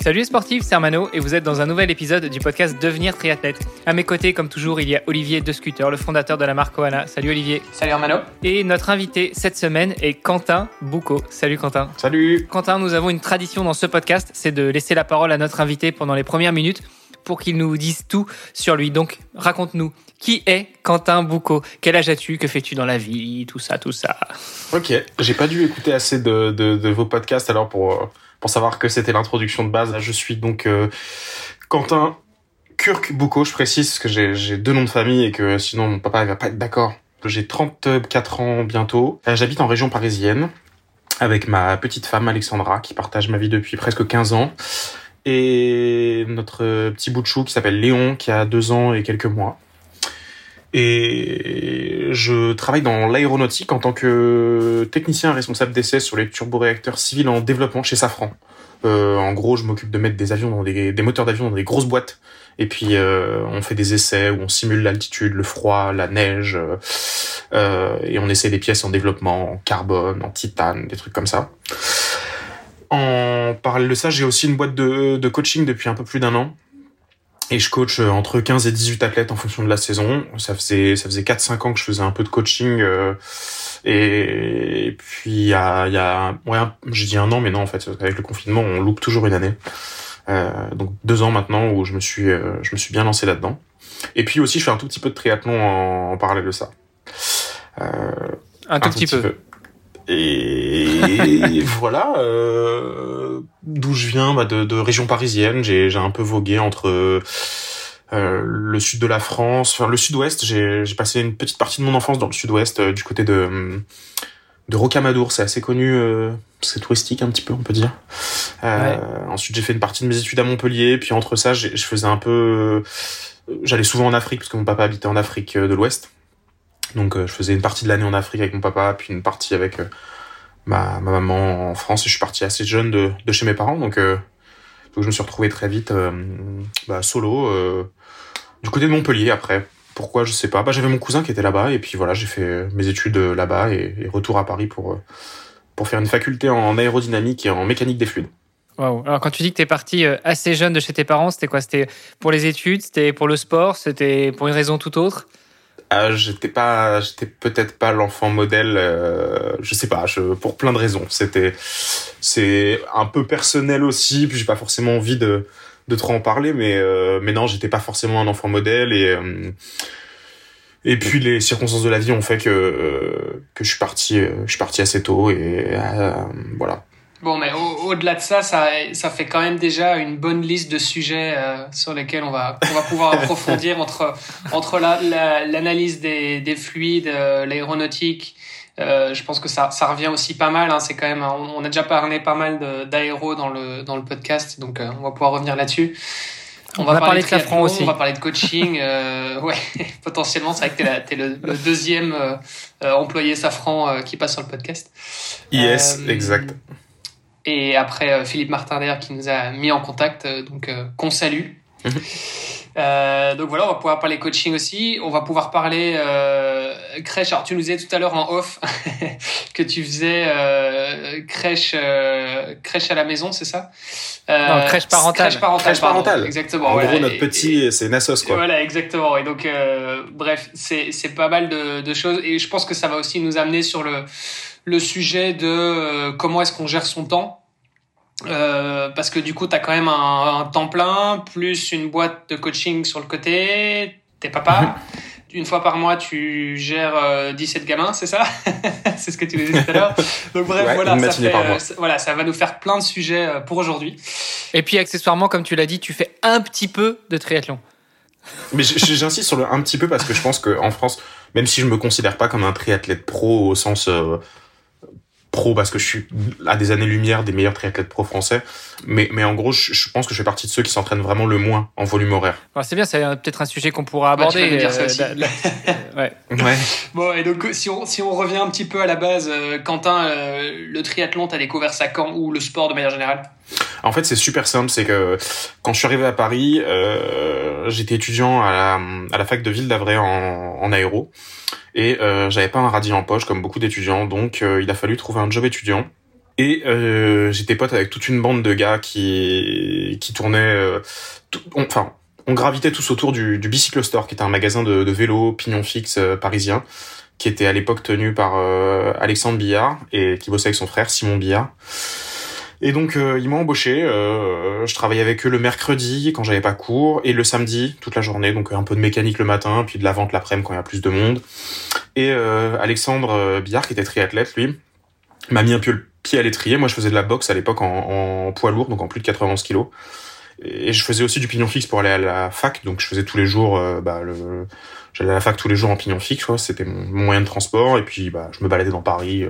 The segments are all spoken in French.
Salut les sportifs, c'est Armano et vous êtes dans un nouvel épisode du podcast Devenir triathlète. À mes côtés, comme toujours, il y a Olivier De le fondateur de la marque Koala. Salut Olivier. Salut Armano. Et notre invité cette semaine est Quentin Boucaud. Salut Quentin. Salut. Quentin, nous avons une tradition dans ce podcast, c'est de laisser la parole à notre invité pendant les premières minutes pour qu'il nous dise tout sur lui. Donc, raconte-nous, qui est Quentin Boucaud? Quel âge as-tu? Que fais-tu dans la vie? Tout ça, tout ça. Ok, j'ai pas dû écouter assez de, de, de vos podcasts alors pour, euh, pour savoir que c'était l'introduction de base. Je suis donc euh, Quentin Kirk Boucaud, je précise, parce que j'ai deux noms de famille et que sinon mon papa il va pas être d'accord. J'ai 34 ans bientôt. Euh, J'habite en région parisienne avec ma petite femme Alexandra qui partage ma vie depuis presque 15 ans et notre petit bout de chou qui s'appelle Léon qui a deux ans et quelques mois. Et je travaille dans l'aéronautique en tant que technicien responsable d'essai sur les turboréacteurs civils en développement chez Safran. Euh, en gros, je m'occupe de mettre des avions des, moteurs d'avion dans des grosses boîtes. Et puis, euh, on fait des essais où on simule l'altitude, le froid, la neige. Euh, et on essaie des pièces en développement, en carbone, en titane, des trucs comme ça. En parallèle de ça, j'ai aussi une boîte de coaching depuis un peu plus d'un an. Et je coach euh, entre 15 et 18 athlètes en fonction de la saison. Ça faisait ça faisait 4 5 ans que je faisais un peu de coaching euh, et, puis il y a il y a ouais, je dis un an mais non en fait avec le confinement, on loupe toujours une année. Euh, donc deux ans maintenant où je me suis euh, je me suis bien lancé là-dedans. Et puis aussi je fais un tout petit peu de triathlon en, en parallèle de ça. Euh, un tout, un petit, tout petit peu. peu. Et voilà, euh, d'où je viens, bah de, de, région parisienne. J'ai un peu vogué entre euh, le sud de la France, enfin le sud-ouest. J'ai passé une petite partie de mon enfance dans le sud-ouest, euh, du côté de de Rocamadour. C'est assez connu, euh, c'est touristique un petit peu, on peut dire. Ouais. Ensuite, j'ai fait une partie de mes études à Montpellier. Puis entre ça, je faisais un peu, j'allais souvent en Afrique parce que mon papa habitait en Afrique de l'Ouest. Donc euh, je faisais une partie de l'année en Afrique avec mon papa, puis une partie avec euh, ma, ma, maman en France. Et je suis parti assez jeune de, chez mes parents, donc, euh, donc je me suis retrouvé très vite bah, solo du côté de Montpellier après. Pourquoi je sais pas. Bah, j'avais mon cousin qui était là-bas et puis voilà j'ai fait mes études là-bas et, et, retour à Paris pour pour faire une faculté en aérodynamique et en mécanique des fluides. Wow. Alors quand tu dis que tu es parti assez jeune de chez tes parents, c'était quoi? C'était pour les études, c'était pour le sport, c'était pour une raison toute autre? Euh, j'étais pas j'étais peut-être pas l'enfant modèle euh, je sais pas je, pour plein de raisons. C'était c'est un peu personnel aussi puis j'ai pas forcément envie de de trop en parler mais euh, mais non j'étais pas forcément un enfant modèle et euh, et puis les circonstances de la vie ont fait que que je suis parti je suis parti assez tôt et voilà Bon, mais au-delà au de ça, ça, ça fait quand même déjà une bonne liste de sujets euh, sur lesquels on va, on va pouvoir approfondir entre, entre l'analyse la, la, des, des fluides, euh, l'aéronautique. Euh, je pense que ça, ça revient aussi pas mal. Hein, c'est quand même, on, on, a déjà parlé pas mal d'aéro dans le, dans le podcast, donc on va pouvoir revenir là-dessus. On, on, va, parler, de triathlon aussi. On va parler de coaching. euh, ouais, potentiellement, c'est vrai que t'es, es le, le, deuxième euh, employé Safran qui passe sur le podcast. Yes, exact et après euh, Philippe Martin d'ailleurs qui nous a mis en contact, euh, donc euh, qu'on salue. Euh, donc voilà, on va pouvoir parler coaching aussi. On va pouvoir parler euh, crèche. Alors tu nous disais tout à l'heure en off que tu faisais euh, crèche crèche à la maison, c'est ça? Non, crèche parentale. Crèche parentale. Crèche parentale. exactement. En voilà. gros, notre petit, c'est Nassos quoi. Voilà, exactement. Et donc bref, c'est c'est pas mal de, de choses. Et je pense que ça va aussi nous amener sur le le sujet de comment est-ce qu'on gère son temps. Euh, parce que du coup, tu as quand même un, un, temps plein, plus une boîte de coaching sur le côté, t'es papa. une fois par mois, tu gères euh, 17 gamins, c'est ça? C'est ce que tu disais tout à l'heure. Donc bref, ouais, voilà, ça fait, euh, voilà, ça va nous faire plein de sujets euh, pour aujourd'hui. Et puis accessoirement, comme tu l'as dit, tu fais un petit peu de triathlon. Mais j'insiste sur le un petit peu parce que je pense qu'en France, même si je me considère pas comme un triathlète pro au sens pro parce que je suis à des années-lumière des meilleurs triathlètes pro français. Mais, mais en gros, je, pense que je fais partie de ceux qui s'entraînent vraiment le moins en volume horaire. c'est bien, c'est peut-être un sujet qu'on pourra aborder. dire ça aussi. ouais. ouais. Bon, et donc si on, si on revient un petit peu à la base, Quentin, le triathlon, t'as découvert ça quand ou le sport de manière générale? En fait, c'est super simple. C'est que quand je suis arrivé à Paris, euh, j'étais étudiant à la, fac de Ville d'Avray en, aéro et euh, j'avais pas un radis en poche comme beaucoup d'étudiants, donc euh, il a fallu trouver un job étudiant. Et j'étais pote avec toute une bande de gars qui qui tournaient, enfin, on gravitait tous autour du, du Bicycle Store, qui était un magasin de, de vélos pignon fixe parisien, qui était à l'époque tenu par Alexandre Billard et qui bossait avec son frère Simon Billard. Et donc euh, ils m'ont embauché. Euh, je travaillais avec eux le mercredi quand j'avais pas cours et le samedi toute la journée. Donc un peu de mécanique le matin, puis de la vente l'après-midi quand il y a plus de monde. Et euh, Alexandre Billard qui était triathlète lui m'a mis un peu le pied à l'étrier. Moi je faisais de la boxe à l'époque en, poids lourd donc en plus de 91 kilos. Et je faisais aussi du pignon fixe pour aller à la fac. Donc je faisais tous les jours bah, le j'allais à la fac tous les jours en pignon fixe. C'était mon, moyen de transport et puis bah je me baladais dans Paris.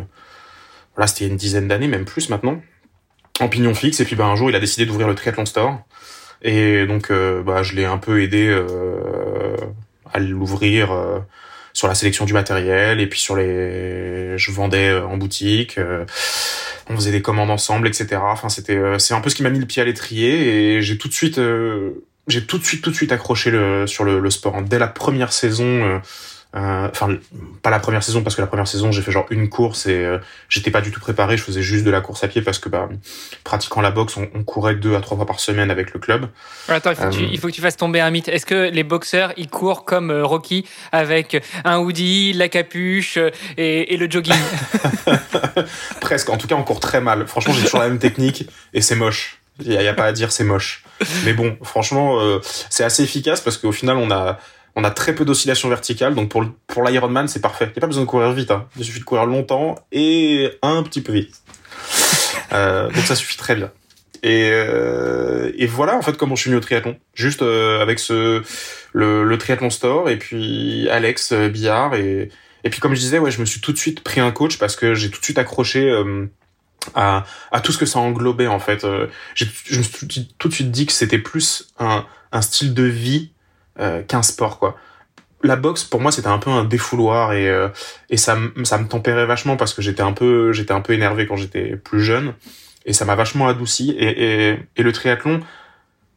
Voilà c'était une dizaine d'années même plus maintenant en pignon fixe. Et puis bah, un jour, il a décidé d'ouvrir le Triathlon Store. Et donc, euh, bah, je l'ai un peu aidé euh, à l'ouvrir euh, sur la sélection du matériel. Et puis sur les, je vendais en boutique. on faisait des commandes ensemble, etc. Enfin, c'était, c'est un peu ce qui m'a mis le pied à l'étrier. Et j'ai tout de suite, j'ai tout de suite, tout de suite accroché le, sur le, le sport. Dès la première saison euh, enfin, pas la première saison parce que la première saison j'ai fait genre une course et euh, j'étais pas du tout préparé. Je faisais juste de la course à pied parce que bah pratiquant la boxe, on, courait deux à trois fois par semaine avec le club. Attends, il faut, que tu, euh, il faut que tu fasses tomber un mythe. Est-ce que les boxeurs ils courent comme Rocky avec un hoodie, la capuche et, et le jogging? Presque. En tout cas, on court très mal. Franchement, j'ai toujours la même technique et c'est moche. Il y, a pas à dire, c'est moche. Mais bon, franchement, c'est assez efficace parce qu'au final, on a on a très peu d'oscillations verticales, donc pour, pour l'Ironman, c'est parfait. Il n'y a pas besoin de courir vite, hein. il suffit de courir longtemps et un petit peu vite. Euh, donc ça suffit très bien. Et, euh, et voilà en fait comment je suis venu au triathlon. Juste euh, avec ce le, le, triathlon store et puis Alex Billard et et puis comme je disais ouais je me suis tout de suite pris un coach parce que j'ai tout de suite accroché à, à tout ce que ça englobait en fait. je me suis tout de suite dit que c'était plus un, un style de vie euh, qu'un sport quoi. La boxe pour moi c'était un peu un défouloir et euh, et ça ça me tempérait vachement parce que j'étais un peu j'étais un peu énervé quand j'étais plus jeune et ça m'a vachement adouci et, et, et le triathlon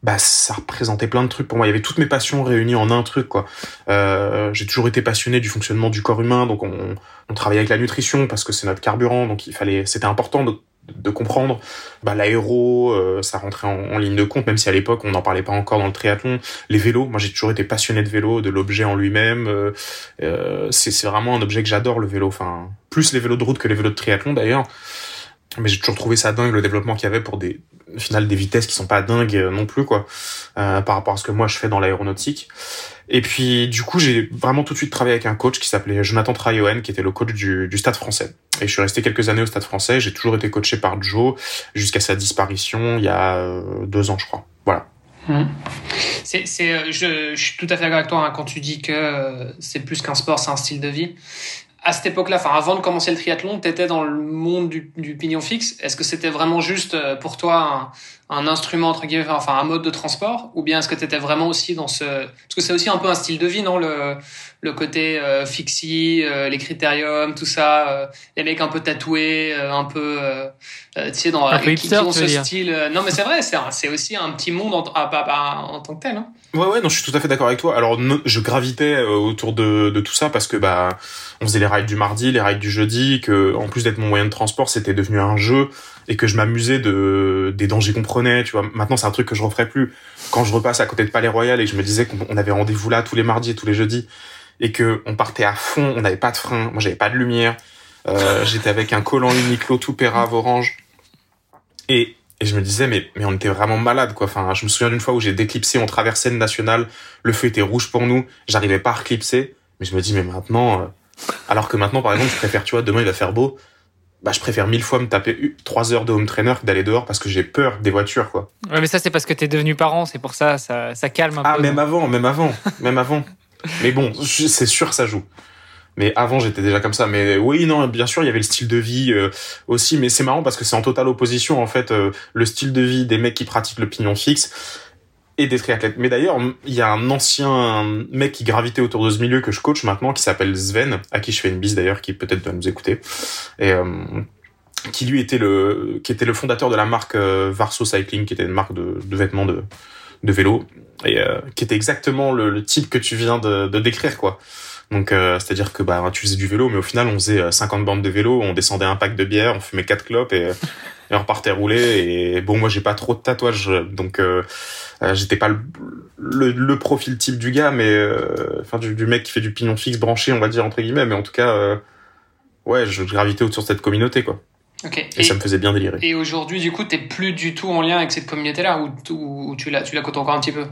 bah ça représentait plein de trucs pour moi il y avait toutes mes passions réunies en un truc quoi euh, j'ai toujours été passionné du fonctionnement du corps humain donc on, on travaillait avec la nutrition parce que c'est notre carburant donc il fallait c'était important de comprendre. Bah, l'aéro euh, ça rentrait en, ligne de compte même si à l'époque on n'en parlait pas encore dans le triathlon. Les vélos moi j'ai toujours été passionné de vélo de l'objet en lui-même euh, euh, c'est vraiment un objet que j'adore le vélo. Enfin plus les vélos de route que les vélos de triathlon d'ailleurs mais j'ai toujours trouvé ça dingue le développement qu'il y avait pour des final des vitesses qui sont pas dingues non plus quoi par rapport à ce que moi je fais dans l'aéronautique et puis du coup, j'ai vraiment tout de suite travaillé avec un coach qui s'appelait Jonathan Trayoen, qui était le coach du, du, Stade Français. Et je suis resté quelques années au Stade Français. J'ai toujours été coaché par Joe jusqu'à sa disparition il y a euh, deux ans, je crois. Voilà. Mmh. C'est, je, je, suis tout à fait d'accord avec toi hein, quand tu dis que euh, c'est plus qu'un sport, c'est un style de vie à cette époque-là, enfin avant de commencer le triathlon, tu étais dans le monde du, du pignon fixe. Est-ce que c'était vraiment juste euh, pour toi un, instrument entre guillemets, enfin un mode de transport, ou bien est-ce que tu étais vraiment aussi dans ce parce que c'est aussi un peu un style de vie, non le le côté euh, fixie, euh, les critériums, tout ça, euh, les mecs un peu tatoués, euh, un peu tu sais dans un qui, ont ce style. non mais c'est vrai, c'est c'est aussi un petit monde en, en tant que tel. Hein. Ouais ouais, non, je suis tout à fait d'accord avec toi. Alors je gravitais autour de de tout ça parce que bah on faisait les rides du mardi, les rides du jeudi, que en plus d'être mon moyen de transport, c'était devenu un jeu et que je m'amusais de des dangers qu'on prenait. Tu vois, maintenant c'est un truc que je referais plus. Quand je repasse à côté de Palais Royal et que je me disais qu'on avait rendez-vous là tous les mardis et tous les jeudis et que on partait à fond, on n'avait pas de frein, moi j'avais pas de lumière, euh, j'étais avec un collant Uniqlo tout pérave orange et et je me disais, mais, mais on était vraiment malade, quoi. Enfin, je me souviens d'une fois où j'ai déclipsé, on traversait nationale, le feu était rouge pour nous, j'arrivais pas à reclipser, mais je me dis, mais maintenant, euh, alors que maintenant, par exemple, je préfère, tu vois, demain il va faire beau. Bah, je préfère mille fois me taper trois heures de home trainer que d'aller dehors parce que j'ai peur des voitures, quoi. Ouais, mais ça, c'est parce que t'es devenu parent, c'est pour ça, ça, ça calme un ah, peu. Ah, même avant, même avant, même avant. Mais bon, c'est sûr que ça joue. mais avant j'étais déjà comme ça. Mais oui, non, bien sûr, il y avait le style de vie euh, aussi, mais c'est marrant parce que c'est en totale opposition en fait euh, le style de vie des mecs qui pratiquent le pignon fixe et des triathlètes. Mais d'ailleurs, il y a un ancien mec qui gravitait autour de ce milieu que je coach maintenant, qui s'appelle Sven, à qui je fais une bise d'ailleurs, qui peut-être doit nous écouter, et euh, qui lui était le, qui était le fondateur de la marque euh, Varso Cycling, qui était une marque de, vêtements de, de vélo, et euh, qui était exactement le, type que tu viens de, de décrire, quoi. Donc, c'est-à-dire que bah, tu faisais du vélo, mais au final, on faisait 50 bandes de vélo, on descendait un pack de bière, on fumait quatre clopes et, et on repartait rouler. Et bon, moi, j'ai pas trop de tatouages, donc euh, j'étais pas le, le, le, profil type du gars, mais euh, enfin du, du, mec qui fait du pignon fixe branché, on va dire entre guillemets. Mais en tout cas, ouais, je gravitais autour de cette communauté, quoi. Okay. Et, et, ça me faisait bien délirer. Et aujourd'hui, du coup, t'es plus du tout en lien avec cette communauté-là, ou, ou, tu la, tu la côtes encore un petit peu?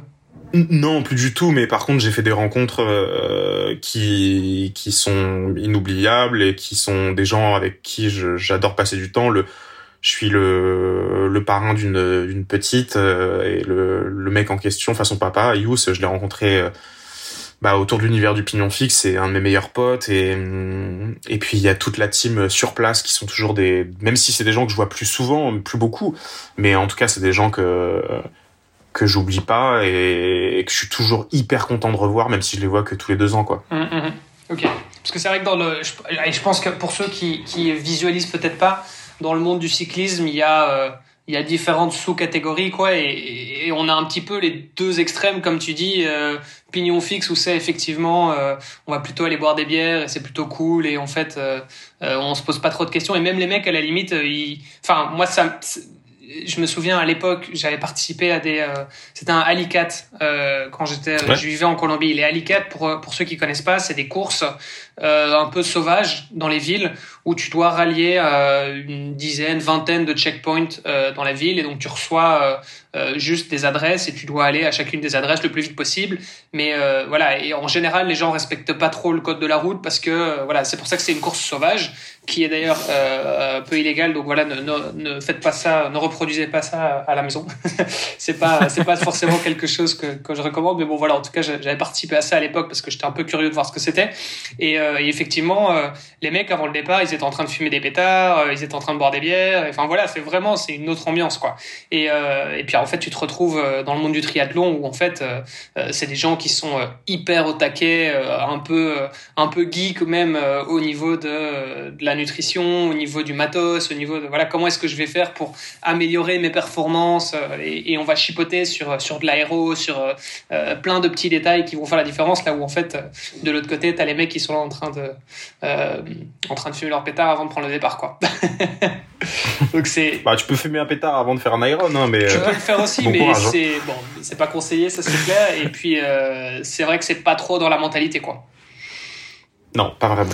Non, plus du tout. Mais par contre, j'ai fait des rencontres euh, qui qui sont inoubliables et qui sont des gens avec qui j'adore passer du temps. Le, je suis le parrain d'une petite euh, et le mec en question, enfin son papa, Yous, je l'ai rencontré. Euh, bah, autour de l'univers du pignon fixe, c'est un de mes meilleurs potes et puis il y a toute la team sur place qui sont toujours des même si c'est des gens que je vois plus souvent, plus beaucoup, mais en tout cas c'est des gens que que j'oublie pas et, que je suis toujours hyper content de revoir, même si je les vois que tous les deux ans, quoi. Mmh, mmh. Ok. Parce que c'est vrai que dans le, je, je, pense que pour ceux qui visualisent peut-être pas, dans le monde du cyclisme, il y a, euh, il y a différentes sous-catégories, quoi, et, on a un petit peu les deux extrêmes, comme tu dis, euh, pignon fixe où c'est effectivement, euh, on va plutôt aller boire des bières et c'est plutôt cool et en fait, on se pose pas trop de questions. Et même les mecs à la limite, ils, enfin moi ça je me souviens à l'époque, j'avais participé à des. Euh, c'était un Alicat euh, quand j'étais, ouais. je vivais en Colombie. Les Alicat, pour pour ceux qui connaissent pas, c'est des courses euh, un peu sauvages dans les villes où tu dois rallier euh, une dizaine, vingtaine de checkpoints euh, dans la ville et donc tu reçois juste des adresses et tu dois aller à chacune des adresses le plus vite possible. Mais voilà, et en général, les gens respectent pas trop le code de la route parce que voilà, c'est pour ça que c'est une course sauvage qui est d'ailleurs euh, un peu illégal. Donc voilà, ne, ne, faites pas ça, ne reproduisez pas ça à la maison. c'est pas c'est pas forcément quelque chose que, que je recommande, mais bon voilà, en tout cas j'avais participé à ça à l'époque parce que j'étais un peu curieux de voir ce que c'était. Et, euh, effectivement, euh, les mecs avant le départ, ils étaient en train de fumer des pétards, euh, ils étaient en train de boire des bières. Enfin voilà, c'est vraiment c'est une autre ambiance quoi. Et et puis en fait, tu te retrouves dans le monde du triathlon où en fait c'est des gens qui sont hyper au taquet, un peu un peu geek même au niveau de, de la nutrition, au niveau du matos, au niveau de voilà comment est-ce que je vais faire pour améliorer mes performances et, et on va chipoter sur sur de l'aéro, sur euh, plein de petits détails qui vont faire la différence là où en fait de l'autre côté t'as les mecs qui sont là en train de euh, en train de fumer leur pétard avant de prendre le départ quoi. Donc c'est bah tu peux fumer un pétard avant de faire un iron hein, mais tu peux le faire aussi bon mais hein. c'est bon c'est pas conseillé ça c'est clair et puis euh, c'est vrai que c'est pas trop dans la mentalité quoi. Non, pas vraiment.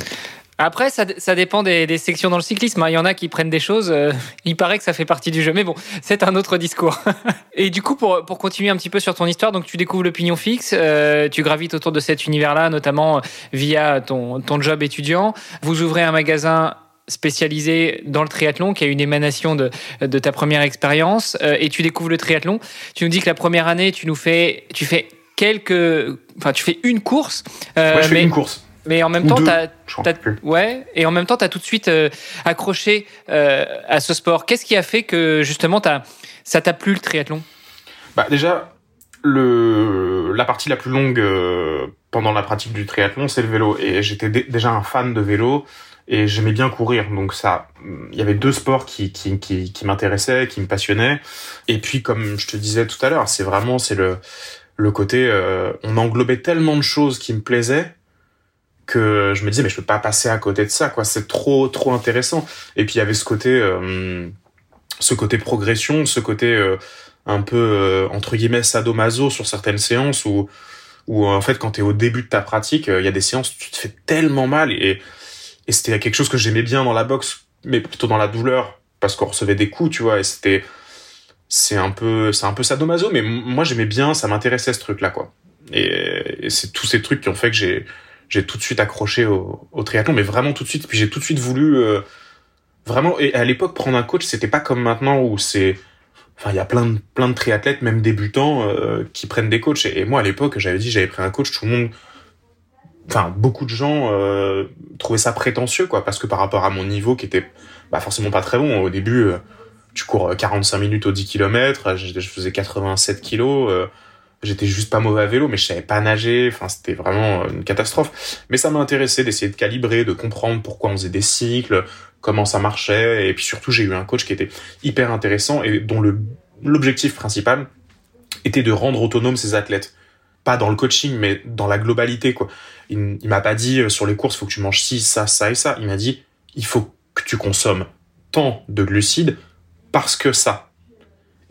Après, ça, ça dépend des, des, sections dans le cyclisme. Il y en a qui prennent des choses. Euh, il paraît que ça fait partie du jeu, mais bon, c'est un autre discours. Et du coup, pour, pour continuer un petit peu sur ton histoire, donc tu découvres le pignon fixe, euh, tu gravites autour de cet univers-là, notamment via ton, ton job étudiant. Vous ouvrez un magasin spécialisé dans le triathlon, qui a une émanation de, de ta première expérience, euh, et tu découvres le triathlon. Tu nous dis que la première année, tu nous fais, tu fais quelques, enfin, tu fais une course. Euh, ouais, je fais une course. Mais en même temps, t'as, ouais, et en même temps, t'as tout de suite euh, accroché euh, à ce sport. Qu'est-ce qui a fait que justement, t'as, ça t'a plu le triathlon? Bah déjà, le la partie la plus longue euh, pendant la pratique du triathlon, c'est le vélo. Et j'étais déjà un fan de vélo et j'aimais bien courir. Donc ça, il y avait deux sports qui qui qui, qui m'intéressaient, qui me passionnaient. Et puis, comme je te disais tout à l'heure, c'est vraiment c'est le le côté, on englobait tellement de choses qui me plaisaient que je me disais mais je peux pas passer à côté de ça quoi. C'est trop trop intéressant. Et puis il y avait ce côté euh, ce côté progression ce côté euh, un peu euh, entre guillemets sadomaso sur certaines séances où où en fait quand tu es au début de ta pratique il y a des séances où tu te fais tellement mal et c'était quelque chose que j'aimais bien dans la boxe mais plutôt dans la douleur parce qu'on recevait des coups tu vois et c'était c'est un peu c'est un peu sadomaso mais moi j'aimais bien ça m'intéressait ce truc là quoi et c'est tous ces trucs qui ont fait que j'ai j'ai tout de suite accroché au, au, triathlon, mais vraiment tout de suite. Puis j'ai tout de suite voulu euh, vraiment. Et à l'époque, prendre un coach, c'était pas comme maintenant où c'est. Enfin, il y a plein de plein de triathlètes, même débutants, euh, qui prennent des coachs. Et, moi, à l'époque, j'avais dit, j'avais pris un coach. Tout le monde enfin beaucoup de gens euh, trouvaient ça prétentieux quoi parce que par rapport à mon niveau qui était bah, forcément pas très bon au début euh, tu cours 45 minutes au 10 km je, je faisais 87 kilos euh, j'étais juste pas mauvais à vélo mais je savais pas nager enfin c'était vraiment une catastrophe mais ça m'a intéressé d'essayer de calibrer de comprendre pourquoi on faisait des cycles comment ça marchait et puis surtout j'ai eu un coach qui était hyper intéressant et dont le l'objectif principal était de rendre autonome ses athlètes pas dans le coaching, mais dans la globalité, quoi. Il, il m'a pas dit euh, sur les courses, faut que tu manges ci, ça, ça et ça. Il m'a dit, il faut que tu consommes tant de glucides parce que ça.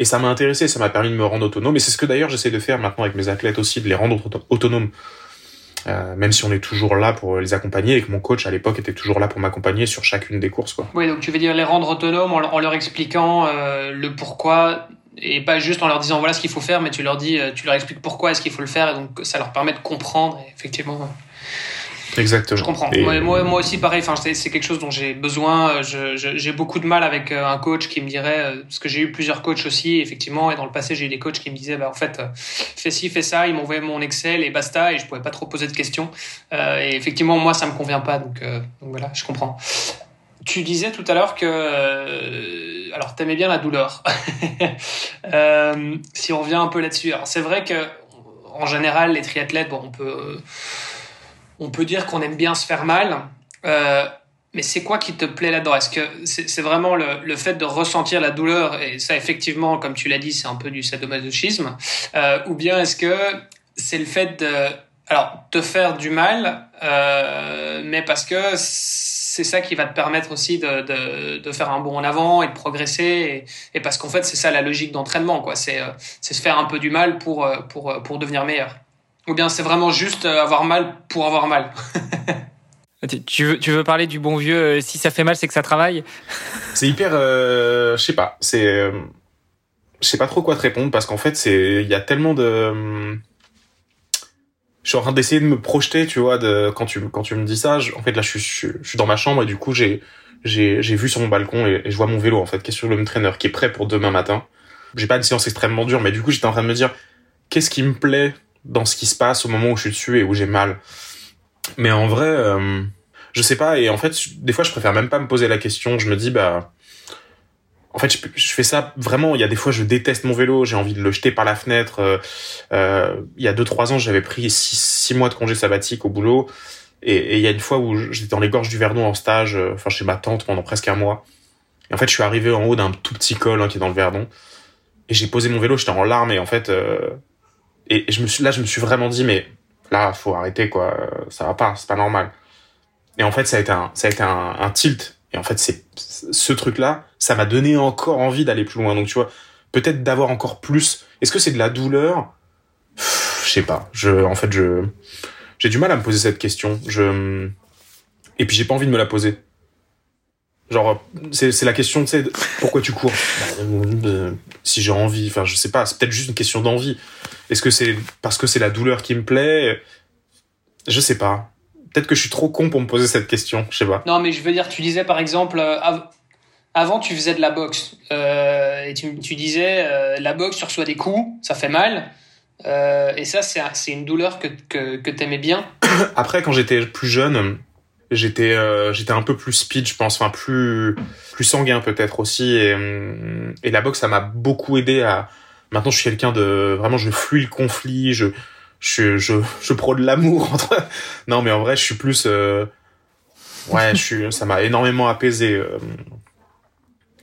Et ça m'a intéressé, ça m'a permis de me rendre autonome. Et c'est ce que d'ailleurs j'essaie de faire maintenant avec mes athlètes aussi, de les rendre autonomes. Euh, même si on est toujours là pour les accompagner et que mon coach à l'époque était toujours là pour m'accompagner sur chacune des courses. Quoi. Oui, donc tu veux dire les rendre autonomes en, leur expliquant euh, le pourquoi et pas juste en leur disant voilà ce qu'il faut faire, mais tu leur dis, euh, tu leur expliques pourquoi est-ce qu'il faut le faire, et donc ça leur permet de comprendre. Effectivement. Exactement. Je comprends. Moi, moi, aussi, pareil. Enfin, c'est quelque chose dont j'ai besoin. J'ai beaucoup de mal avec euh, un coach qui me dirait, euh, parce que j'ai eu plusieurs coachs aussi, effectivement, et dans le passé, j'ai eu des coachs qui me disaient, bah, en fait, fais ci, fais ça. Ils m'envoyaient mon Excel et basta, et je pouvais pas trop poser de questions. et effectivement, moi, ça me convient pas, donc, donc voilà, je comprends. Tu disais tout à l'heure que, euh, alors t'aimais bien la douleur. euh, si on revient un peu là-dessus, alors c'est vrai que en général les triathlètes, bon, on peut, on peut dire qu'on aime bien se faire mal. Euh, mais c'est quoi qui te plaît là-dedans? Est-ce que c'est vraiment le, le, fait de ressentir la douleur et ça effectivement, comme tu l'as dit, c'est un peu du sadomasochisme, euh, ou bien est-ce que c'est le fait de alors te faire du mal, euh, mais parce que c'est ça qui va te permettre aussi de, de, de, faire un bond en avant et de progresser. Et, parce qu'en fait, c'est ça la logique d'entraînement, quoi. C'est se faire un peu du mal pour, pour, pour devenir meilleur. Ou bien c'est vraiment juste avoir mal pour avoir mal. tu, veux, tu veux parler du bon vieux si ça fait mal, c'est que ça travaille? C'est hyper. Euh, je sais pas. C'est. Euh, je sais pas trop quoi te répondre parce qu'en fait, c'est il y a tellement de je suis en train d'essayer de me projeter, tu vois, de quand tu quand tu me dis ça. en fait, là, je suis, je, suis dans ma chambre et du coup, j'ai j'ai j'ai vu sur mon balcon et, je vois mon vélo en fait, qui est sur le trainer, qui est prêt pour demain matin. J'ai pas une séance extrêmement dure, mais du coup, j'étais en train de me dire qu'est-ce qui me plaît? Dans ce qui se passe au moment où je suis dessus et où j'ai mal. Mais en vrai, euh, je sais pas. Et en fait, des fois, je préfère même pas me poser la question. Je me dis bah en fait, je, fais ça vraiment. Il y a des fois, je déteste mon vélo. J'ai envie de le jeter par la fenêtre. Euh, euh il y a deux trois ans, j'avais pris six, mois de congé sabbatique au boulot. Et, il y a une fois où j'étais dans les gorges du Verdon en stage, euh, enfin chez ma tante pendant presque un mois. Et en fait, je suis arrivé en haut d'un tout petit col hein, qui est dans le Verdon. Et j'ai posé mon vélo, j'étais en larmes. Et en fait, et, je me suis là, je me suis vraiment dit, mais là, faut arrêter quoi. Ça va pas, c'est pas normal. Et en fait, ça a été un, ça a été un, tilt et en fait, c'est ce truc-là, ça m'a donné encore envie d'aller plus loin. Donc tu vois, peut-être d'avoir encore plus. Est-ce que c'est de la douleur? Je sais pas. Je, en fait, je j'ai du mal à me poser cette question. Je et puis j'ai pas envie de me la poser. Genre, c'est la question, tu sais, pourquoi tu cours? Bah, Si j'ai envie, enfin, je sais pas, c'est peut-être juste une question d'envie. Est-ce que c'est parce que c'est la douleur qui me plaît? Je sais pas. Peut-être que je suis trop con pour me poser cette question, je sais pas. Non, mais je veux dire, tu disais par exemple, euh, avant tu faisais de la boxe euh, et tu, tu disais euh, la boxe, tu reçois des coups, ça fait mal. Et ça, c'est une douleur que, que, que t'aimais bien. Après, quand j'étais plus jeune, j'étais euh, j'étais un peu plus speed, je pense, enfin plus plus sanguin peut-être aussi. Et, et la boxe, ça m'a beaucoup aidé à. Maintenant, je suis quelqu'un de vraiment, je fuis le conflit, je je, je, je prône l'amour. Non, mais en vrai, je suis plus. Euh... Ouais, je suis. Ça m'a énormément apaisé. Euh.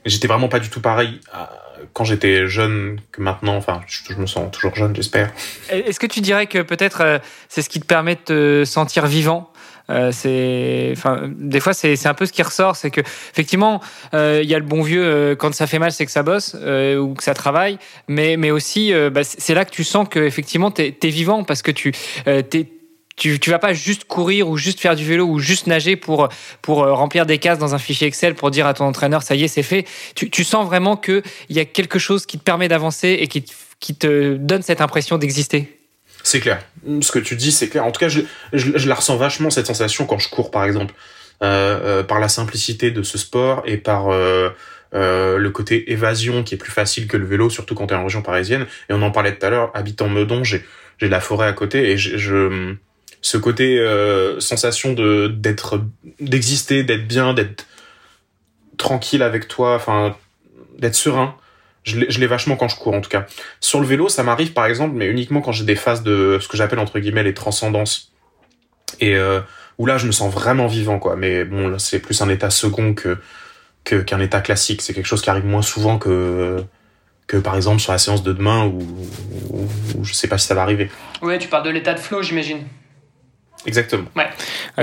J'étais vraiment pas du tout pareil euh, quand j'étais jeune que maintenant. Enfin, je, me sens toujours jeune, j'espère. Est-ce que tu dirais que peut-être c'est ce qui te permet de te sentir vivant? Euh, c'est, enfin, des fois, c'est un peu ce qui ressort, c'est que effectivement, euh, il y a le bon vieux euh, quand ça fait mal, c'est que ça bosse ou que ça travaille, mais mais aussi, bah, c'est là que tu sens que effectivement, t'es es vivant parce que tu t'es tu, vas pas juste courir ou juste faire du vélo ou juste nager pour, pour remplir des cases dans un fichier Excel pour dire à ton entraîneur ça y est, c'est fait. Tu, tu sens vraiment qu'il y a quelque chose qui te permet d'avancer et qui, qui te donne cette impression d'exister. C'est clair. Ce que tu dis, c'est clair. En tout cas, je, je, la ressens vachement cette sensation quand je cours, par exemple, euh, euh, par la simplicité de ce sport et par euh, euh, le côté évasion qui est plus facile que le vélo, surtout quand tu es en région parisienne. Et on en parlait tout à l'heure. Habitant Meudon, j'ai la forêt à côté et je, ce côté sensation de d'être d'exister, d'être bien, d'être tranquille avec toi, enfin d'être serein. Je l'ai vachement quand je cours en tout cas. Sur le vélo, ça m'arrive par exemple, mais uniquement quand j'ai des phases de ce que j'appelle entre guillemets les transcendances. Et euh, où là, je me sens vraiment vivant quoi. Mais bon, c'est plus un état second que qu'un état classique. C'est quelque chose qui arrive moins souvent que que par exemple sur la séance de demain ou, ou, je sais pas si ça va arriver. Ouais, tu parles de l'état de flow, j'imagine. Exactement. Ouais.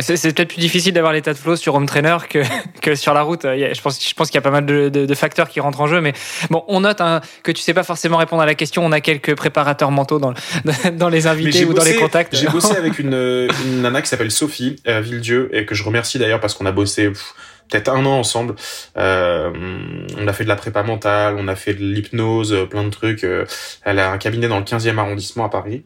C'est, peut-être plus difficile d'avoir l'état de flow sur home trainer que, que sur la route. Je pense, je pense qu'il y a pas mal de, de, facteurs qui rentrent en jeu, mais bon, on note hein, que tu sais pas forcément répondre à la question. On a quelques préparateurs mentaux dans, dans les invités ou dans les contacts. J'ai bossé avec une, une nana qui s'appelle Sophie euh, Villedieu et que je remercie d'ailleurs parce qu'on a bossé peut-être un an ensemble. Euh, on a fait de la prépa mentale, on a fait de l'hypnose, plein de trucs. Euh, elle a un cabinet dans le 15e arrondissement à Paris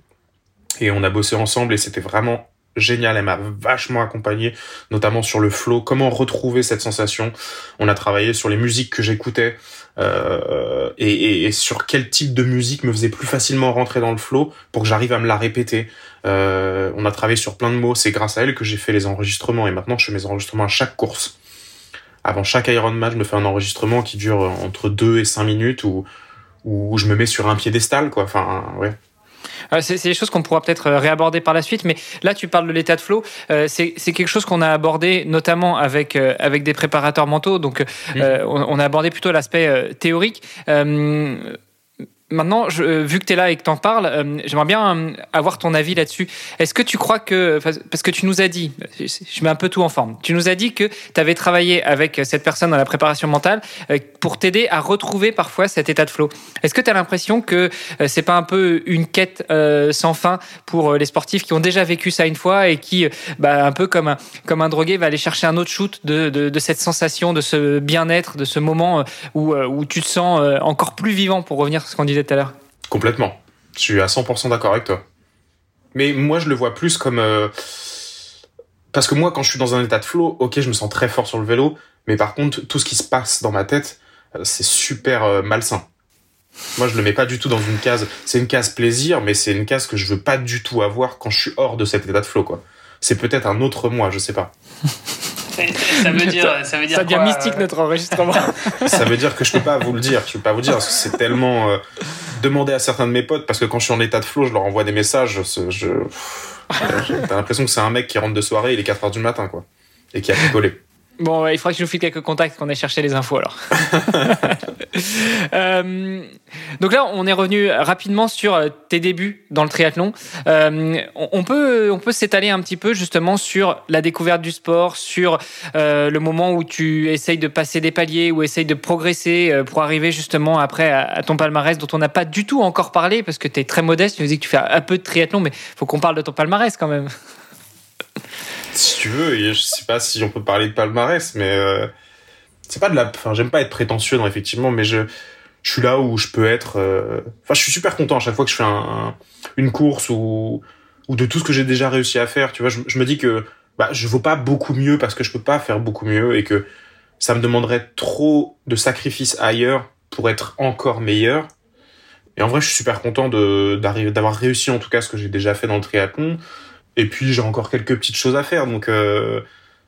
et on a bossé ensemble et c'était vraiment génial, elle m'a vachement accompagné, notamment sur le flow, comment retrouver cette sensation. On a travaillé sur les musiques que j'écoutais euh, et, et, sur quel type de musique me faisait plus facilement rentrer dans le flow pour que j'arrive à me la répéter. Euh, on a travaillé sur plein de mots, c'est grâce à elle que j'ai fait les enregistrements et maintenant je fais mes enregistrements à chaque course. Avant chaque Ironman, je me fais un enregistrement qui dure entre 2 et 5 minutes où, où je me mets sur un piédestal, quoi. Enfin, ouais. Euh, c'est des choses qu'on pourra peut-être euh, réaborder par la suite, mais là tu parles de l'état de flow. Euh, c'est quelque chose qu'on a abordé notamment avec avec des préparateurs mentaux. Donc mmh. on, a abordé plutôt l'aspect théorique. Maintenant, euh, vu que tu es là et que tu en parles, euh, j'aimerais bien euh, avoir ton avis là-dessus. Est-ce que tu crois que, parce que tu nous as dit, je mets un peu tout en forme, tu nous as dit que tu avais travaillé avec cette personne dans la préparation mentale pour t'aider à retrouver parfois cet état de flow. Est-ce que tu as l'impression que c'est pas un peu une quête sans fin pour les sportifs qui ont déjà vécu ça une fois et qui, bah, un peu comme un, comme un drogué, va aller chercher un autre shoot de, de, de cette sensation, de ce bien-être, de ce moment où, où tu te sens encore plus vivant pour revenir sur ce qu'on disait tout à l'heure. Complètement. Je suis à 100% d'accord avec toi. Mais moi, je le vois plus comme... Euh, parce que moi, quand je suis dans un état de flow, ok, je me sens très fort sur le vélo, mais par contre, tout ce qui se passe dans ma tête, euh, c'est super euh, malsain. Moi, je le mets pas du tout dans une case. C'est une case plaisir, mais c'est une case que je veux pas du tout avoir quand je suis hors de cet état de flow, quoi. C'est peut-être un autre moi, je sais pas. ça veut dire, ça veut dire ça devient mystique notre enregistrement. ça veut dire que je peux pas vous le dire. Je peux pas vous dire parce que c'est tellement euh, demandé à certains de mes potes parce que quand je suis en état de flow, je leur envoie des messages. Je, je t'as l'impression que c'est un mec qui rentre de soirée, il est 4 heures du matin quoi, et qui a collé. Bon, il faudrait que je vous file quelques contacts, qu'on ait cherché les infos alors. euh, donc là, on est revenu rapidement sur euh, tes débuts dans le triathlon. Euh, on peut, on peut s'étaler un petit peu justement sur la découverte du sport, sur euh, le moment où tu essayes de passer des paliers, ou essayes de progresser pour arriver justement après à, à ton palmarès dont on n'a pas du tout encore parlé parce que tu es très modeste. Tu nous dis que tu fais un peu de triathlon, mais faut qu'on parle de ton palmarès quand même. si tu veux, je sais pas si on peut parler de palmarès, mais euh, c'est pas de la. Enfin, j'aime pas être prétentieux, non, effectivement, mais je, suis là où je peux être. Euh, enfin, je suis super content à chaque fois que je fais un, une course ou ou de tout ce que j'ai déjà réussi à faire. Tu vois, je, me dis que bah, je vaux pas beaucoup mieux parce que je peux pas faire beaucoup mieux et que ça me demanderait trop de sacrifices ailleurs pour être encore meilleur. Et en vrai, je suis super content d'avoir réussi en tout cas ce que j'ai déjà fait dans le triathlon. Et puis j'ai encore quelques petites choses à faire, donc euh,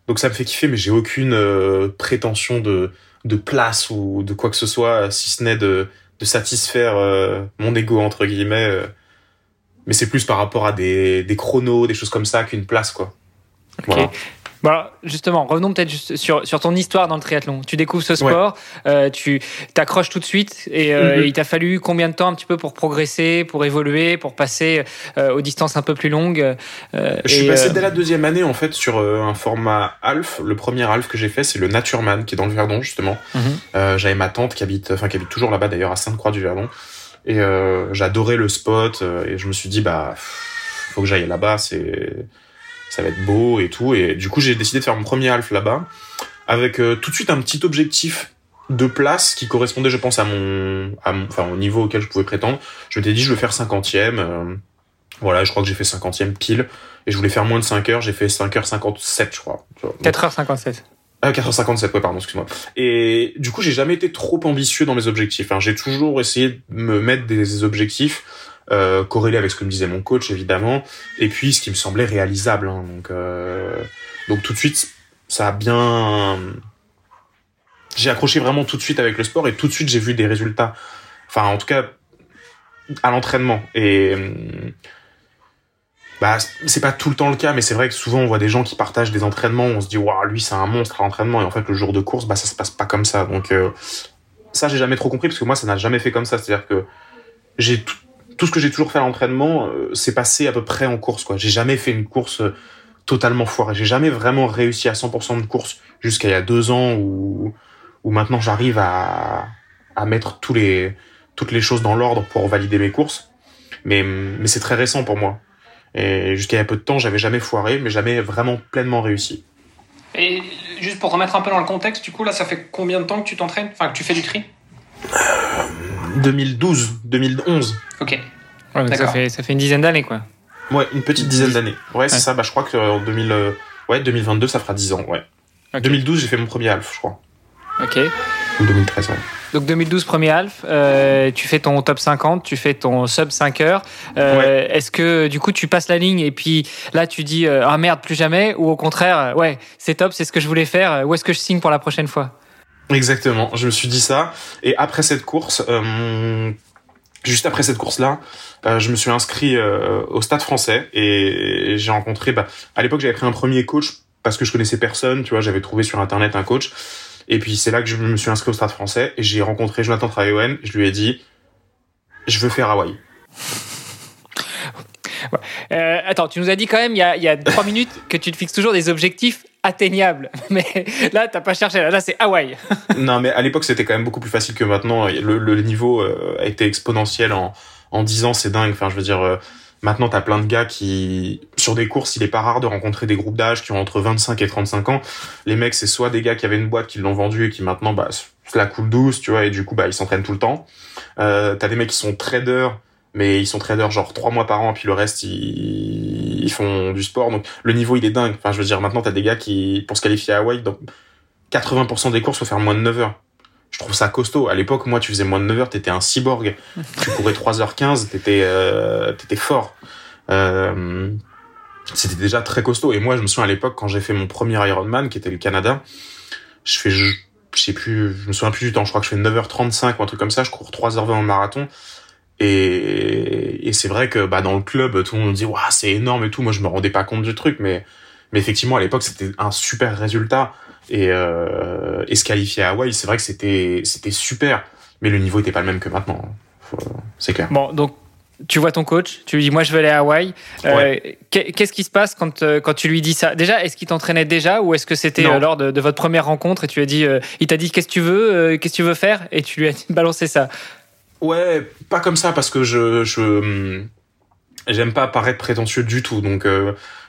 donc ça me fait kiffer, mais j'ai aucune euh, prétention de de place ou de quoi que ce soit, si ce n'est de de satisfaire euh, mon ego entre guillemets. mais c'est plus par rapport à des des chronos, des choses comme ça qu'une place quoi. Voilà. Voilà, justement, revenons peut-être sur, sur ton histoire dans le triathlon. Tu découvres ce sport, euh, tu t'accroches tout de suite et, euh, mhm. il t'a fallu combien de temps un petit peu pour progresser, pour évoluer, pour passer euh, aux distances un peu plus longues Je suis passé dès la deuxième année en fait sur un format Alf. Le premier Alf que j'ai fait, c'est le Natureman qui est dans le Verdon justement. Mhm. J'avais ma tante qui habite, enfin qui habite toujours là-bas d'ailleurs à Sainte-Croix-du-Verdon et j'adorais le spot et je me suis dit bah faut que j'aille là-bas, c'est ça va être beau et tout. Et du coup, j'ai décidé de faire mon premier half là-bas, avec euh, tout de suite un petit objectif de place qui correspondait, je pense, à mon, à enfin, au niveau auquel je pouvais prétendre. Je m'étais dit, je veux faire 50e. Euh, voilà, je crois que j'ai fait 50e pile. Et je voulais faire moins de 5 heures, j'ai fait 5h57, je crois. 4h57. Ah, 4h57, ouais, pardon, excuse-moi. Et du coup, j'ai jamais été trop ambitieux dans mes objectifs. Hein. J'ai toujours essayé de me mettre des objectifs euh, corrélé avec ce que me disait mon coach évidemment, et puis ce qui me semblait réalisable. Hein. donc, euh, donc tout de suite, ça a bien. J'ai accroché vraiment tout de suite avec le sport et tout de suite j'ai vu des résultats. Enfin, en tout cas, à l'entraînement. Et bah, c'est pas tout le temps le cas, mais c'est vrai que souvent on voit des gens qui partagent des entraînements, on se dit waouh lui c'est un monstre à l'entraînement et en fait le jour de course bah ça se passe pas comme ça. Donc euh, ça j'ai jamais trop compris parce que moi ça n'a jamais fait comme ça. C'est-à-dire que j'ai tout, tout, ce que j'ai toujours fait à l'entraînement, euh, c'est passé à peu près en course quoi. J'ai jamais fait une course euh, totalement foirée. J'ai jamais vraiment réussi à 100% de course jusqu'à il y a deux ans où où maintenant j'arrive à à mettre tous les toutes les choses dans l'ordre pour valider mes courses. Mais mais c'est très récent pour moi. Et jusqu'à il y a peu de temps, j'avais jamais foiré, mais jamais vraiment pleinement réussi. Et juste pour remettre un peu dans le contexte, du coup, là, ça fait combien de temps que tu t'entraînes? Enfin, que tu fais du tri? 2012, 2011. Ok. Ouais, ça, fait, ça fait une dizaine d'années, quoi. Ouais, une petite dizaine d'années. Ouais, c'est ça. Bah, je crois que en 2000, ouais, 2022, ça fera 10 ans. Ouais. 2012, j'ai fait mon premier half, je crois. Ok. Ou 2013, ouais. Donc 2012 premier half, euh, tu fais ton top 50, tu fais ton sub 5 heures. Euh, Est-ce que du coup tu passes la ligne et puis là tu dis euh, ah merde plus jamais ou au contraire euh, ouais c'est top c'est ce que je voulais faire où est-ce que je signe pour la prochaine fois? Exactement, je me suis dit ça et après cette course, euh, juste après cette course là, je me suis inscrit au Stade Français et j'ai rencontré bah, à l'époque j'avais pris un premier coach parce que je connaissais personne, tu vois j'avais trouvé sur internet un coach et puis c'est là que je me suis inscrit au Stade français et j'ai rencontré Jonathan Traouen. Je lui ai dit, je veux faire Hawaï. Euh, attends, tu nous as dit quand même il y a, il y a trois minutes que tu te fixes toujours des objectifs atteignables. Mais là, t'as pas cherché. Là, c'est Hawaï. non, mais à l'époque, c'était quand même beaucoup plus facile que maintenant. Le, le niveau euh, a été exponentiel en, en 10 ans. C'est dingue. Enfin, je veux dire, euh, Maintenant, t'as plein de gars qui, sur des courses, il est pas rare de rencontrer des groupes d'âge qui ont entre 25 et 35 ans. Les mecs, c'est soit des gars qui avaient une boîte, qui l'ont vendue et qui maintenant, bah, la coule douce, tu vois, et du coup, bah, ils s'entraînent tout le temps. Euh, t'as des mecs qui sont traders, mais ils sont traders genre trois mois par an, et puis le reste, ils, ils font du sport. Donc, le niveau, il est dingue. Enfin, je veux dire, maintenant, t'as des gars qui, pour se qualifier à Hawaii, donc, 80% des courses, faut faire moins de 9 heures je trouve ça costaud. À l'époque, moi, tu faisais moins de 9 heures, t'étais un cyborg. tu courais 3h15, t'étais, euh, t'étais fort. Euh, c'était déjà très costaud. Et moi, je me souviens à l'époque, quand j'ai fait mon premier Ironman, qui était le Canada, je fais, je, sais plus, je me souviens plus du temps, je crois que je fais 9h35 ou un truc comme ça, je cours 3h20 en marathon. Et, et c'est vrai que bah, dans le club, tout le monde dit, waouh, c'est énorme et tout. Moi, je me rendais pas compte du truc, mais, mais effectivement, à l'époque, c'était un super résultat et, euh, et se qualifier à Hawaï, c'est vrai que c'était c'était super, mais le niveau était pas le même que maintenant. C'est clair. Bon, donc tu vois ton coach, tu lui dis moi je veux aller à Hawaï. Euh, Qu'est-ce qui se passe quand, euh, quand tu lui dis ça? Déjà, est-ce qu'il t'entraînait déjà ou est-ce que c'était euh, lors de, de, votre première rencontre et tu as dit, il t'a dit qu'est-ce que tu veux, qu'est-ce que tu veux faire? Et tu lui as balancé ça Ouais, pas comme ça parce que je je hum, j'aime pas paraître prétentieux du tout donc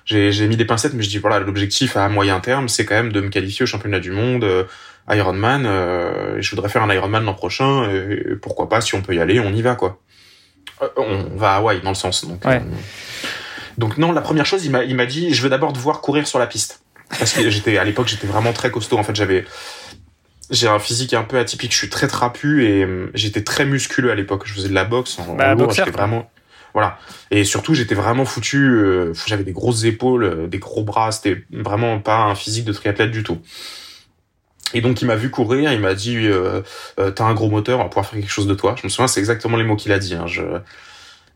j'ai mis des pincettes, mais je dis voilà, l'objectif à moyen terme, c'est quand même de me qualifier au championnat du monde, euh, Ironman. Euh, je voudrais faire un Ironman l'an prochain. Et pourquoi pas, si on peut y aller, on y va quoi. Euh, on va à Hawaï dans le sens. Donc, ouais. donc non, la première chose, il m'a il m'a dit, je veux d'abord devoir courir sur la piste parce que j'étais à l'époque, j'étais vraiment très costaud. En fait, j'avais j'ai un physique un peu atypique. Je suis très trapu et j'étais très musculeux à l'époque. Je faisais de la boxe en, bah, J'étais vraiment voilà. Et surtout, j'étais vraiment foutu. Euh, j'avais des grosses épaules, euh, des gros bras. C'était vraiment pas un physique de triathlète du tout. Et donc il m'a vu courir, il m'a dit euh, euh, t'as un gros moteur, on va pouvoir faire quelque chose de toi. Je me souviens, c'est exactement les mots qu'il a dit. Hein, je...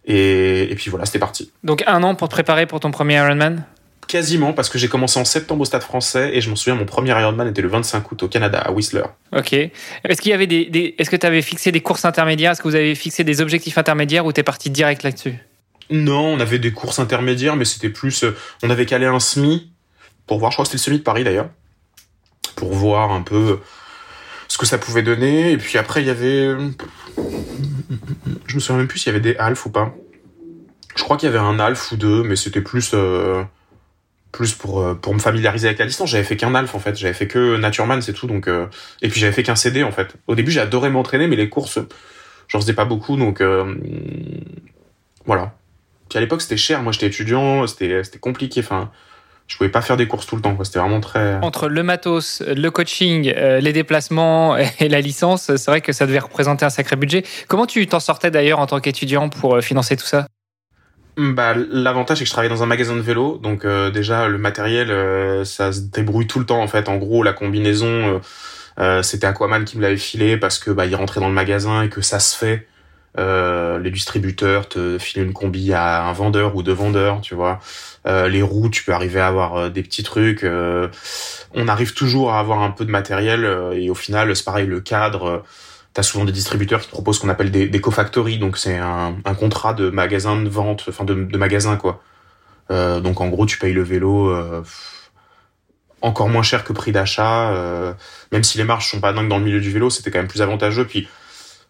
et, et puis voilà, c'était parti. Donc un an pour te préparer pour ton premier Ironman? Quasiment, parce que j'ai commencé en septembre au Stade français et je m'en souviens, mon premier Ironman était le 25 août au Canada, à Whistler. Ok. Est-ce qu'il y avait des, des est-ce que tu avais fixé des courses intermédiaires? Est-ce que vous avez fixé des objectifs intermédiaires ou t'es parti direct là-dessus? Non, on avait des courses intermédiaires, mais c'était plus, euh, on avait calé un semi pour voir, je crois que c'était le semi de Paris d'ailleurs, pour voir un peu ce que ça pouvait donner. Et puis après, il y avait, je me souviens même plus s'il y avait des half ou pas. Je crois qu'il y avait un half ou deux, mais c'était plus. Euh plus pour euh, pour me familiariser avec la distance. J'avais fait qu'un alf en fait, j'avais fait que Natureman, c'est tout. Donc euh... et puis j'avais fait qu'un CD en fait. Au début, adoré m'entraîner, mais les courses, j'en faisais pas beaucoup, donc euh... voilà. Puis à l'époque, c'était cher. Moi, j'étais étudiant, c'était compliqué. Enfin, je pouvais pas faire des courses tout le temps. C'était vraiment très. Entre le matos, le coaching, les déplacements et la licence, c'est vrai que ça devait représenter un sacré budget. Comment tu t'en sortais d'ailleurs en tant qu'étudiant pour financer tout ça? Bah, l'avantage c'est que je travaillais dans un magasin de vélo, donc euh, déjà le matériel ça se débrouille tout le temps en fait. En gros la combinaison c'était Aquaman qui me l'avait filé parce que bah il rentrait dans le magasin et que ça se fait. les distributeurs te filent une combi à un vendeur ou deux vendeurs, tu vois. Euh, les roues, tu peux arriver à avoir euh, des petits trucs. Euh, on arrive toujours à avoir un peu de matériel et au final, c'est pareil, le cadre. T'as souvent des distributeurs qui proposent ce qu'on appelle des, des co-factories, donc c'est un, contrat de magasin de vente, enfin de, de magasin quoi. donc en gros, tu payes le vélo encore moins cher que prix d'achat. même si les marges sont pas dingues dans le milieu du vélo, c'était quand même plus avantageux. Puis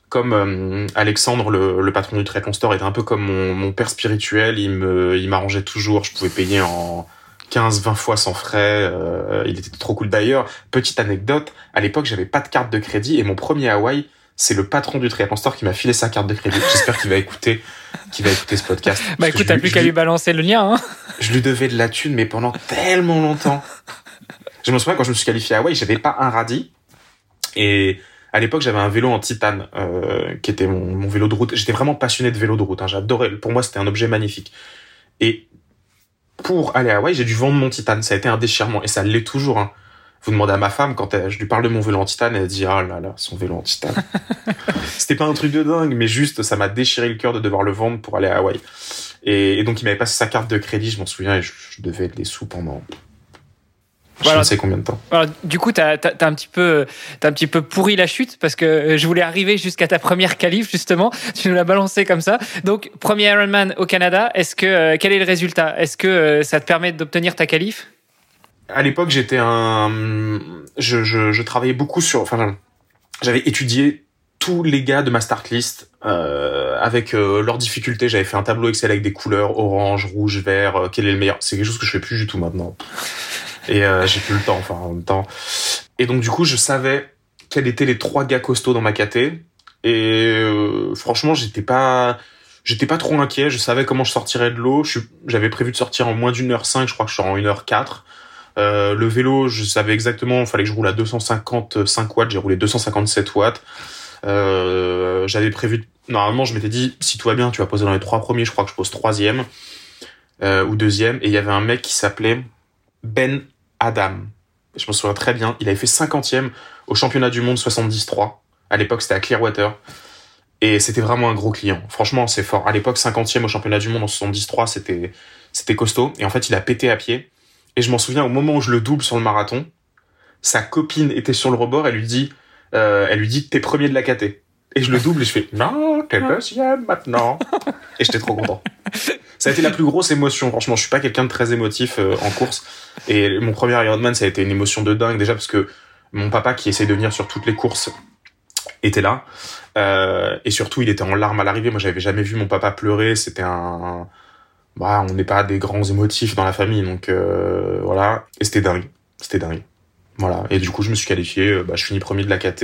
comme euh, Alexandre, le, patron du Triathlon Store, était un peu comme mon, père spirituel, il m'arrangeait toujours. Je pouvais payer en 15, 20 fois sans frais. Euh, il était trop cool. D'ailleurs, petite anecdote, à l'époque, j'avais pas de carte de crédit et mon premier Hawaï, c'est le patron du Triathlon Store qui m'a filé sa carte de crédit. J'espère qu'il va écouter, qu'il va écouter ce podcast. Bah écoute, t'as plus qu'à lui balancer le lien. Hein je lui devais de la thune, mais pendant tellement longtemps. Je me souviens quand je me suis qualifié à Hawaï, j'avais pas un radis et à l'époque, j'avais un vélo en titane euh, qui était mon, vélo de route. J'étais vraiment passionné de vélo de route. Hein. J'adorais. Pour moi, c'était un objet magnifique. Et pour aller à Hawaï, j'ai dû vendre mon titane. Ça a été un déchirement et ça l'est toujours. Hein. Vous demandez à ma femme quand je lui parle de mon vélo en titane, elle dit ah là là, son vélo en titane. c'était pas un truc de dingue, mais juste ça m'a déchiré le cœur de devoir le vendre pour aller à Hawaï. Et, donc il m'avait passé sa carte de crédit, je m'en souviens, et je, je devais être des sous pendant je ne sais combien de temps. du coup, tu as, un petit peu, un petit peu pourri la chute parce que euh, je voulais arriver jusqu'à ta première qualif justement. Tu nous l'as balancé comme ça. Donc, premier Ironman au Canada. Est-ce que euh, quel est le résultat? Est-ce que euh, ça te permet d'obtenir ta qualif? À l'époque, j'étais un, je, je, travaillais beaucoup sur, enfin, j'avais étudié tous les gars de ma start list avec leurs difficultés. J'avais fait un tableau Excel avec des couleurs orange, rouge, vert. quel est le meilleur C'est quelque chose que je fais plus du tout maintenant et euh, j'ai plus le temps, enfin en même temps. Et donc du coup, je savais quels étaient les trois gars costauds dans ma caté. Et euh, franchement, j'étais pas, j'étais pas trop inquiet. Je savais comment je sortirais de l'eau. J'avais prévu de sortir en moins d'une heure cinq. Je crois que je sors en une heure quatre. Euh, le vélo, je savais exactement. Il fallait que je roule à 255 watts. J'ai roulé 257 watts. J'avais prévu. Normalement, je m'étais dit, si tout va bien, tu vas poser dans les trois premiers. Je crois que je pose troisième ou deuxième. Et il y avait un mec qui s'appelait Ben Adam. Je me souviens très bien. Il avait fait 50e au championnat du monde 73. À l'époque, c'était à Clearwater. Et c'était vraiment un gros client. Franchement, c'est fort. À l'époque, 50e au championnat du monde en 73, c'était, c'était costaud. Et en fait, il a pété à pied. Et je m'en souviens au moment où je le double sur le marathon, sa copine était sur le rebord, elle lui dit, euh, elle lui dit, t'es premier de la KT. Et je le double et je fais, non, t'es deuxième maintenant. Et j'étais trop content. Ça a été la plus grosse émotion. Franchement, je suis pas quelqu'un de très émotif euh, en course. Et mon premier Ironman, ça a été une émotion de dingue déjà parce que mon papa qui essaie de venir sur toutes les courses était là. Euh, et surtout, il était en larmes à l'arrivée. Moi, j'avais jamais vu mon papa pleurer. C'était un... Bah, on n'est pas des grands émotifs dans la famille. Donc euh, voilà. Et c'était dingue. C'était dingue. Voilà. Et du coup, je me suis qualifié. Bah, je finis premier de la KT.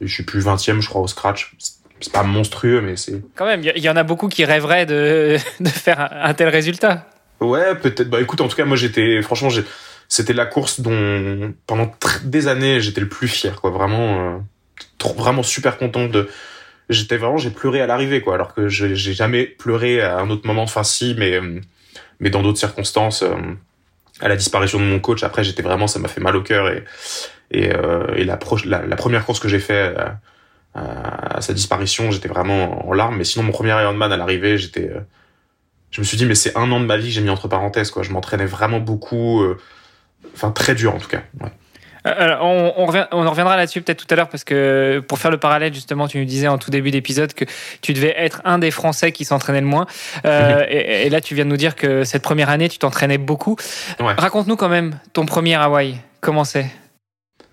Je suis plus 20 je crois, au scratch c'est pas monstrueux, mais c'est. Quand même, il y, en a beaucoup qui rêveraient de, de faire un, tel résultat. Ouais, peut-être. Bah écoute, en tout cas, moi j'étais, franchement, c'était la course dont pendant des années j'étais le plus fier, quoi. Vraiment, euh, vraiment super content de. J'étais vraiment, j'ai pleuré à l'arrivée, quoi. Alors que j'ai jamais pleuré à un autre moment. Enfin, si, mais euh, mais dans d'autres circonstances. Euh, à la disparition de mon coach, après, j'étais vraiment, ça m'a fait mal au cœur et et, et la, la, la, première course que j'ai fait à sa disparition, j'étais vraiment en larmes. Mais sinon, mon premier Ironman à l'arrivée, j'étais, euh, je me suis dit, mais c'est un an de ma vie que j'ai mis entre parenthèses, quoi. Je m'entraînais vraiment beaucoup, euh, enfin très dur en tout cas. Ouais. Euh, on, on, on, reviendra là-dessus peut-être tout à l'heure parce que pour faire le parallèle justement, tu nous disais en tout début d'épisode que tu devais être un des Français qui s'entraînait le moins. Euh, et, et, là, tu viens de nous dire que cette première année, tu t'entraînais beaucoup. Ouais. Raconte-nous quand même ton premier Hawaï. Comment c'est?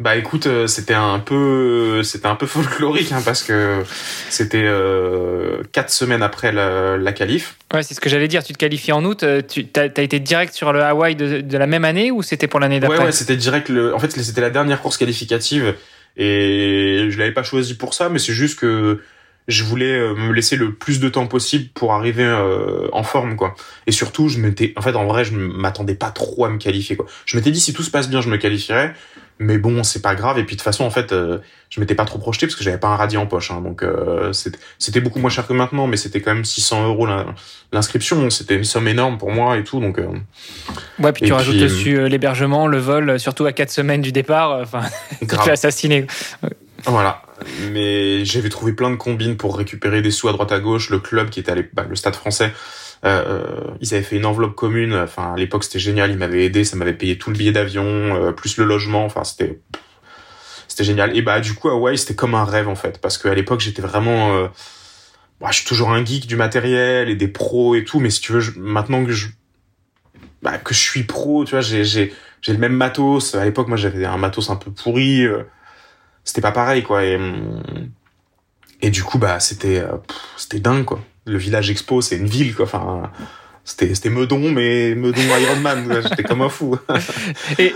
Bah écoute, euh, c'était un peu, c'était un peu folklorique hein, parce que c'était euh, quatre semaines après la, la qualif. Ouais, c'est ce que j'allais dire. Tu te qualifies en août. Euh, tu as, été direct sur le Hawaï de, de la même année ou c'était pour l'année d'après? Ouais, ouais, c'était direct. Le, en fait, c'était la dernière course qualificative et je l'avais pas choisi pour ça, mais c'est juste que je voulais euh, me laisser le plus de temps possible pour arriver euh, en forme quoi et surtout je m'étais en fait en vrai je m'attendais pas trop à me qualifier quoi je m'étais dit si tout se passe bien je me qualifierais mais bon c'est pas grave. Et puis de toute façon en fait euh, je m'étais pas trop projeté parce que j'avais pas un radis en poche hein, donc c'était beaucoup moins cher que maintenant mais c'était quand même 600 euros l'inscription. C'était une somme énorme pour moi et tout. Donc ouais puis tu rajoutes dessus l'hébergement le vol surtout à quatre semaines du départ enfin tu fais assassiner. Voilà. Mais j'avais trouvé plein de combines pour récupérer des sous à droite à gauche. Le club qui était à bah, le Stade Français, euh, euh, ils avaient fait une enveloppe commune. Enfin, à l'époque, c'était génial. Ils m'avaient aidé. Ça m'avait payé tout le billet d'avion, euh, plus le logement. Enfin, c'était c'était génial. Et bah, du coup, Hawaï, c'était comme un rêve en fait, parce qu'à l'époque, j'étais vraiment. Euh, bah, je suis toujours un geek du matériel et des pros et tout, mais si tu veux, maintenant que je bah, que je suis pro, tu vois, j'ai j'ai j'ai le même matos. À l'époque, moi, j'avais un matos un peu pourri c'était pas pareil quoi et et du coup bah c'était euh, c'était dingue quoi le village expo c'est une ville quoi enfin c'était Meudon mais Meudon Ironman j'étais comme un fou. Et,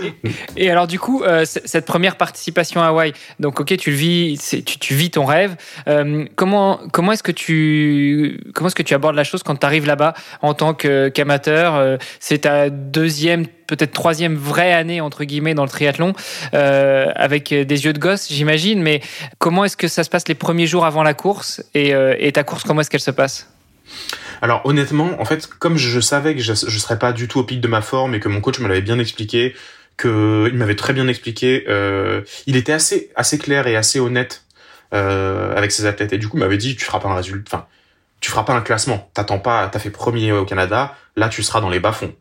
et, alors du coup euh, cette première participation à Hawaï donc ok tu le vis tu, vis ton rêve. Euh, comment comment est-ce que tu comment est-ce que tu abordes la chose quand tu arrives là-bas en tant qu'amateur euh, c'est ta deuxième peut-être troisième vraie année entre guillemets dans le triathlon avec des yeux de gosse j'imagine mais comment est-ce que ça se passe les premiers jours avant la course et, et ta course comment est-ce qu'elle se passe? Alors honnêtement, en fait, comme je savais que je, je serais pas du tout au pic de ma forme et que mon coach me l'avait bien expliqué, que il m'avait très bien expliqué, euh, il était assez assez clair et assez honnête euh, avec ses athlètes. Et du coup m'avait dit tu feras pas un résultat, enfin tu feras pas un classement, t'attends pas, t'as fait premier au Canada, là tu seras dans les bas fonds.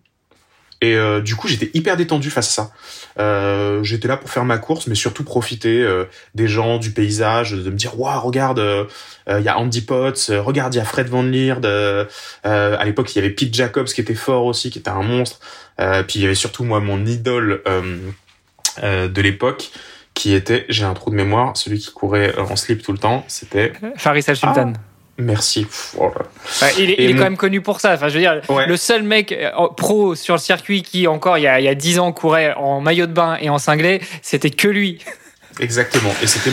Et euh, du coup, j'étais hyper détendu face à ça. Euh, j'étais là pour faire ma course, mais surtout profiter euh, des gens, du paysage, de me dire waouh, regarde, euh, il y a Andy Potts, regarde, il y a Fred Van Leerd. à l'époque, il y avait Pete Jacobs qui était fort aussi, qui était un monstre. puis il y avait surtout moi mon idole de l'époque, qui était, j'ai un trou de mémoire, celui qui courait en slip tout le temps, c'était Faris Al Sultan. Ah, Merci. il est, quand même connu pour ça. Enfin, je veux dire, le seul mec euh, pro sur le circuit qui encore il y a, il 10 ans courait en maillot de bain et en cinglé, c'était que lui. Exactement. Et c'était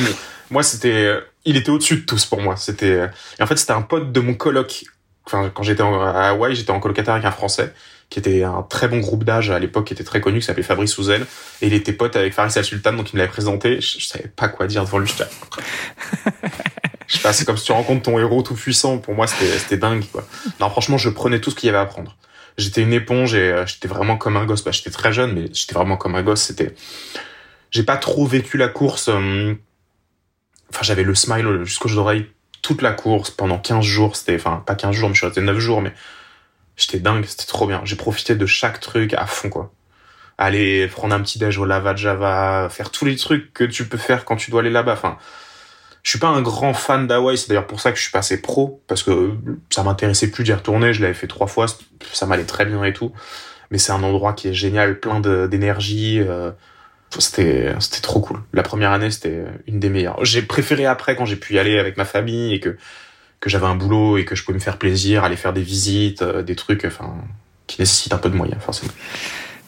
moi, c'était, euh, il était au-dessus de tous pour moi. C'était, euh, et en fait, c'était un pote de mon coloc. Enfin, quand j'étais à Hawaï, j'étais en colocataire avec un Français qui était un très bon groupe d'âge à l'époque, qui était très connu, qui s'appelait Fabrice Souzel. Et il était pote avec Faris Al Sultan, donc il me l'avait présenté. Je, je, savais pas quoi dire devant lui. je sais pas, c'est comme si tu rencontres ton héros tout puissant. Pour moi, c'était dingue, quoi. Non, franchement, je prenais tout ce qu'il y avait à apprendre. J'étais une éponge et euh, j'étais vraiment comme un gosse. Bah, j'étais très jeune, mais j'étais vraiment comme un gosse. C'était, j'ai pas trop vécu la course. Euh, enfin, j'avais le smile jusqu'aux oreilles toute la course pendant 15 jours. C'était, enfin, pas 15 jours, mais je suis resté 9 jours, mais j'étais dingue. C'était trop bien. J'ai profité de chaque truc à fond, quoi. Aller prendre un petit déj au Lava Java, faire tous les trucs que tu peux faire quand tu dois aller là-bas. Enfin, je suis pas un grand fan d'Hawaï, c'est d'ailleurs pour ça que je suis passé pro, parce que ça m'intéressait plus d'y retourner, je l'avais fait trois fois, ça m'allait très bien et tout. Mais c'est un endroit qui est génial, plein d'énergie. Euh, c'était c'était trop cool. La première année, c'était une des meilleures. J'ai préféré après quand j'ai pu y aller avec ma famille et que que j'avais un boulot et que je pouvais me faire plaisir, aller faire des visites, euh, des trucs, enfin, qui nécessitent un peu de moyens, forcément.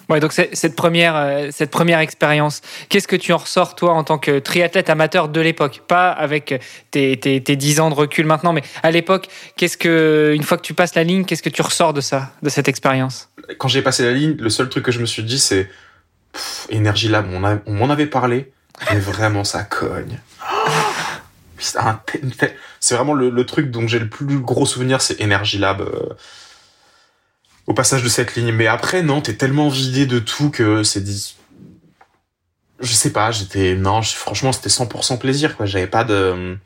Ouais, donc cette première, euh, cette première expérience, qu'est-ce que tu en ressors, toi, en tant que triathlète amateur de l'époque? Pas avec tes, tes, tes 10 ans de recul maintenant, mais à l'époque, qu'est-ce que, une fois que tu passes la ligne, qu'est-ce que tu ressors de ça, de cette expérience? Quand j'ai passé la ligne, le seul truc que je me suis dit, c'est Énergie Lab, on, m'en avait parlé, mais vraiment, ça cogne. c'est vraiment le, le, truc dont j'ai le plus gros souvenir, c'est Energy Lab. Euh, au passage de cette ligne. Mais après, non, t'es tellement vidé de tout que c'est dit. Je sais pas, j'étais. Non, franchement, c'était 100% plaisir, quoi. J'avais pas de.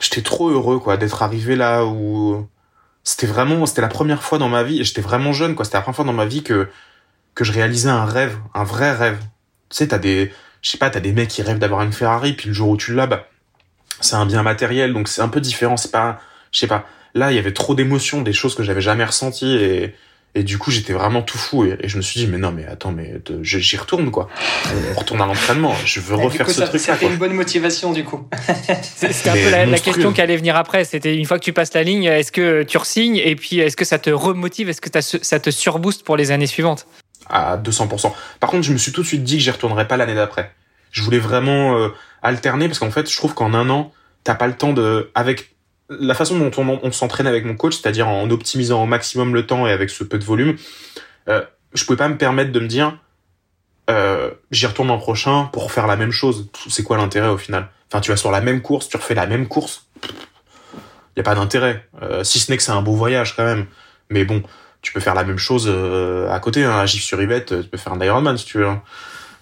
J'étais trop heureux, quoi, d'être arrivé là où. C'était vraiment. C'était la première fois dans ma vie, j'étais vraiment jeune, quoi. C'était la première fois dans ma vie que. que je réalisais un rêve, un vrai rêve. Tu sais, t'as des. Je sais pas, t'as des mecs qui rêvent d'avoir une Ferrari, puis le jour où tu l'as, bah. C'est un bien matériel, donc c'est un peu différent. C'est pas. Je sais pas. Là, il y avait trop d'émotions, des choses que j'avais jamais ressenties, et et du coup, j'étais vraiment tout fou. Et, je me suis dit, mais non, mais attends, mais j'y retourne, quoi. On retourne à l'entraînement. Je veux refaire ce truc-là. Ça fait une bonne motivation, du coup. C'était un peu la, la, question qui allait venir après. C'était une fois que tu passes la ligne, est-ce que tu resignes Et puis, est-ce que ça te remotive Est-ce que ça te surbooste pour les années suivantes? À 200%. Par contre, je me suis tout de suite dit que j'y retournerais pas l'année d'après. Je voulais vraiment euh, alterner parce qu'en fait, je trouve qu'en un an, t'as pas le temps de, avec la façon dont on, s'entraîne avec mon coach, c'est-à-dire en optimisant au maximum le temps et avec ce peu de volume, euh, je pouvais pas me permettre de me dire euh, j'y retourne l'an prochain pour faire la même chose. C'est quoi l'intérêt au final? Enfin, tu vas sur la même course, tu refais la même course. Il y a pas d'intérêt, euh, si ce n'est que c'est un beau voyage quand même. Mais bon, tu peux faire la même chose euh, à côté. Hein, à Gif sur Yvette, tu peux faire un Ironman si tu veux. Hein.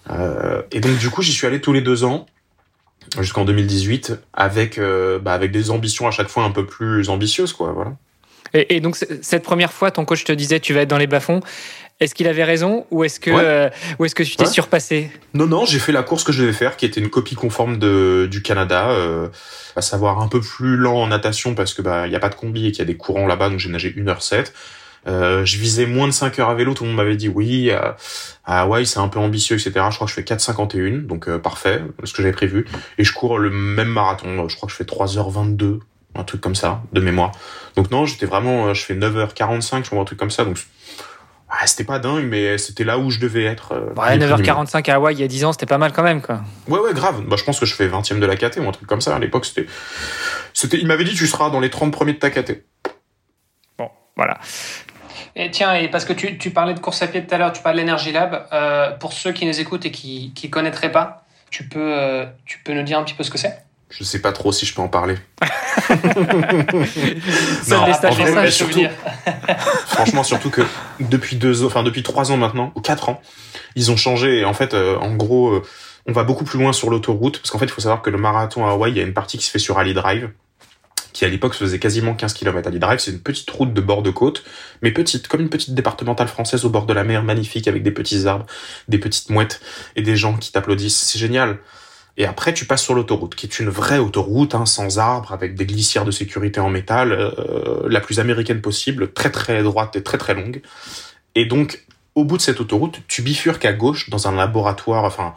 Euh, et donc du coup, j'y suis allé tous les deux ans jusqu'en 2018 avec euh, bah, avec des ambitions à chaque fois un peu plus ambitieuses quoi voilà et, et donc cette première fois ton coach te disait tu vas être dans les bas-fonds est-ce qu'il avait raison ou est-ce que Ouais. euh, ou est-ce que tu t'es Ouais. surpassé? Non non j'ai fait la course que je devais faire qui était une copie conforme de du Canada euh, à savoir un peu plus lent en natation parce que bah il y a pas de combi et qu'il y a des courants là-bas donc j'ai nagé 1h07 euh, je visais moins de 5 heures à vélo tout le monde m'avait dit oui euh, à Hawaï c'est un peu ambitieux etc je crois que je fais 4,51 donc euh, parfait ce que j'avais prévu et je cours le même marathon je crois que je fais 3h22 un truc comme ça de mémoire donc non j'étais vraiment euh, je fais 9h45 je crois un truc comme ça donc ah, c'était pas dingue mais c'était là où je devais être euh, Ouais, les premiers 9h45 à Hawaï il y a 10 ans c'était pas mal quand même quoi Ouais, ouais, grave. Bah, je pense que je fais 20 e de la KT ou un truc comme ça. À l'époque, c'était, c'était, il m'avait dit, tu seras dans les 30 premiers de ta KT. bon voilà Et tiens, et parce que tu, tu parlais de course à pied tout à l'heure, tu parlais de l'Energy Lab. Euh, pour ceux qui nous écoutent et qui qui connaîtraient pas, tu peux euh, tu peux nous dire un petit peu ce que c'est? Je sais pas trop si je peux en parler. Non, en stage. surtout- Franchement, surtout que depuis deux, enfin, depuis trois ans maintenant, ou quatre ans, ils ont changé. Et en fait, euh, en gros, euh, on va beaucoup plus loin sur l'autoroute. Parce qu'en fait, il faut savoir que le marathon à Hawaï, il y a une partie qui se fait sur Ali Drive. Qui à l'époque faisait quasiment 15 km. Ali Drive, c'est une petite route de bord de côte. Mais petite, comme une petite départementale française au bord de la mer, magnifique, avec des petits arbres, des petites mouettes et des gens qui t'applaudissent. C'est génial. Et après, tu passes sur l'autoroute, qui est une vraie autoroute, hein, sans arbres, avec des glissières de sécurité en métal, euh, la plus américaine possible, très très droite et très très longue. Et donc, au bout de cette autoroute, tu bifurques à gauche dans un laboratoire, enfin,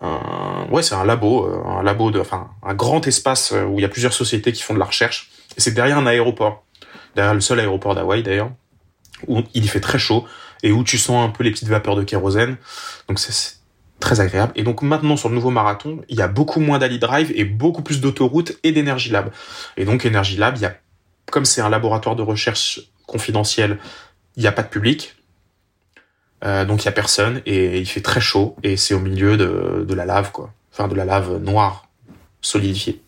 un, ouais, c'est un labo, euh, un labo de, enfin, un grand espace euh, où il y a plusieurs sociétés qui font de la recherche. Et c'est derrière un aéroport, derrière le seul aéroport d'Hawaï d'ailleurs, où il y fait très chaud et où tu sens un peu les petites vapeurs de kérosène. Donc c'est- très agréable. Et donc maintenant sur le nouveau marathon, il y a beaucoup moins d'Ali Drive et beaucoup plus d'autoroutes et d'Energy Lab. Et donc Energy Lab, il y a, comme c'est un laboratoire de recherche confidentiel, il n'y a pas de public. Euh, donc il y a personne et il fait très chaud et c'est au milieu de, de la lave quoi. Enfin de la lave noire solidifiée.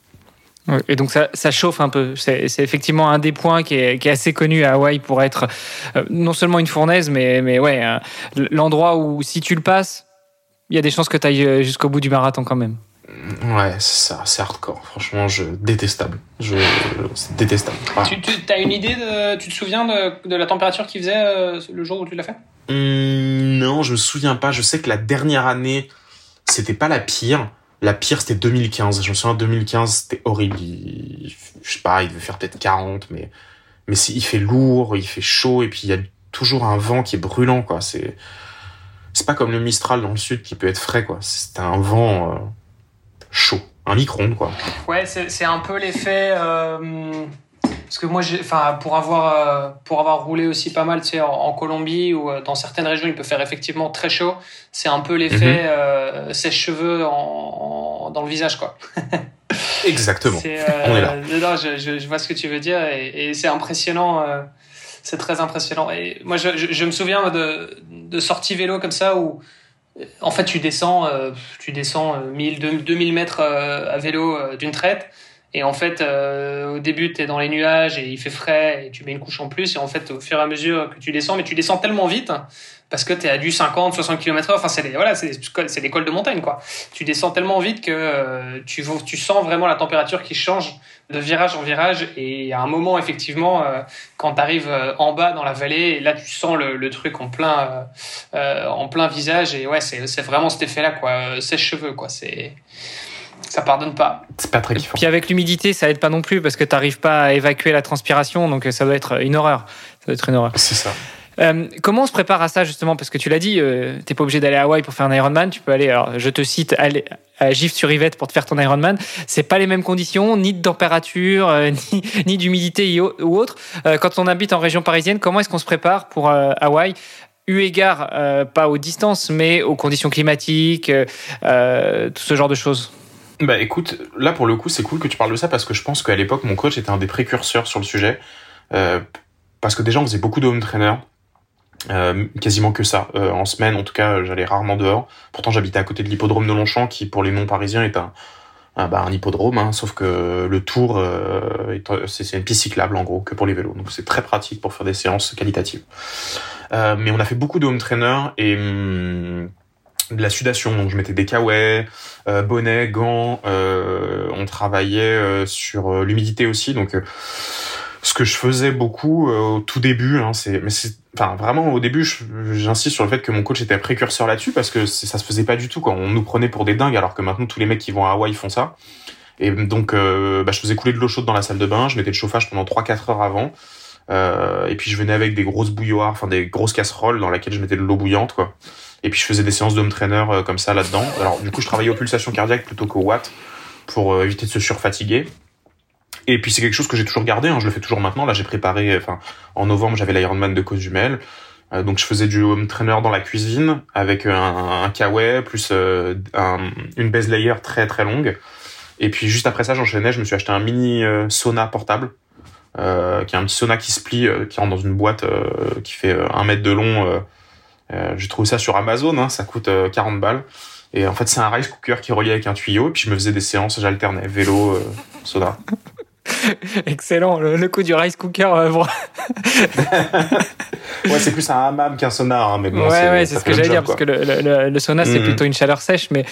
Et donc ça, ça chauffe un peu. C'est effectivement un des points qui est, qui est assez connu à Hawaï pour être euh, non seulement une fournaise, mais, mais ouais, euh, l'endroit où si tu le passes, il y a des chances que tu ailles jusqu'au bout du marathon quand même. Ouais, c'est ça, c'est hardcore. Franchement, je détestable. Je, c'est détestable. Voilà. Tu, tu as une idée de tu te souviens de, de la température qu'il faisait euh, le jour où tu l'as fait? Hum, non, je me souviens pas. Je sais que la dernière année, c'était pas la pire. La pire, c'était 2015. Je me souviens, 2015, c'était horrible. Il- je sais pas, il devait faire peut-être 40, mais, mais c'est- il fait lourd, il fait chaud, et puis il y a toujours un vent qui est brûlant, quoi. C'est, c'est pas comme le Mistral dans le sud qui peut être frais, quoi. C'était un vent euh, chaud, un micro-ondes, quoi. Ouais, c'est un peu l'effet. euh, parce que moi, enfin, pour avoir euh, pour avoir roulé aussi pas mal, tu sais, en, en Colombie ou euh, dans certaines régions, il peut faire effectivement très chaud. C'est un peu l'effet euh, sèche-cheveux en, en- dans le visage, quoi. Exactement. On est là. Non, je, je, je vois ce que tu veux dire et, et c'est impressionnant. c'est très impressionnant. Et moi, je, je, je me souviens de, de sorties vélo comme ça où, en fait, tu descends, euh, tu descends euh, 1000, 2000 mètres euh, à vélo euh, d'une traite. Et en fait, euh, au début, tu es dans les nuages et il fait frais et tu mets une couche en plus. Et en fait, au fur et à mesure que tu descends, mais tu descends tellement vite parce que tu es à du 50, 60 km/h. Enfin, c'est des, voilà, c'est des, des cols de montagne, quoi. Tu descends tellement vite que euh, tu sens vraiment la température qui change de virage en virage. Et a un moment, effectivement, euh, quand tu arrives en bas dans la vallée, et là, tu sens le, le truc en plein, euh, euh, en plein visage. Et ouais, c'est c'est vraiment cet effet-là, quoi. Euh, Sèche-cheveux, quoi. C'est. Ça pardonne pas. C'est pas très kiffant. Puis avec l'humidité, ça aide pas non plus parce que tu n'arrives pas à évacuer la transpiration, donc ça doit être une horreur. Ça doit être une horreur. C'est ça. Euh, comment on se prépare à ça justement Parce que tu l'as dit, euh, t'es pas obligé d'aller à Hawaï pour faire un Ironman. Tu peux aller, alors je te cite, aller à Gif sur Yvette pour te faire ton Ironman. C'est pas les mêmes conditions, ni de température, euh, ni, ni d'humidité ou autre. Euh, quand on habite en région parisienne, comment est-ce qu'on se prépare pour Hawaï? Eu égard pas aux distances, mais aux conditions climatiques, tout ce genre de choses. Bah écoute, là pour le coup c'est cool que tu parles de ça parce que je pense qu'à l'époque mon coach était un des précurseurs sur le sujet. Parce que déjà on faisait beaucoup de home trainer. Euh, quasiment que ça. Euh, en semaine, en tout cas, j'allais rarement dehors. Pourtant, j'habitais à côté de l'hippodrome de Longchamp, qui pour les non-parisiens est un, un, bah, un hippodrome, hein, sauf que le tour, euh, c'est une piste cyclable en gros, que pour les vélos. Donc c'est très pratique pour faire des séances qualitatives. Euh, mais on a fait beaucoup de home trainer et hum, de la sudation. Donc je mettais des kawaii, euh, bonnets, gants. Euh, on travaillait sur l'humidité aussi. Donc ce que je faisais beaucoup euh, au tout début, hein, c'est, mais c'est, enfin vraiment au début, j'insiste sur le fait que mon coach était précurseur là-dessus parce que ça se faisait pas du tout. Quoi. On nous prenait pour des dingues alors que maintenant tous les mecs qui vont à Hawaï font ça. Et donc, euh, bah, je faisais couler de l'eau chaude dans la salle de bain, je mettais le chauffage pendant 3-4 heures avant. Euh, et puis je venais avec des grosses bouilloires, enfin des grosses casseroles dans lesquelles je mettais de l'eau bouillante, quoi. Et puis je faisais des séances d'home trainer euh, comme ça là-dedans. Alors du coup, je travaillais aux pulsations cardiaques plutôt qu'au watt pour éviter de se surfatiguer. Et puis c'est quelque chose que j'ai toujours gardé, hein, je le fais toujours maintenant. Là, j'ai préparé, enfin, en novembre, j'avais l'Ironman de Cozumel. Euh, donc je faisais du home trainer dans la cuisine avec un, un kawaii plus euh, une base layer très très longue. Et puis juste après ça, j'enchaînais, je me suis acheté un mini euh, sauna portable, euh, qui est un petit sauna qui se plie, qui rentre dans une boîte qui fait un mètre de long. j'ai trouvé ça sur Amazon, hein, ça coûte 40 balles. Et en fait, c'est un rice cooker qui est relié avec un tuyau. Et puis je me faisais des séances, j'alternais vélo, sauna. Excellent, le, coup du rice cooker. Euh, ouais, c'est plus un hammam qu'un sauna, hein, mais bon, ouais, ouais, c'est ce que j'allais dire, parce que le, le, sauna c'est mm-hmm. plutôt une chaleur sèche, mais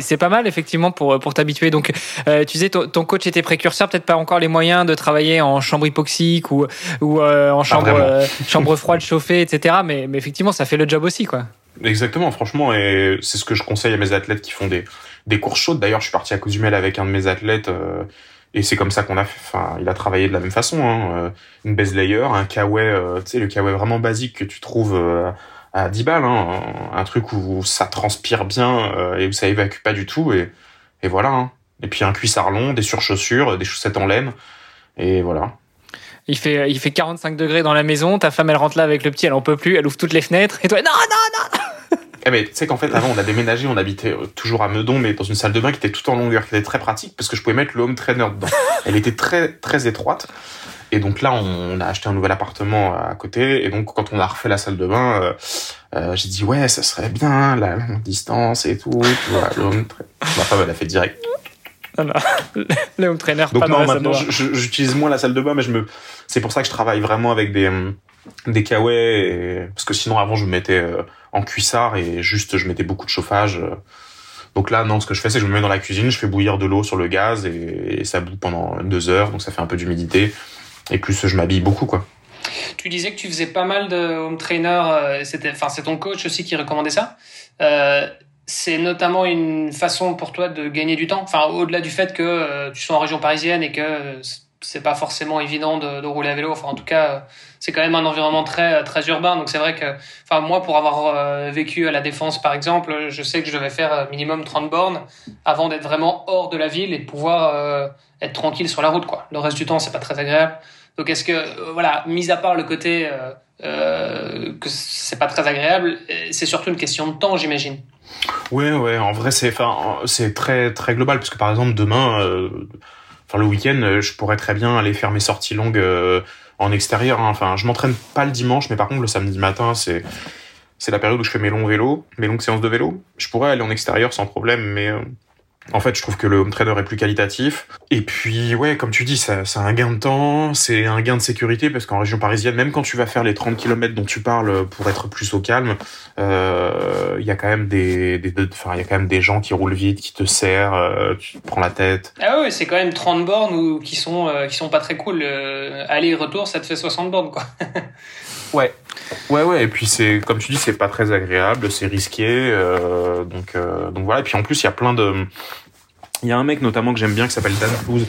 c'est pas mal effectivement pour pour t'habituer. Donc, euh, tu disais ton, coach était précurseur, peut-être pas encore les moyens de travailler en chambre hypoxique ou ou euh, en chambre chambre froide chauffée, etc. Mais mais effectivement, ça fait le job aussi, quoi. Exactement, franchement, et c'est ce que je conseille à mes athlètes qui font des des courses chaudes. D'ailleurs, je suis parti à Cozumel avec un de mes athlètes. Et c'est comme ça qu'on a fait. Enfin, il a travaillé de la même façon. Hein. Euh, une base layer, un kawaii, euh, tu sais, le kawaii vraiment basique que tu trouves euh, à 10 balles. Hein. Un truc où ça transpire bien et où ça évacue pas du tout. Et, voilà. Hein. Et puis un cuissard long, des surchaussures, des chaussettes en laine. Et voilà. Il fait, il fait 45 degrés dans la maison, ta femme elle rentre là avec le petit, elle en peut plus, elle ouvre toutes les fenêtres, et toi, non, non, non eh mais tu sais qu'en fait avant on a déménagé, on habitait euh, toujours à Meudon, mais dans une salle de bain qui était tout en longueur, qui était très pratique parce que je pouvais mettre le home trainer dedans. Elle était très très étroite. Et donc là, on a acheté un nouvel appartement à côté. Et donc, quand on a refait la salle de bain, euh, euh j'ai dit ouais, ça serait bien la longue distance et tout. Vois, le home Ma femme, elle a fait direct. le home trainer. Donc pas non, maintenant, j'utilise moins la salle de bain, mais je me. C'est pour ça que je travaille vraiment avec des des kawaii, parce que sinon avant je me mettais euh, en cuissard et juste je mettais beaucoup de chauffage. Donc là, non, ce que je fais, c'est que je me mets dans la cuisine, je fais bouillir de l'eau sur le gaz et, ça bout pendant deux heures, donc ça fait un peu d'humidité. Et plus, je m'habille beaucoup, quoi. Tu disais que tu faisais pas mal de home trainer. Euh, c'était, enfin, c'est ton coach aussi qui recommandait ça. Euh, c'est notamment une façon pour toi de gagner du temps. Enfin, au-delà du fait que euh, tu sois en région parisienne et que c'est pas forcément évident de, rouler à vélo. Enfin, en tout cas, c'est quand même un environnement très très urbain. Donc c'est vrai que, enfin, moi, pour avoir euh, vécu à la défense, par exemple, je sais que je devais faire euh, minimum 30 bornes avant d'être vraiment hors de la ville et de pouvoir euh, être tranquille sur la route. Quoi. Le reste du temps, c'est pas très agréable. Donc est-ce que, voilà, mis à part le côté que c'est pas très agréable, c'est surtout une question de temps, j'imagine. Ouais, ouais. En vrai, c'est, enfin, c'est très très global parce que par exemple demain enfin le week-end, euh, je pourrais très bien aller faire mes sorties longues euh, en extérieur. Hein. Enfin, je m'entraîne pas le dimanche, mais par contre le samedi matin, c'est c'est la période où je fais mes longs vélos, mes longues séances de vélo. Je pourrais aller en extérieur sans problème, mais euh, en fait, je trouve que le home trainer est plus qualitatif. Et puis, ouais, comme tu dis, ça, c'est un gain de temps, c'est un gain de sécurité, parce qu'en région parisienne, même quand tu vas faire les 30 km dont tu parles pour être plus au calme, il euh, y a quand même des, des, enfin, il y a quand même des gens qui roulent vite, qui te serrent, euh, tu te prends la tête. Ah ouais, c'est quand même 30 bornes ou, qui sont, euh, qui sont pas très cool. aller et retour, ça te fait 60 bornes, quoi. ouais. Ouais, ouais, et puis c'est, comme tu dis, c'est pas très agréable, c'est risqué, euh, donc, euh, donc voilà. Et puis en plus, il y a plein de, il y a un mec notamment que j'aime bien qui s'appelle Dan Cruz,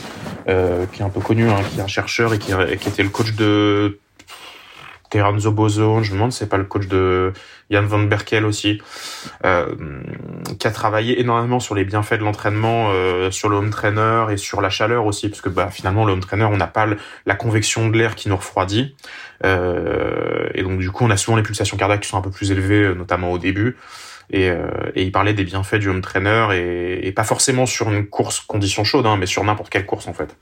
euh, qui est un peu connu, hein, qui est un chercheur et qui était le coach de Terranzo Bozo, je me demande c'est pas le coach de Jan van Berkel aussi, euh, qui a travaillé énormément sur les bienfaits de l'entraînement, euh, sur le home trainer et sur la chaleur aussi, parce que bah, finalement le home trainer, on n'a pas la convection de l'air qui nous refroidit, euh, et donc du coup on a souvent les pulsations cardiaques qui sont un peu plus élevées, notamment au début. Et, et il parlait des bienfaits du home trainer et, et pas forcément sur une course condition chaude, hein, mais sur n'importe quelle course en fait.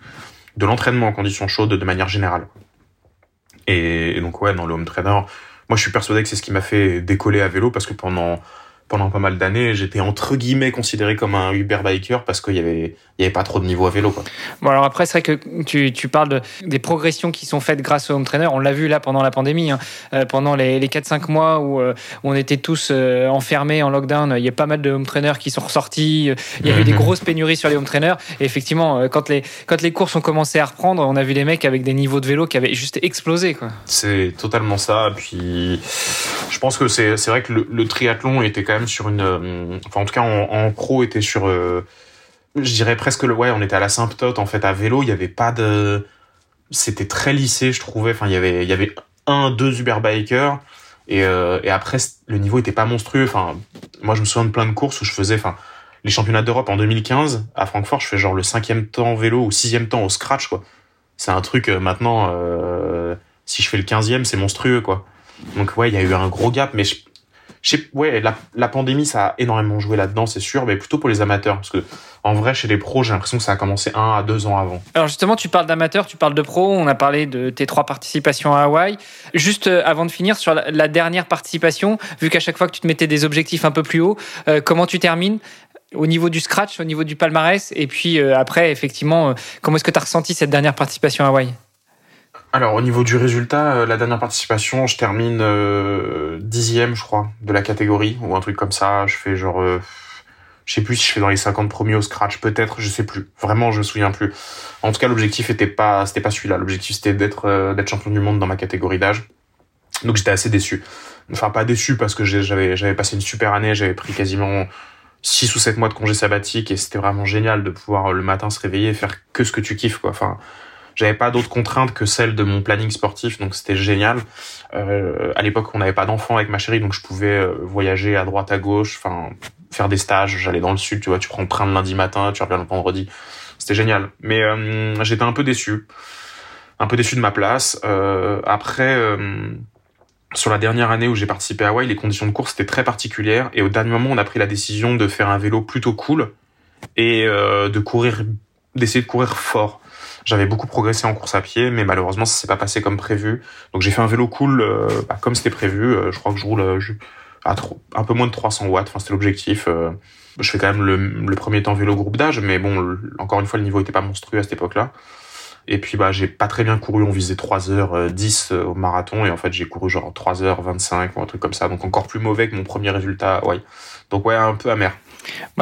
De l'entraînement en conditions chaudes de manière générale. Et, donc ouais, dans le home trainer, moi je suis persuadé que c'est ce qui m'a fait décoller à vélo parce que pendant pendant pas mal d'années, j'étais entre guillemets considéré comme un Uber biker parce qu'il y avait, il y avait pas trop de niveau à vélo. Quoi. Bon, alors après, c'est vrai que tu, tu parles de, des progressions qui sont faites grâce au home trainer. On l'a vu là pendant la pandémie, hein. euh, pendant les, les 4-5 mois où, euh, où, on était tous euh, enfermés en lockdown. Il y a pas mal de home trainers qui sont ressortis. Il y a eu des mhm. grosses pénuries sur les home trainers. Et effectivement, quand les, quand les courses ont commencé à reprendre, on a vu des mecs avec des niveaux de vélo qui avaient juste explosé. Quoi. C'est totalement ça. Puis, je pense que c'est, c'est vrai que le, le triathlon était quand même sur une, euh, enfin en tout cas en, pro était sur, euh, je dirais presque le, ouais, on était à la symptote en fait à vélo, il y avait pas de, c'était très lissé je trouvais, enfin il y avait, il y avait un, deux Uber bikers et, euh, et après le niveau était pas monstrueux, enfin moi je me souviens de plein de courses où je faisais, enfin les championnats d'Europe en 2015 à Francfort, je fais genre le cinquième temps vélo ou sixième temps au scratch quoi. C'est un truc maintenant, si je fais le quinzième, c'est monstrueux quoi. Donc ouais, il y a eu un gros gap, mais je, ouais, la, pandémie, ça a énormément joué là-dedans, c'est sûr, mais plutôt pour les amateurs. Parce que, en vrai, chez les pros, j'ai l'impression que ça a commencé un à deux ans avant. Alors, justement, tu parles d'amateurs, tu parles de pros. On a parlé de tes trois participations à Hawaï. Juste euh, avant de finir, sur la, dernière participation, vu qu'à chaque fois que tu te mettais des objectifs un peu plus hauts, euh, comment tu termines? Au niveau du scratch, au niveau du palmarès, et puis euh, après, effectivement, comment est-ce que tu as ressenti cette dernière participation à Hawaï? Alors au niveau du résultat, euh, la dernière participation, je termine euh, dixième, je crois, de la catégorie ou un truc comme ça. Je fais genre, euh, je sais plus si je fais dans les 50 premiers au scratch, peut-être, je sais plus. Vraiment, je me souviens plus. En tout cas, l'objectif était pas, c'était pas celui-là. L'objectif c'était d'être d'être champion du monde dans ma catégorie d'âge. Donc j'étais assez déçu. Enfin pas déçu parce que j'avais j'avais passé une super année, j'avais pris quasiment 6 ou 7 mois de congé sabbatique et c'était vraiment génial de pouvoir le matin se réveiller et faire que ce que tu kiffes quoi. Enfin j'avais pas d'autres contraintes que celles de mon planning sportif, donc c'était génial. Euh, à l'époque, on n'avait pas d'enfants avec ma chérie, donc je pouvais euh, voyager à droite, à gauche, enfin faire des stages. J'allais dans le sud, tu vois, tu prends le train le lundi matin, tu reviens le vendredi. C'était génial. Mais euh, j'étais un peu déçu, un peu déçu de ma place. Euh, après. Euh, sur la dernière année où j'ai participé à Hawaii, les conditions de course étaient très particulières et au dernier moment, on a pris la décision de faire un vélo plutôt cool et euh, de courir, d'essayer de courir fort. J'avais beaucoup progressé en course à pied, mais malheureusement, ça s'est pas passé comme prévu. Donc j'ai fait un vélo cool, euh, bah, comme c'était prévu. Euh, je crois que je roule euh, un peu moins de 300 watts. Enfin, c'était l'objectif. Je fais quand même le, premier temps vélo groupe d'âge, mais bon, encore une fois, le niveau était pas monstrueux à cette époque-là. Et puis bah j'ai pas très bien couru, on visait 3h10 au marathon et en fait j'ai couru genre 3h25 ou un truc comme ça, donc encore plus mauvais que mon premier résultat. Donc ouais, un peu amer.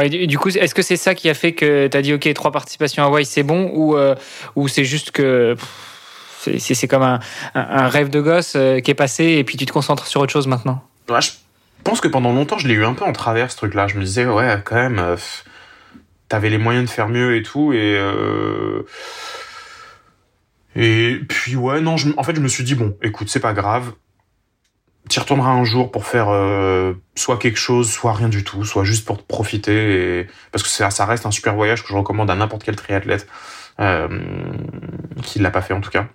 Du coup, est-ce que c'est ça qui a fait que tu as dit, OK, trois participations à Hawaï, c'est bon Ou, euh, ou c'est juste que c'est comme un, rêve de gosse euh, qui est passé et puis tu te concentres sur autre chose maintenant? Je pense que pendant longtemps, je l'ai eu un peu en travers ce truc-là. Je me disais, ouais, quand même, euh, t'avais les moyens de faire mieux et tout. Et. Et puis ouais, non, en fait, je me suis dit, bon, écoute, c'est pas grave, tu retourneras un jour pour faire euh, soit quelque chose, soit rien du tout, soit juste pour te profiter, parce que ça, reste un super voyage que je recommande à n'importe quel triathlète euh, qui l'a pas fait en tout cas.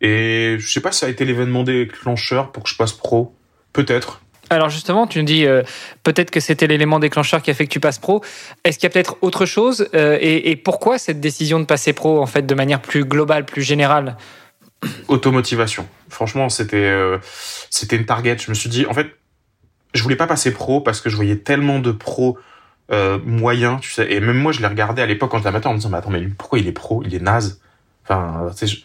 Et je sais pas si ça a été l'événement déclencheur pour que je passe pro, peut-être. Alors justement, tu nous dis euh, peut-être que c'était l'élément déclencheur qui a fait que tu passes pro. Est-ce qu'il y a peut-être autre chose euh, et, et pourquoi cette décision de passer pro en fait de manière plus globale, plus générale? Automotivation. Franchement, c'était euh, c'était une target. Je me suis dit, en fait, je voulais pas passer pro parce que je voyais tellement de pros euh, moyens, tu sais. Et même moi, je les regardais à l'époque quand amateur en me disant, mais attends, mais pourquoi il est pro? Il est naze. Enfin, tu sais, je,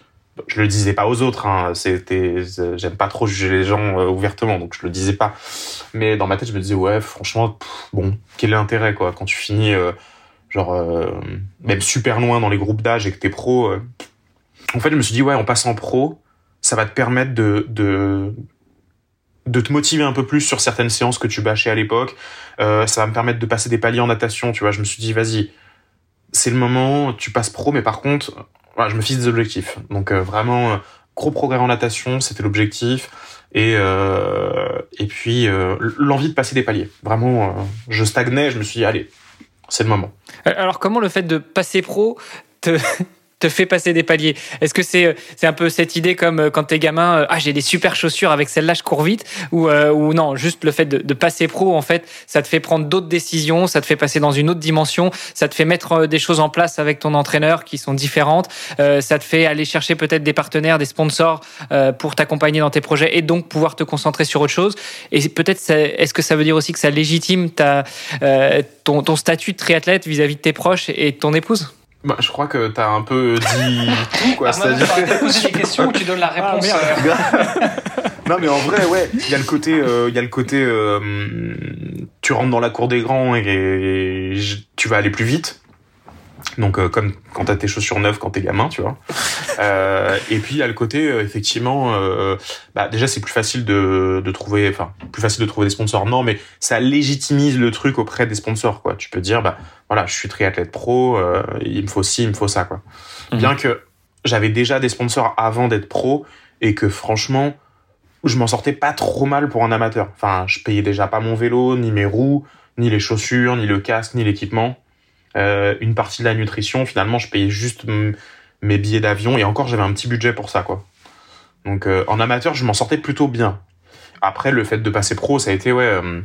je le disais pas aux autres. Hein. C'était, j'aime pas trop juger les gens euh, ouvertement, donc je le disais pas. Mais dans ma tête, je me disais, ouais, franchement, bon, quel est l'intérêt quoi? Quand tu finis, euh, genre, euh, même super loin dans les groupes d'âge et que t'es pro en fait, je me suis dit, ouais, en passant pro, ça va te permettre de, de, de te motiver un peu plus sur certaines séances que tu bâchais à l'époque. Euh, ça va me permettre de passer des paliers en natation, tu vois. Je me suis dit, vas-y, c'est le moment, tu passes pro, mais par contre, je me fixe des objectifs. Donc euh, vraiment, euh, gros progrès en natation, c'était l'objectif. Et, et puis, l'envie de passer des paliers. Vraiment, je stagnais, je me suis dit, allez, c'est le moment. Alors comment le fait de passer pro te, te fait passer des paliers. Est-ce que c'est c'est un peu cette idée comme quand t'es gamin, ah j'ai des super chaussures avec celle-là je cours vite, ou ou non, juste le fait de, passer pro en fait, ça te fait prendre d'autres décisions, ça te fait passer dans une autre dimension, ça te fait mettre des choses en place avec ton entraîneur qui sont différentes, ça te fait aller chercher peut-être des partenaires, des sponsors pour t'accompagner dans tes projets et donc pouvoir te concentrer sur autre chose. Et peut-être, est-ce que ça veut dire aussi que ça légitime ta, euh, ton, ton, statut de triathlète vis-à-vis de tes proches et de ton épouse? Bah, je crois que tu as un peu dit tout, quoi. Ah, C'est-à-dire des questions où tu donnes la ah, réponse. Euh. non, mais en vrai, ouais, il y a le côté, euh, il y a le côté, tu rentres dans la cour des grands et tu vas aller plus vite. Donc euh, comme quand t'as tes chaussures neuves quand t'es gamin, tu vois. Euh, et puis il y a le côté euh, effectivement, euh, bah, déjà c'est plus facile de, de trouver, enfin plus facile de trouver des sponsors, non, mais ça légitimise le truc auprès des sponsors, quoi. Tu peux dire bah voilà, je suis triathlète pro, il me faut ci, il me faut ça, quoi. Mhm. Bien que j'avais déjà des sponsors avant d'être pro et que franchement je m'en sortais pas trop mal pour un amateur. Enfin, je payais déjà pas mon vélo, ni mes roues, ni les chaussures, ni le casque, ni l'équipement. Euh, une partie de la nutrition, finalement, je payais juste mes billets d'avion et encore, j'avais un petit budget pour ça, quoi. Donc, euh, en amateur, je m'en sortais plutôt bien. Après, le fait de passer pro, ça a été, ouais. Euh,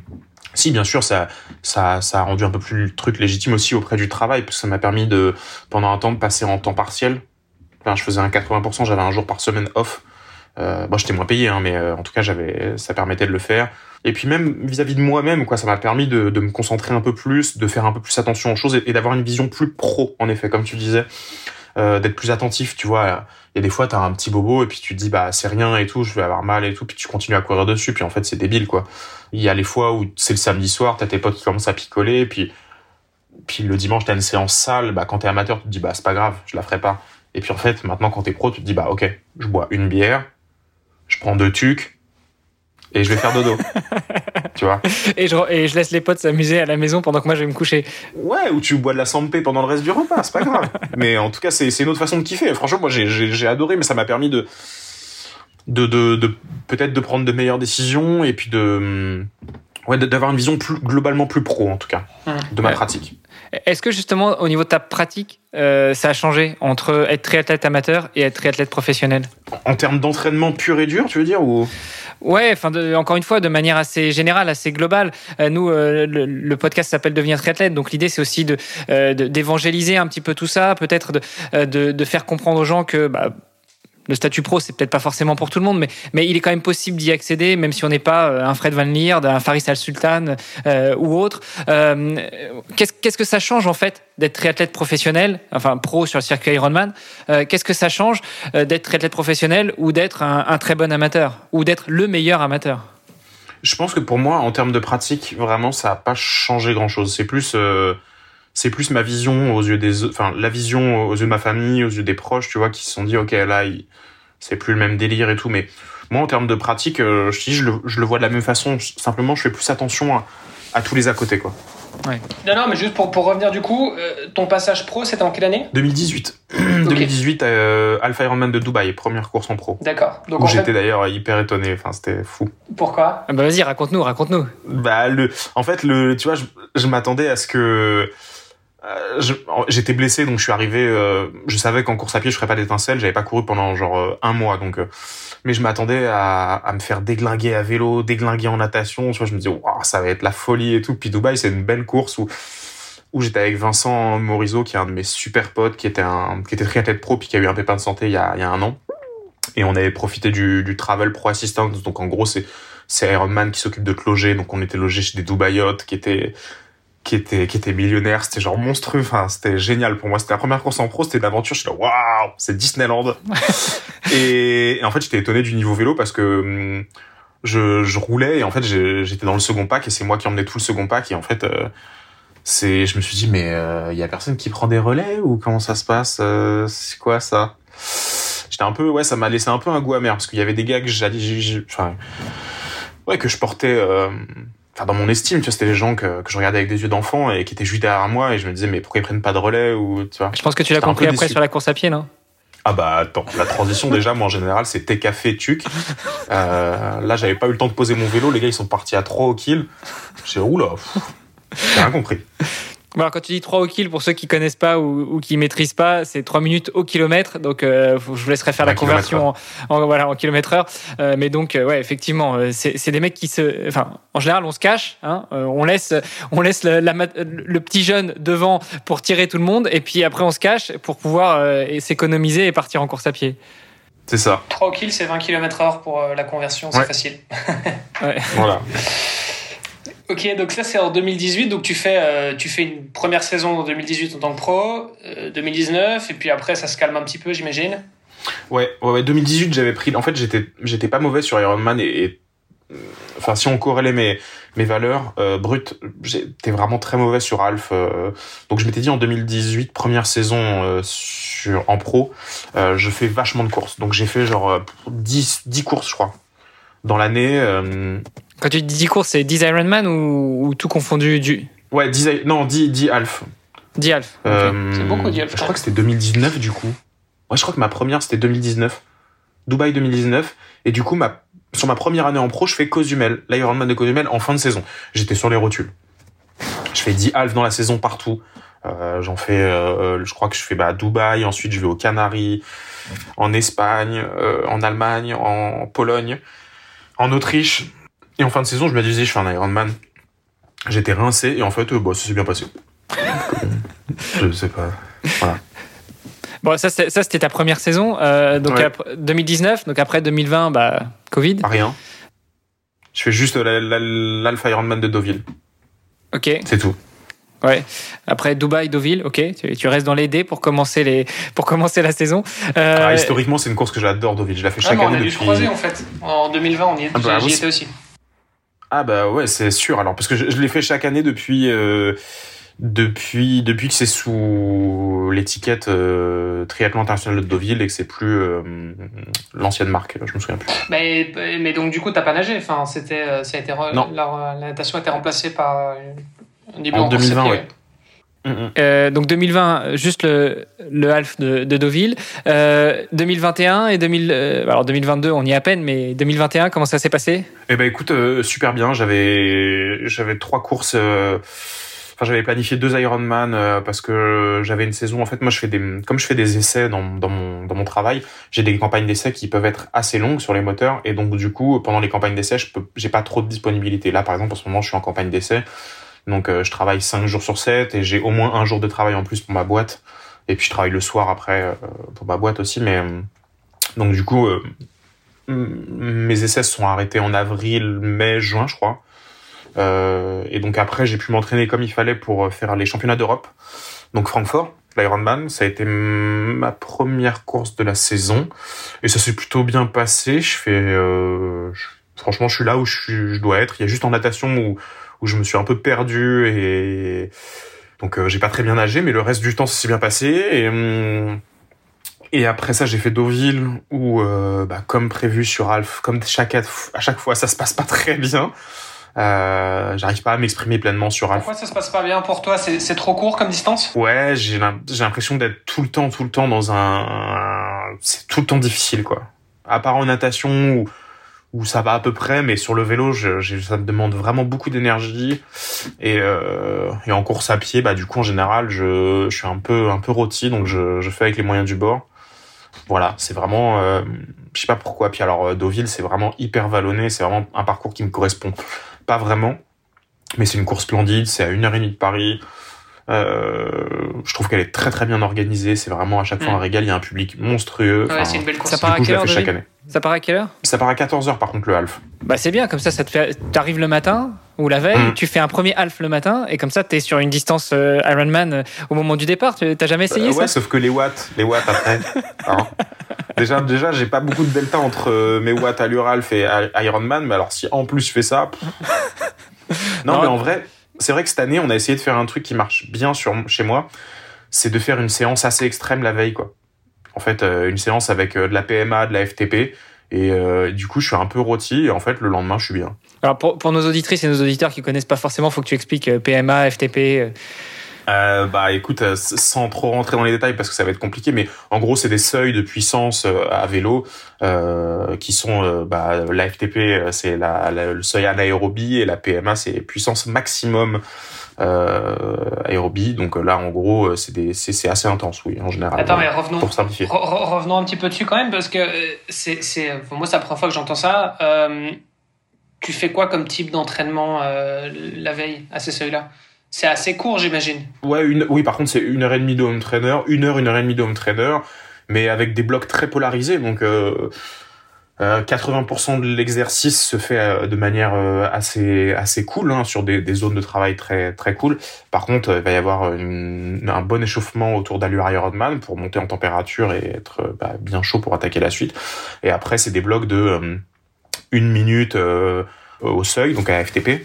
si, bien sûr, ça, ça, ça a rendu un peu plus le truc légitime aussi auprès du travail, parce que ça m'a permis de, pendant un temps, de passer en temps partiel. Enfin, je faisais un 80%, j'avais un jour par semaine off. Euh, bon, j'étais moins payé, hein, mais en tout cas, j'avais, ça permettait de le faire. Et puis même vis-à-vis de moi-même, quoi, ça m'a permis de, me concentrer un peu plus, de faire un peu plus attention aux choses et, d'avoir une vision plus pro, en effet, comme tu disais, euh, d'être plus attentif. Tu vois, il y a des fois, t'as un petit bobo et puis tu te dis bah c'est rien et tout, je vais avoir mal et tout, puis tu continues à courir dessus, puis en fait c'est débile quoi. Il y a les fois où c'est le samedi soir, t'as tes potes qui commencent à picoler, puis puis le dimanche t'as une séance sale, bah quand t'es amateur tu te dis bah c'est pas grave, je la ferai pas. Et puis en fait maintenant quand t'es pro, tu te dis bah ok, je bois une bière, je prends deux tucs et je vais faire dodo. tu vois et je, et je laisse les potes s'amuser à la maison pendant que moi je vais me coucher. Ouais, ou tu bois de la sampé pendant le reste du repas, c'est pas grave. mais en tout cas, c'est une autre façon de kiffer. Franchement, moi j'ai adoré, mais ça m'a permis de, de, de, de peut-être de prendre de meilleures décisions et puis de ouais d'avoir une vision plus globalement plus pro en tout cas mmh. de ma pratique. Est-ce que justement au niveau de ta pratique, euh, ça a changé entre être triathlète amateur et être triathlète professionnel? En termes d'entraînement pur et dur, tu veux dire ou? Ouais, enfin encore une fois de manière assez générale, assez globale. Euh, nous, euh, le, podcast s'appelle Devenir triathlète, donc l'idée c'est aussi de d'évangéliser un petit peu tout ça, peut-être de, de, de, faire comprendre aux gens que bah, le statut pro, c'est peut-être pas forcément pour tout le monde, mais, mais il est quand même possible d'y accéder, même si on n'est pas euh, un Fred Van Lierde, un Faris Al Sultan euh, ou autre. Euh, qu'est-ce, que ça change en fait d'être triathlète professionnel, enfin pro sur le circuit Ironman Qu'est-ce que ça change d'être triathlète professionnel ou d'être un, très bon amateur ou d'être le meilleur amateur? Je pense que pour moi, en termes de pratique, vraiment, ça n'a pas changé grand-chose. C'est plus c'est plus ma vision aux yeux des enfin la vision aux yeux de ma famille aux yeux des proches tu vois qui se sont dit ok là c'est plus le même délire et tout. Mais moi en termes de pratique euh, je, je, le, je le vois de la même façon. Simplement je fais plus attention à, à tous les à côté quoi. Ouais. non non mais juste pour, pour revenir du coup euh, ton passage pro c'était en quelle année? 2018 2018 euh, Alpha Ironman de Dubaï première course en pro. D'accord. Donc j'étais d'ailleurs hyper étonné. Enfin c'était fou. Pourquoi? Ah bah vas-y raconte-nous raconte-nous. Bah le en fait le tu vois je, je m'attendais à ce que euh, j'étais blessé donc je suis arrivé euh, je savais qu'en course à pied je ferais pas d'étincelle j'avais pas couru pendant genre euh, un mois donc mais je m'attendais à, à, me faire déglinguer à vélo déglinguer en natation tu je me disais ça va être la folie et tout. Puis Dubaï c'est une belle course où où j'étais avec Vincent Morisot qui est un de mes super potes qui était un qui était triathlète pro puis qui a eu un pépin de santé il y a, il y a un an. Et on avait profité du, du travel pro assistance. Donc en gros c'est c'est Ironman qui s'occupe de te loger. Donc on était logé chez des Dubaïotes qui étaient qui était qui était millionnaire c'était genre monstrueux enfin c'était génial pour moi. C'était la première course en pro c'était une aventure je suis là waouh c'est Disneyland. Et, en fait j'étais étonné du niveau vélo parce que hum, je, je roulais et en fait j'étais dans le second pack et c'est moi qui emmenais tout le second pack et en fait euh, c'est je me suis dit mais il euh, y a personne qui prend des relais ou comment ça se passe euh, c'est quoi ça? J'étais un peu ouais ça m'a laissé un peu un goût amer parce qu'il y avait des gars que j'ai enfin ouais que je portais dans mon estime, tu vois, c'était des gens que, que je regardais avec des yeux d'enfant et qui étaient juste derrière moi et je me disais, mais pourquoi ils prennent pas de relais ou, tu vois. Je pense que tu l'as compris après sur la course à pied, non? Ah bah attends, la transition déjà, moi en général, c'est thé café tuc. Euh, là, j'avais pas eu le temps de poser mon vélo, les gars ils sont partis à 3 au kill. J'ai oula, j'ai rien compris. Alors, quand tu dis 3 au kill, pour ceux qui connaissent pas ou, ou qui maîtrisent pas, c'est 3 minutes au kilomètre. Donc, euh, je vous laisserai faire la conversion en, en, voilà, en kilomètre heure. Euh, mais donc, euh, ouais, effectivement, c'est des mecs qui se, enfin, en général, on se cache, hein, euh, on laisse, on laisse le, la, le, petit jeune devant pour tirer tout le monde, et puis après, on se cache pour pouvoir euh, s'économiser et partir en course à pied. C'est ça. 3 au kill, c'est 20 km heure pour la conversion, c'est Ouais. facile. Ouais. Voilà. Ok, donc ça c'est en 2018, donc tu fais, euh, tu fais une première saison en 2018 en tant que pro, euh, 2019, et puis après ça se calme un petit peu, j'imagine. Ouais, ouais, ouais, 2018, j'avais pris. En fait, j'étais, pas mauvais sur Ironman et, euh, enfin, si on corrélait mes mes valeurs euh, brutes, j'étais vraiment très mauvais sur Alf. euh, donc, je m'étais dit en 2018, première saison euh, sur en pro, euh, je fais vachement de courses. Donc, j'ai fait genre euh, 10 10 courses, je crois, dans l'année. Quand tu dis 10 courses, c'est 10 Ironman ou, ou tout confondu du ouais, 10 I- non, 10 10 Alf. 10 Half. ok. Euh, C'est beaucoup, 10 Alf. Je crois que c'était 2019 du coup. Ouais, je crois que ma première c'était 2019. Dubaï 2019. Et du coup, ma, sur ma première année en pro, je fais Cozumel, l'Ironman de Cozumel en fin de saison. J'étais sur les rotules. Je fais 10 halves dans la saison partout. Euh, J'en fais, euh, je crois que je fais bah, Dubaï, ensuite je vais aux Canaries, en Espagne, euh, en Allemagne, en Pologne, en Autriche. Et en fin de saison, je me disais, je fais un Ironman. J'étais rincé et en fait, euh, bah, ça s'est bien passé. je sais pas. Bon, ça, c'était ta première saison. euh, donc, Ouais. après- 2019. Donc, après 2020, bah, Covid. Pas rien. Je fais juste la- la- l'Alpha Ironman de Deauville. Ok. C'est tout. Ouais. Après Dubaï, Deauville. Ok. Tu, tu restes dans les dés pour commencer les, pour commencer la saison. Euh, Ah, historiquement, c'est une course que j'adore, Deauville. Je la fais Ah, chaque on année a dû se croiser en fait. En 2020, on y est, Ah bah, j'y oui, étais aussi. Ah bah ouais, c'est sûr. Alors parce que je, je l'ai fait chaque année depuis euh, depuis depuis que c'est sous l'étiquette euh, Triathlon International de Deauville et que c'est plus euh, l'ancienne marque. Je me souviens plus. Mais, mais donc du coup, t'as pas nagé. Enfin, c'était, euh, ça a été re- Non. la, la natation a été remplacée par un début En course à 2020, pied, ouais. Mm. Euh, donc 2020, juste le, le half de, de Deauville. Euh, 2021 et 2000, euh, alors 2022, on y est à peine, mais 2021, comment ça s'est passé? Eh ben écoute, euh, super bien. J'avais j'avais trois courses. euh, Enfin, j'avais planifié deux Ironman euh, parce que j'avais une saison. En fait, moi, je fais des comme je fais des essais dans, dans mon dans mon travail. J'ai des campagnes d'essais qui peuvent être assez longues sur les moteurs et donc du coup, pendant les campagnes d'essais, je peux j'ai pas trop de disponibilité. Là, par exemple, en ce moment, je suis en campagne d'essais, donc euh, je travaille cinq jours sur 7 et j'ai au moins un jour de travail en plus pour ma boîte. Et puis je travaille le soir après euh, pour ma boîte aussi, mais euh, donc du coup. mes essais sont arrêtés en avril, mai, juin, je crois. Et donc après, j'ai pu m'entraîner comme il fallait pour faire les championnats d'Europe. Donc Francfort, l'Ironman, ça a été ma première course de la saison. Et ça s'est plutôt bien passé. Je fais, franchement, je suis là où je, je dois être. Il y a juste en natation où, où je me suis un peu perdu et donc euh, j'ai pas très bien nagé, mais le reste du temps, ça s'est bien passé. Et, hum, et après ça, j'ai fait Deauville où, euh, bah, comme prévu sur Alf, comme chaque, à chaque fois, ça se passe pas très bien. Euh, J'arrive pas à m'exprimer pleinement sur Alf. Pourquoi ça se passe pas bien pour toi? C'est trop court comme distance? Ouais, j'ai l'impression d'être tout le temps, tout le temps dans un... C'est tout le temps difficile, quoi. À part en natation où, où ça va à peu près, mais sur le vélo, je, ça me demande vraiment beaucoup d'énergie. Et, euh, et en course à pied, bah du coup, en général, je, je suis un peu, un peu rôti, donc je, je fais avec les moyens du bord. Voilà, c'est vraiment... Euh, je sais pas pourquoi. Puis alors, euh, Deauville, c'est vraiment hyper vallonné. C'est vraiment un parcours qui me correspond pas vraiment. Mais c'est une course splendide, c'est à une heure et demie de Paris. Euh, je trouve qu'elle est très très bien organisée. C'est vraiment à chaque fois un régal. Il y a un public monstrueux. Ouais, Enfin, c'est une belle course. Ça part à quelle heure, chaque année. Ça part à quelle heure? Ça part à 14h par contre le half. Bah c'est bien, comme ça, ça te fait. T'arrives le matin ou la veille, Mm. tu fais un premier half le matin et comme ça, t'es sur une distance euh, Ironman euh, au moment du départ. T'as jamais essayé Euh, ça? ouais, sauf que les watts, les watts après. hein. Déjà, déjà, j'ai pas beaucoup de delta entre euh, mes watts à l'Uralf et à Ironman, mais alors si en plus je fais ça. pff. non, Non. mais en vrai, c'est vrai que cette année, on a essayé de faire un truc qui marche bien chez moi, c'est de faire une séance assez extrême la veille, quoi. En fait, euh, une séance avec euh, de la PMA, de la FTP. Et euh, du coup, je suis un peu rôti. Et en fait, le lendemain, je suis bien. Alors pour, nos auditrices et nos auditeurs qui connaissent pas forcément, faut que tu expliques PMA, FTP. Euh. Bah écoute, euh, sans trop rentrer dans les détails parce que ça va être compliqué, mais en gros c'est des seuils de puissance euh, à vélo qui sont bah, la FTP c'est la, la- le seuil anaérobie et la PMA c'est puissance maximum aérobie. Donc là, en gros, c'est des, c'est, assez intense, oui, en général. Attends, mais revenons, pour simplifier. revenons un petit peu dessus quand même, parce que c'est, c'est, moi, c'est la première fois que j'entends ça. tu fais quoi comme type d'entraînement la veille à ces seuils-là? C'est assez court, j'imagine. Ouais, une, oui, par contre, c'est une heure et demie de home trainer, une heure, une heure et demie de home trainer, mais avec des blocs très polarisés. Donc, euh, 80% euh, de l'exercice se fait euh, de manière euh, assez assez cool hein, sur des, des, zones de travail très très cool. Par contre, il va y avoir un bon échauffement autour d'allure Ironman pour monter en température et être bah, bien chaud pour attaquer la suite. Et après, c'est des blocs de une minute au seuil, donc à FTP,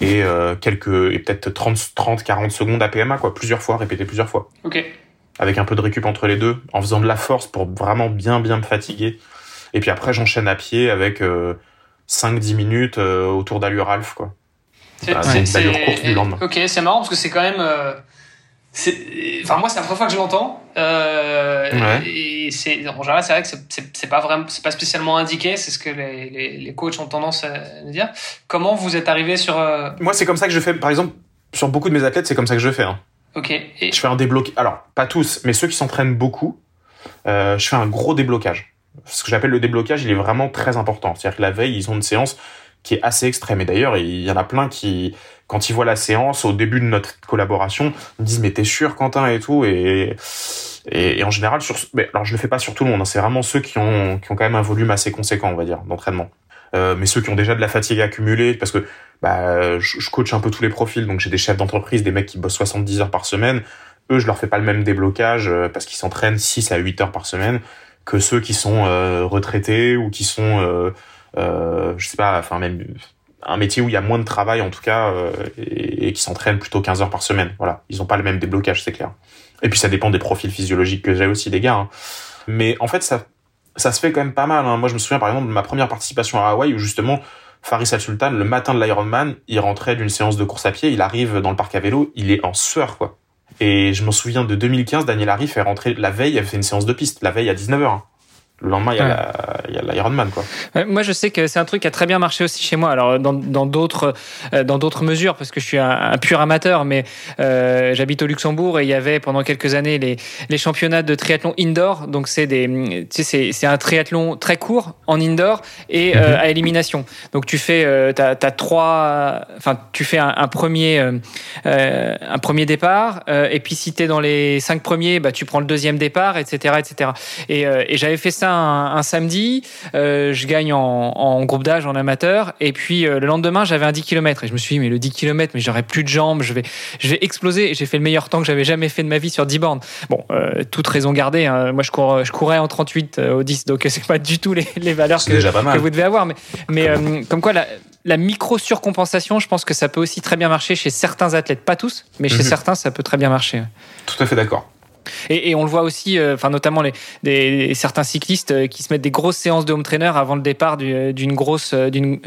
et quelques et peut-être 30 30 40 secondes à PMA quoi, plusieurs fois, répété plusieurs fois. OK. Avec un peu de récup entre les deux, en faisant de la force pour vraiment bien bien me fatiguer et puis après, j'enchaîne à pied avec 5-10 euh, minutes euh, autour d'allure half, quoi. C'est d'allure courte du lendemain. Ok, c'est marrant parce que c'est quand même. Euh, enfin, moi, c'est la première fois que je l'entends. Et c'est, en général, c'est vrai que c'est pas vraiment, c'est pas spécialement indiqué. C'est ce que les, les, coachs ont tendance à dire. Comment vous êtes arrivé sur Moi, c'est comme ça que je fais. Par exemple, sur beaucoup de mes athlètes, c'est comme ça que je fais. Hein. Ok. Et... Je fais un déblocage. Alors, pas tous, mais ceux qui s'entraînent beaucoup, je fais un gros déblocage ce que j'appelle le déblocage, il est vraiment très important. C'est-à-dire que la veille, ils ont une séance qui est assez extrême. Et d'ailleurs, il y en a plein qui, quand ils voient la séance au début de notre collaboration, me disent mais t'es sûr Quentin et tout et et, en général sur mais alors je le fais pas sur tout le monde. Hein. c'est vraiment ceux qui ont qui ont quand même un volume assez conséquent, on va dire, d'entraînement. Euh, mais ceux qui ont déjà de la fatigue accumulée, parce que bah, je, coach un peu tous les profils, donc j'ai des chefs d'entreprise, des mecs qui bossent 70 heures par semaine. Eux, je leur fais pas le même déblocage euh, parce qu'ils s'entraînent 6 à 8 heures par semaine que ceux qui sont euh, retraités ou qui sont, euh, euh, je sais pas, enfin même un métier où il y a moins de travail en tout cas et, qui s'entraînent plutôt 15 heures par semaine. Voilà, ils ont pas le même déblocage, c'est clair. Et puis ça dépend des profils physiologiques que j'ai aussi des gars. Hein. Mais en fait ça ça se fait quand même pas mal. Hein. Moi je me souviens par exemple de ma première participation à Hawaï où justement Faris Al Sultan le matin de l'Ironman, il rentrait d'une séance de course à pied, il arrive dans le parc à vélo, il est en sueur quoi. Et je m'en souviens de 2015, Daniel Harry est rentré la veille, il avait fait une séance de piste, la veille à 19h. Le lendemain, il y a l'Ironman, quoi. Moi, je sais que c'est un truc qui a très bien marché aussi chez moi. Alors, dans d'autres dans dans d'autres mesures, parce que je suis un, pur amateur, mais euh, j'habite au Luxembourg et il y avait pendant quelques années les, les championnats de triathlon indoor. Donc, c'est tu sais, c'est un triathlon très court en indoor et euh, mhm. à élimination. Donc, tu fais euh, as trois, enfin, tu fais un, premier euh, un premier départ et puis si t'es dans les cinq premiers, bah, tu prends le deuxième départ, etc., etc. Et, et j'avais fait ça un, samedi, euh, je gagne en, groupe d'âge, en amateur, et puis euh, le lendemain, j'avais un 10 km. Et je me suis dit, mais le 10 km, mais j'aurais plus de jambes, je vais, je vais exploser. Et j'ai fait le meilleur temps que j'avais jamais fait de ma vie sur 10 bornes. Bon, euh, toute raison gardée. Hein. Moi, je, cours, je courais en 38 au 10, donc c'est pas du tout les, les valeurs que, que, vous devez avoir. Mais, mais comme quoi, la, la micro-surcompensation, je pense que ça peut aussi très bien marcher chez certains athlètes. Pas tous, mais chez mhm. certains, ça peut très bien marcher. Tout à fait d'accord. Et, on le voit aussi, euh, enfin notamment les, certains cyclistes euh, qui se mettent des grosses séances de home trainer avant le départ d'une grosse, euh, d'une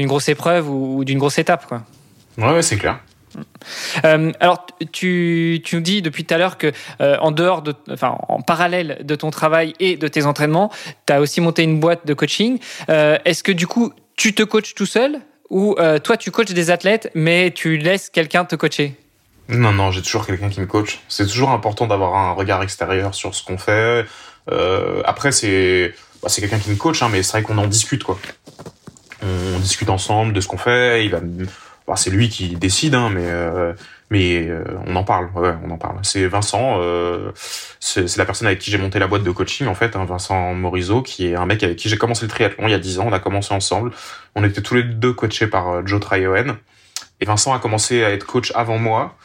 grosse épreuve ou, d'une grosse étape. Quoi. Ouais, c'est clair. alors, tu, tu, nous dis depuis tout à l'heure que en dehors de, enfin, en parallèle de ton travail et de tes entraînements, tu as aussi monté une boîte de coaching. Est-ce que du coup, tu te coaches tout seul ou toi, tu coaches des athlètes, mais tu laisses quelqu'un te coacher? Non, non, j'ai toujours quelqu'un qui me coach. C'est toujours important d'avoir un regard extérieur sur ce qu'on fait. Euh, après, c'est bah, c'est quelqu'un qui me coach, hein, mais c'est vrai qu'on en discute, quoi. On, discute ensemble de ce qu'on fait. Il va, bah, c'est lui qui décide, hein, mais euh, mais euh, on en parle. Ouais, on en parle. C'est Vincent. Euh, c'est la personne avec qui j'ai monté la boîte de coaching, en fait, hein, Vincent Morizot, qui est un mec avec qui j'ai commencé le triathlon il y a 10 ans. On a commencé ensemble. On était tous les deux coachés par euh, Joe Trioen. Et Vincent a commencé à être coach avant moi.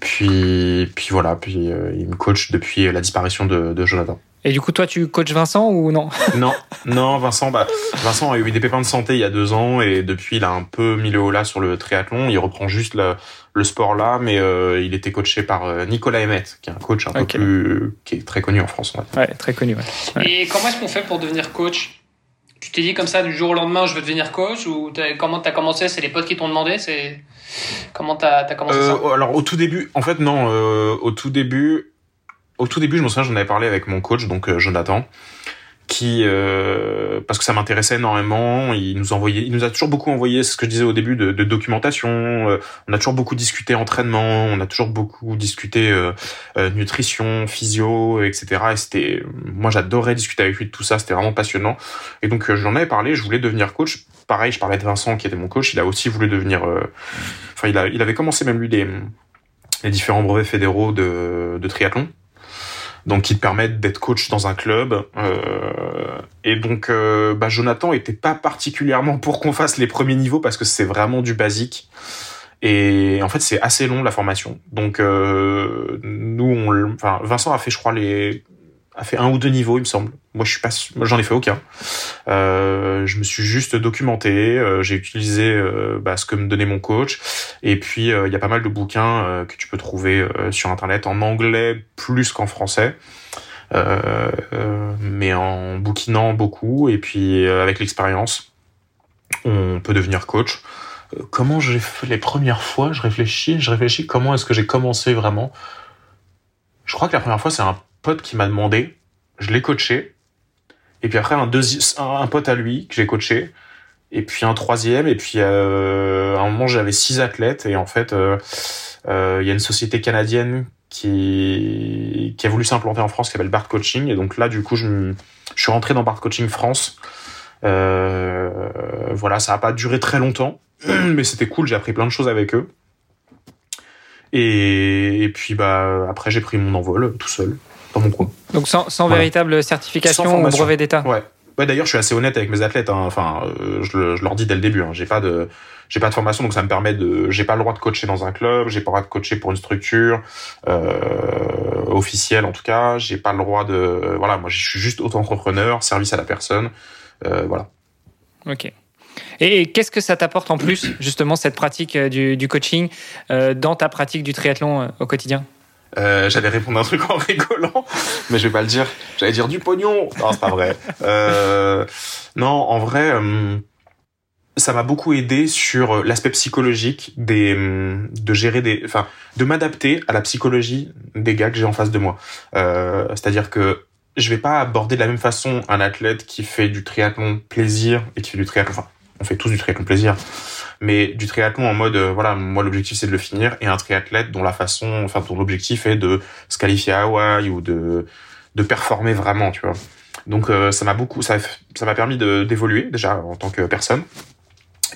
Puis, puis voilà, puis euh, il me coach depuis la disparition de, de, Jonathan. Et du coup, toi, tu coaches Vincent ou non? Non, non, Vincent, bah, Vincent a eu des pépins de santé il y a deux ans et depuis, il a un peu mis le haut là sur le triathlon. Il reprend juste le, le sport là, mais euh, il était coaché par euh, Nicolas Emmett, qui est un coach un peu plus, qui est très connu en France. Ouais, très connu. Ouais. Et comment est-ce qu'on fait pour devenir coach? Tu t'es dit comme ça du jour au lendemain, je veux devenir coach ou comment t'as commencé? C'est les potes qui t'ont demandé C'est comment t'as as commencé euh, Alors au tout début, en fait non, euh, au tout début, au tout début, je me souviens, j'en avais parlé avec mon coach, donc euh, Jonathan. Qui euh, parce que ça m'intéressait énormément. Il nous envoyait, il nous a toujours beaucoup envoyé, ce que je disais au début, de, de documentation. Euh, on a toujours beaucoup discuté entraînement, on a toujours beaucoup discuté euh, euh, nutrition, physio, etc. Et c'était, moi j'adorais discuter avec lui de tout ça, c'était vraiment passionnant. Et donc euh, j'en avais parlé, je voulais devenir coach. Pareil, je parlais de Vincent qui était mon coach, il a aussi voulu devenir. Enfin, il a, il avait commencé même lui les les différents brevets fédéraux de, de triathlon donc qui te permettent d'être coach dans un club. Euh, et donc, euh, bah, Jonathan était pas particulièrement pour qu'on fasse les premiers niveaux parce que c'est vraiment du basique. Et en fait, c'est assez long la formation. Donc, euh, nous, on, enfin, Vincent a fait, je crois, les a fait un ou deux niveaux, il me semble. Moi, je suis pas, moi, j'en ai fait aucun. Euh, je me suis juste documenté. Euh, j'ai utilisé euh, bah, ce que me donnait mon coach. Et puis, euh, il y a pas mal de bouquins euh, que tu peux trouver sur internet en anglais plus qu'en français. mais en bouquinant beaucoup et puis avec l'expérience, on peut devenir coach. Comment j'ai fait les premières fois Je réfléchis, je réfléchis. Comment est-ce que j'ai commencé vraiment? Je crois que la première fois, c'est un pote qui m'a demandé, je l'ai coaché, et puis après un, un pote à lui que j'ai coaché, et puis un troisième, et puis euh, à un moment j'avais six athlètes, et en fait euh, euh, il y a une société canadienne qui, a voulu s'implanter en France qui s'appelle Bart Coaching, et donc là du coup je, suis rentré dans Bart Coaching France. Voilà, ça a pas duré très longtemps, mais c'était cool, j'ai appris plein de choses avec eux. Et, et puis bah après j'ai pris mon envol tout seul dans mon coin. Donc sans, sans voilà. véritable certification sans ou brevet d'État. Ouais. Ouais, d'ailleurs, je suis assez honnête avec mes athlètes. Hein. Enfin, euh, je, le, je, leur dis dès le début. Hein. J'ai pas de, j'ai pas de formation, donc ça me permet de. J'ai pas le droit de coacher dans un club. J'ai pas le droit de coacher pour une structure euh, officielle, en tout cas. J'ai pas le droit de. Voilà, moi, je suis juste auto-entrepreneur, service à la personne. Euh, voilà. Ok. Et, qu'est-ce que ça t'apporte en plus, justement, cette pratique du, du coaching euh, dans ta pratique du triathlon au quotidien? Euh, j'allais répondre un truc en rigolant, mais je vais pas le dire. J'allais dire du pognon. Non, c'est pas vrai. Euh, non, en vrai, euh, ça m'a beaucoup aidé sur l'aspect psychologique des, de gérer des, enfin, de m'adapter à la psychologie des gars que j'ai en face de moi. Euh, C'est-à-dire que je vais pas aborder de la même façon un athlète qui fait du triathlon plaisir et qui fait du triathlon, enfin, on fait tous du triathlon plaisir. Mais du triathlon en mode euh, voilà moi l'objectif c'est de le finir et un triathlète dont la façon enfin dont l'objectif est de se qualifier à Hawaï ou de de performer vraiment tu vois. Donc euh, ça m'a beaucoup ça ça m'a permis d'évoluer déjà en tant que personne.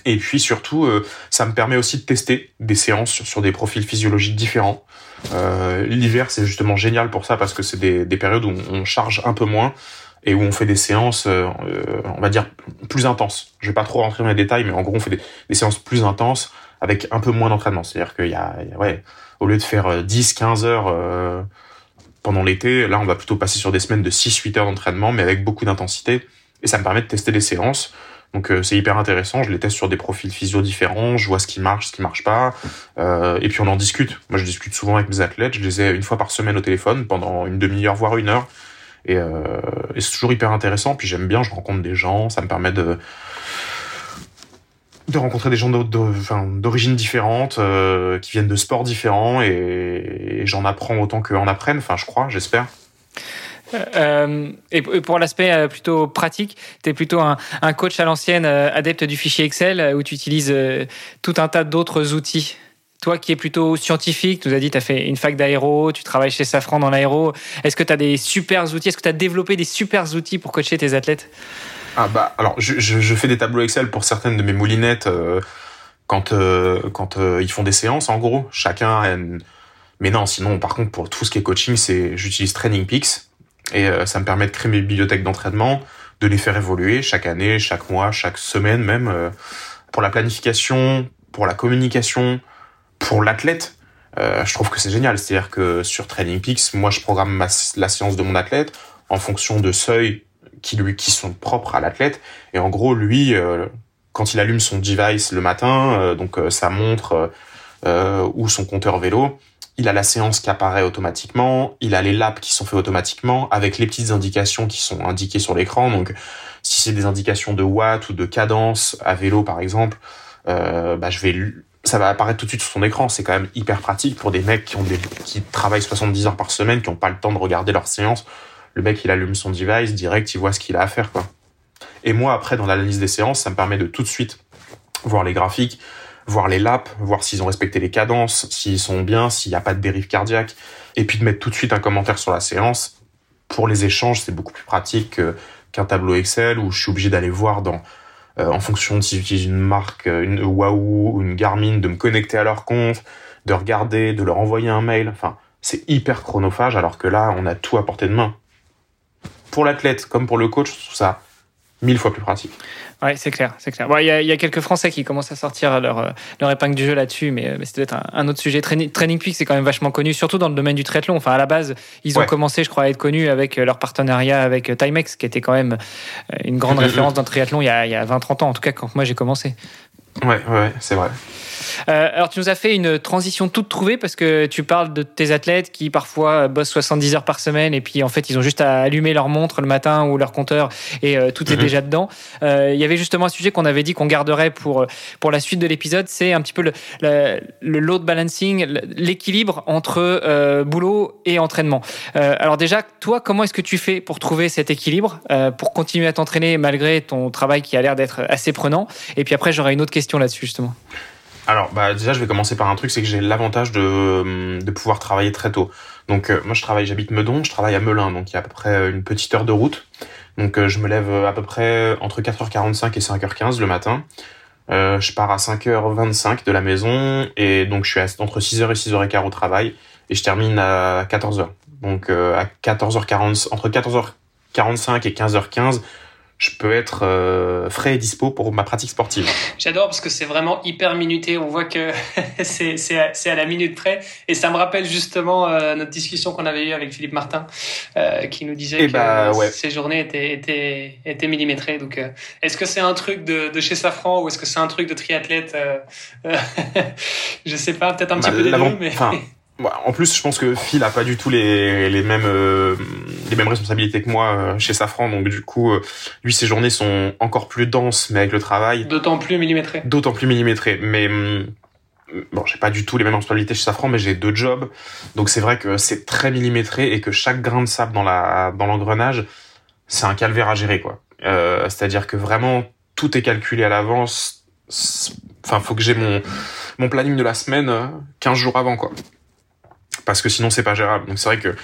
Et puis surtout euh, ça me permet aussi de tester des séances sur, sur des profils physiologiques différents. Euh, l'hiver c'est justement génial pour ça parce que c'est des, des périodes où on charge un peu moins et où on fait des séances, euh, on va dire, plus intenses. Je vais pas trop rentrer dans les détails, mais en gros, on fait des, séances plus intenses avec un peu moins d'entraînement. C'est-à-dire qu'il y a, ouais, au lieu de faire 10, 15 heures euh, pendant l'été, là, on va plutôt passer sur des semaines de 6, 8 heures d'entraînement, mais avec beaucoup d'intensité. Et ça me permet de tester des séances. Donc euh, c'est hyper intéressant, je les teste sur des profils physio différents, je vois ce qui marche, ce qui marche pas, euh, et puis on en discute. Moi je discute souvent avec mes athlètes, je les ai une fois par semaine au téléphone pendant une demi-heure voire une heure, et, euh, et c'est toujours hyper intéressant. Puis j'aime bien, je rencontre des gens, ça me permet de de rencontrer des gens d'origine différente, euh, qui viennent de sports différents, et, j'en apprends autant qu'en apprennent. Enfin, je crois, j'espère. Euh, et pour l'aspect plutôt pratique, tu es plutôt un, un, coach à l'ancienne, adepte du fichier Excel, où tu utilises tout un tas d'autres outils toi qui es plutôt scientifique, tu nous as dit tu as fait une fac d'aéro, tu travailles chez Safran dans l'aéro. Est-ce que tu as des super outils? Est-ce que tu as développé des super outils pour coacher tes athlètes? Ah bah alors je, fais des tableaux Excel pour certaines de mes moulinettes euh, quand euh, quand euh, ils font des séances en gros. Chacun mais non, sinon par contre pour tout ce qui est coaching, c'est j'utilise Training Peaks et ça me permet de créer mes bibliothèques d'entraînement, de les faire évoluer chaque année, chaque mois, chaque semaine même pour la planification, pour la communication, pour l'athlète, euh, je trouve que c'est génial. C'est-à-dire que sur Training Peaks, moi, je programme la séance de mon athlète en fonction de seuils qui lui qui sont propres à l'athlète. Et en gros, lui, euh, quand il allume son device le matin, euh, donc sa montre ou son compteur vélo, il a la séance qui apparaît automatiquement, il a les laps qui sont faits automatiquement avec les petites indications qui sont indiquées sur l'écran. Donc, si c'est des indications de watts ou de cadence à vélo, par exemple, bah, je vais ça va apparaître tout de suite sur son écran. C'est quand même hyper pratique pour des mecs qui travaillent 70 heures par semaine, qui n'ont pas le temps de regarder leur séance. le mec il allume son device direct, il voit ce qu'il a à faire. Et moi après dans l'analyse des séances, ça me permet de tout de suite voir les graphiques, voir les laps, voir s'ils ont respecté les cadences, s'ils sont bien, s'il n'y a pas de dérive cardiaque, et puis de mettre tout de suite un commentaire sur la séance. Pour les échanges, c'est beaucoup plus pratique qu'un tableau Excel où je suis obligé d'aller voir dans euh, en fonction de si j'utilise une marque, une Wahoo ou une Garmin, de me connecter à leur compte, de regarder, de leur envoyer un mail. Enfin, c'est hyper chronophage alors que là, on a tout à portée de main. Pour l'athlète comme pour le coach, je trouve ça mille fois plus pratique. Oui, c'est clair, c'est clair. Il y, a quelques Français qui commencent à sortir leur, euh, leur épingle du jeu là-dessus, mais, mais c'est peut-être un, autre sujet. Training, Training Peak, c'est quand même vachement connu, surtout dans le domaine du triathlon. Enfin, à la base, ils ont commencé, je crois, à être connus avec leur partenariat avec Timex, qui était quand même euh, une grande référence dans le triathlon il y a, a 20-30 ans, en tout cas quand moi j'ai commencé. Ouais, ouais, c'est vrai. Euh, alors, tu nous as fait une transition toute trouvée parce que tu parles de tes athlètes qui parfois bossent 70 heures par semaine et puis en fait, ils ont juste à allumer leur montre le matin ou leur compteur et euh, tout est mhm. déjà dedans. Euh, il y avait justement un sujet qu'on avait dit qu'on garderait pour, pour la suite de l'épisode, c'est un petit peu le, le, load balancing, l'équilibre entre boulot et entraînement. alors déjà, toi, comment est-ce que tu fais pour trouver cet équilibre, pour continuer à t'entraîner malgré ton travail qui a l'air d'être assez prenant? Et puis après, j'aurai une autre question là-dessus justement. Alors, bah, déjà, je vais commencer par un truc, c'est que j'ai l'avantage de, pouvoir travailler très tôt. Donc, euh, moi, je travaille, j'habite Meudon, je travaille à Melun, donc il y a à peu près une petite heure de route. Donc, euh, je me lève à peu près entre 4h45 et 5h15 le matin. Euh, je pars à 5h25 de la maison et donc je suis entre 6h et 6h15 au travail et je termine à 14h. Donc, à 14h40, entre 14h45 et 15h15, je peux être euh, frais et dispo pour ma pratique sportive. J'adore parce que c'est vraiment hyper minuté. On voit que c'est à, à la minute près. Et ça me rappelle justement euh, notre discussion qu'on avait eue avec Philippe Martin, euh, qui nous disait eh que bah, ces journées étaient, étaient, étaient millimétrées. Donc, est-ce que c'est un truc de, de, chez Safran ou est-ce que c'est un truc de triathlète Je sais pas, peut-être un petit bah, peu des deux. Mais... En plus, je pense que Phil a pas du tout les, les mêmes euh, les mêmes responsabilités que moi euh, chez Safran, donc du coup, euh, lui ses journées sont encore plus denses, mais avec le travail. D'autant plus millimétrées. D'autant plus millimétrées, mais hum, bon, j'ai pas du tout les mêmes responsabilités chez Safran, mais j'ai deux jobs, donc c'est vrai que c'est très millimétré et que chaque grain de sable dans la dans l'engrenage, c'est un calvaire à gérer quoi. C'est-à-dire que vraiment tout est calculé à l'avance. Enfin, faut que j'ai mon mon planning de la semaine 15 jours avant quoi parce que sinon c'est pas gérable. Donc c'est vrai que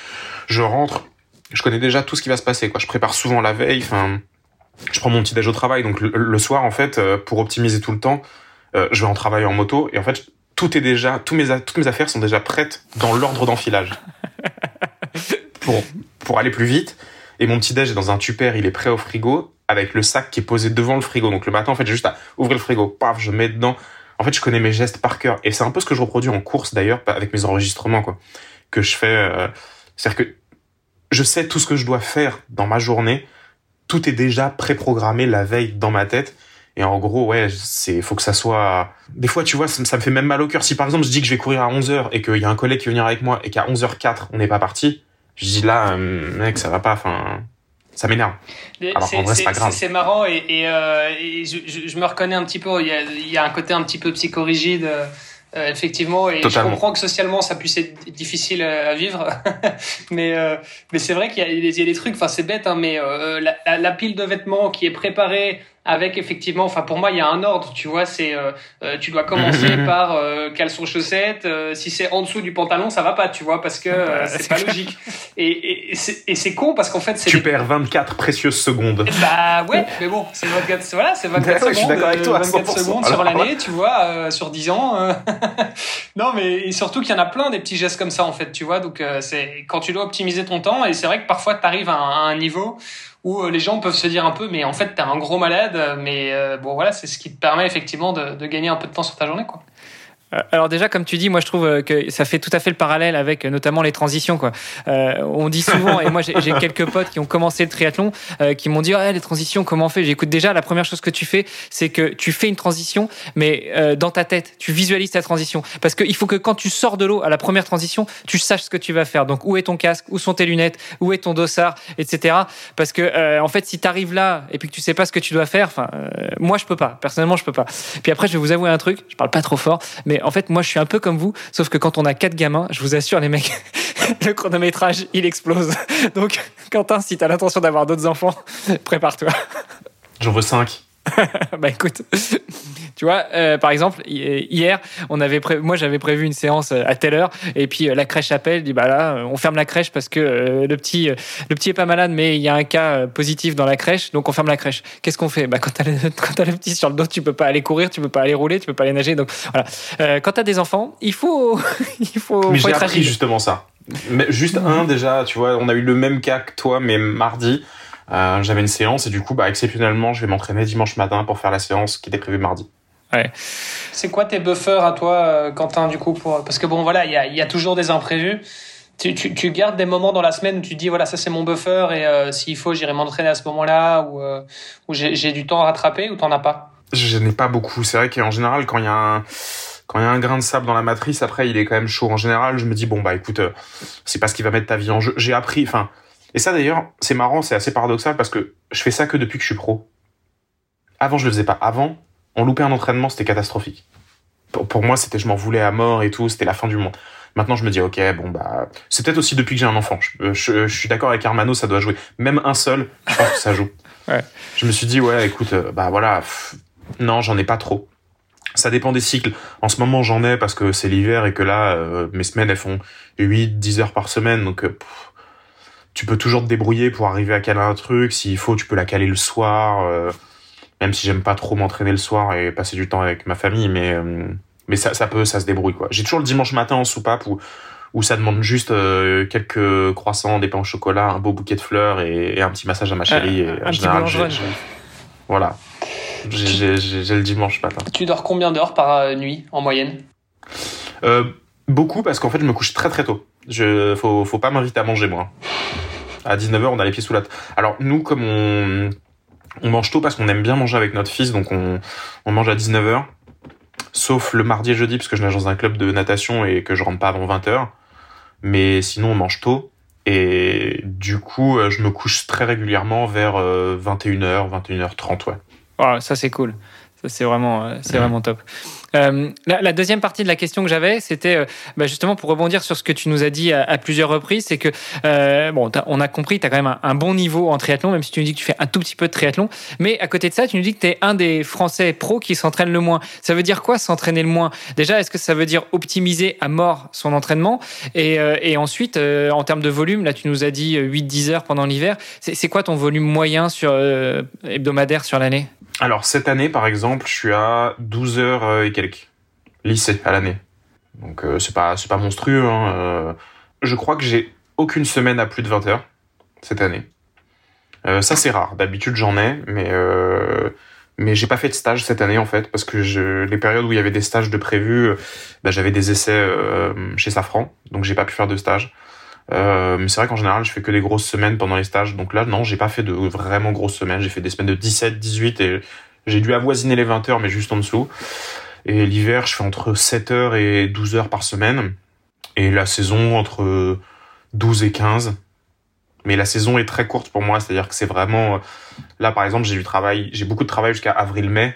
je rentre, je connais déjà tout ce qui va se passer. Quoi. Je prépare souvent la veille. Enfin, je prends mon petit déj au travail. Donc le, soir, en fait, euh, pour optimiser tout le temps, euh, je vais en travailler en moto. Et en fait, tout est déjà, tous mes, toutes mes affaires sont déjà prêtes dans l'ordre d'enfilage pour pour aller plus vite. Et mon petit déj est dans un tupper, il est prêt au frigo avec le sac qui est posé devant le frigo. Donc le matin, en fait, j'ai juste à ouvrir le frigo, paf, je mets dedans en fait, je connais mes gestes par cœur. Et c'est un peu ce que je reproduis en course d'ailleurs, avec mes enregistrements, quoi. Que je fais. Euh, c'est-à-dire que je sais tout ce que je dois faire dans ma journée. Tout est déjà préprogrammé la veille dans ma tête. Et en gros, ouais, c'est, faut que ça soit, des fois, tu vois, ça, me fait même mal au cœur. Si par exemple, je dis que je vais courir à 11h et qu'il y a un collègue qui va venir avec moi et qu'à 11h04, on n'est pas parti, je dis là, euh, mec, ça va pas, enfin, ça m'énerve. c'est marrant et, euh, je, me reconnais un petit peu. Il y a, un côté un petit peu psychorigide. Euh, effectivement, et je comprends que socialement ça puisse être difficile à vivre, mais euh, mais c'est vrai qu'il y, a des trucs. Enfin, c'est bête, hein, mais la, la, pile de vêtements qui est préparée avec effectivement, enfin pour moi il y a un ordre, tu vois, c'est euh, euh tu dois commencer par euh, caleçon chaussettes, euh, si c'est en dessous du pantalon ça va pas, tu vois, parce que euh, c'est pas logique. Et, et, et c'est con parce qu'en fait c'est tu perds 24 précieuses secondes. Bah ouais, mais bon, c'est 24 voilà, c'est 24 secondes, je suis d'accord avec toi, 24 secondes sur l'année, tu vois, sur 10 ans. non mais surtout qu'il y en a plein des petits gestes comme ça en fait, tu vois, donc c'est quand tu dois optimiser ton temps et c'est vrai que parfois tu arrives à, à un niveau où euh, les gens peuvent se dire un peu, mais en fait, t'es un gros malade, mais euh, bon, voilà, c'est ce qui te permet effectivement de, de, gagner un peu de temps sur ta journée, quoi. Euh, alors déjà, comme tu dis, moi je trouve euh, que ça fait tout à fait le parallèle avec euh, notamment les transitions. Quoi. Euh, on dit souvent, et moi j'ai quelques potes qui ont commencé le triathlon, euh, qui m'ont dit ah, les transitions, comment on fait? J'écoute déjà, la première chose que tu fais, c'est que tu fais une transition, mais euh, dans ta tête, tu visualises ta transition. Parce qu'il faut que quand tu sors de l'eau à la première transition, tu saches ce que tu vas faire. Donc où est ton casque, où sont tes lunettes, où est ton dossard, etc. Parce que en fait, si tu arrives là et puis que tu sais pas ce que tu dois faire, enfin, moi je peux pas. Personnellement, je peux pas. Puis après, je vais vous avouer un truc, je parle pas trop fort, mais en fait, moi, je suis un peu comme vous, sauf que quand on a quatre gamins, je vous assure, les mecs, le chronométrage, il explose. Donc, Quentin, si tu as l'intention d'avoir d'autres enfants, prépare-toi. J'en veux cinq. bah écoute, tu vois, euh, par exemple, hier, on avait moi j'avais prévu une séance à telle heure, et puis euh, la crèche appelle, dit bah là, on ferme la crèche parce que euh, le petit, le petit est pas malade, mais il y a un cas positif dans la crèche, donc on ferme la crèche. Qu'est-ce qu'on fait? Bah quand t'as le, quand as le petit sur le dos, tu peux pas aller courir, tu peux pas aller rouler, tu peux pas aller nager, donc voilà. quand t'as des enfants, il faut, il faut. Mais j'ai appris justement ça. Mais juste un déjà, tu vois, on a eu le même cas que toi, mais mardi. Euh, j'avais une séance et du coup, bah, exceptionnellement, je vais m'entraîner dimanche matin pour faire la séance qui était prévue mardi. Ouais. C'est quoi tes buffers à toi, euh, Quentin, du coup pour... Parce que bon, voilà, il y a, y a, toujours des imprévus. Tu, tu, tu, gardes des moments dans la semaine où tu dis, voilà, ça c'est mon buffer et euh, s'il faut, j'irai m'entraîner à ce moment-là ou euh, j'ai du temps à rattraper ou t'en as pas? Je n'ai pas beaucoup. C'est vrai qu'en général, quand il y a un quand il y a un grain de sable dans la matrice, après, il est quand même chaud. En général, je me dis, bon, bah, écoute, c'est pas ce qui va mettre ta vie en jeu. J'ai appris, enfin, et ça d'ailleurs, c'est marrant, c'est assez paradoxal parce que je fais ça que depuis que je suis pro. Avant, je le faisais pas. Avant, on loupait un entraînement, c'était catastrophique. Pour, moi, c'était je m'en voulais à mort et tout, c'était la fin du monde. Maintenant, je me dis, ok, bon, bah, c'est peut-être aussi depuis que j'ai un enfant. Je, je, suis d'accord avec Armano, ça doit jouer. Même un seul, je pense que ça joue. ouais. Je me suis dit, ouais, écoute, euh, bah voilà, non, j'en ai pas trop. Ça dépend des cycles. En ce moment, j'en ai parce que c'est l'hiver et que là, euh, mes semaines, elles font 8, 10 heures par semaine. Donc, euh, tu peux toujours te débrouiller pour arriver à caler un truc. S'il faut, tu peux la caler le soir. Euh, même si j'aime pas trop m'entraîner le soir et passer du temps avec ma famille, mais euh, mais ça, ça peut, ça se débrouille quoi. J'ai toujours le dimanche matin en soupape où où ça demande juste euh, quelques croissants, des pains au chocolat, un beau bouquet de fleurs et, un petit massage à ma chérie. et, un général, voilà. J'ai le dimanche matin. Tu dors combien d'heures par nuit en moyenne? Beaucoup parce qu'en fait je me couche très très tôt. Je, faut, faut pas m'inviter à manger, moi. À 19h, on a les pieds sous la table. Alors, nous, comme on, on mange tôt parce qu'on aime bien manger avec notre fils, donc on, on mange à 19h. Sauf le mardi et jeudi, parce que je nage dans un club de natation et que je rentre pas avant 20h. Mais sinon, on mange tôt. Et du coup, euh, je me couche très régulièrement vers 21h, 21h30, ouais. ça, c'est cool. Ça, c'est vraiment, euh, c'est vraiment top. Euh, la, deuxième partie de la question que j'avais, c'était euh, bah, justement pour rebondir sur ce que tu nous as dit à, plusieurs reprises, c'est que euh, bon, on a compris, tu as quand même un, bon niveau en triathlon, même si tu nous dis que tu fais un tout petit peu de triathlon. Mais à côté de ça, tu nous dis que tu es un des Français pros qui s'entraîne le moins. Ça veut dire quoi s'entraîner le moins? Déjà, est-ce que ça veut dire optimiser à mort son entraînement? Et, et, ensuite, en termes de volume, là tu nous as dit 8-10 heures pendant l'hiver. C'est quoi ton volume moyen sur hebdomadaire sur l'année? Alors cette année par exemple, je suis à 12 heures et quelques lycée à l'année. Donc euh, c'est pas pas monstrueux. Hein, euh. je crois que j'ai aucune semaine à plus de 20 heures cette année. Euh, ça c'est rare. D'habitude j'en ai, mais mais j'ai pas fait de stage cette année en fait parce que les périodes où il y avait des stages de prévus, bah, j'avais des essais chez Safran, donc j'ai pas pu faire de stage. Mais c'est vrai qu'en général, je fais que des grosses semaines pendant les stages. Donc là, non, j'ai pas fait de vraiment grosses semaines. J'ai fait des semaines de 17, 18 et j'ai dû avoisiner les 20 heures, mais juste en dessous. Et l'hiver, je fais entre 7 heures et 12 heures par semaine. Et la saison, entre 12 et 15. Mais la saison est très courte pour moi, c'est-à-dire que c'est vraiment... Là, par exemple, j'ai du travail, j'ai beaucoup de travail jusqu'à avril-mai.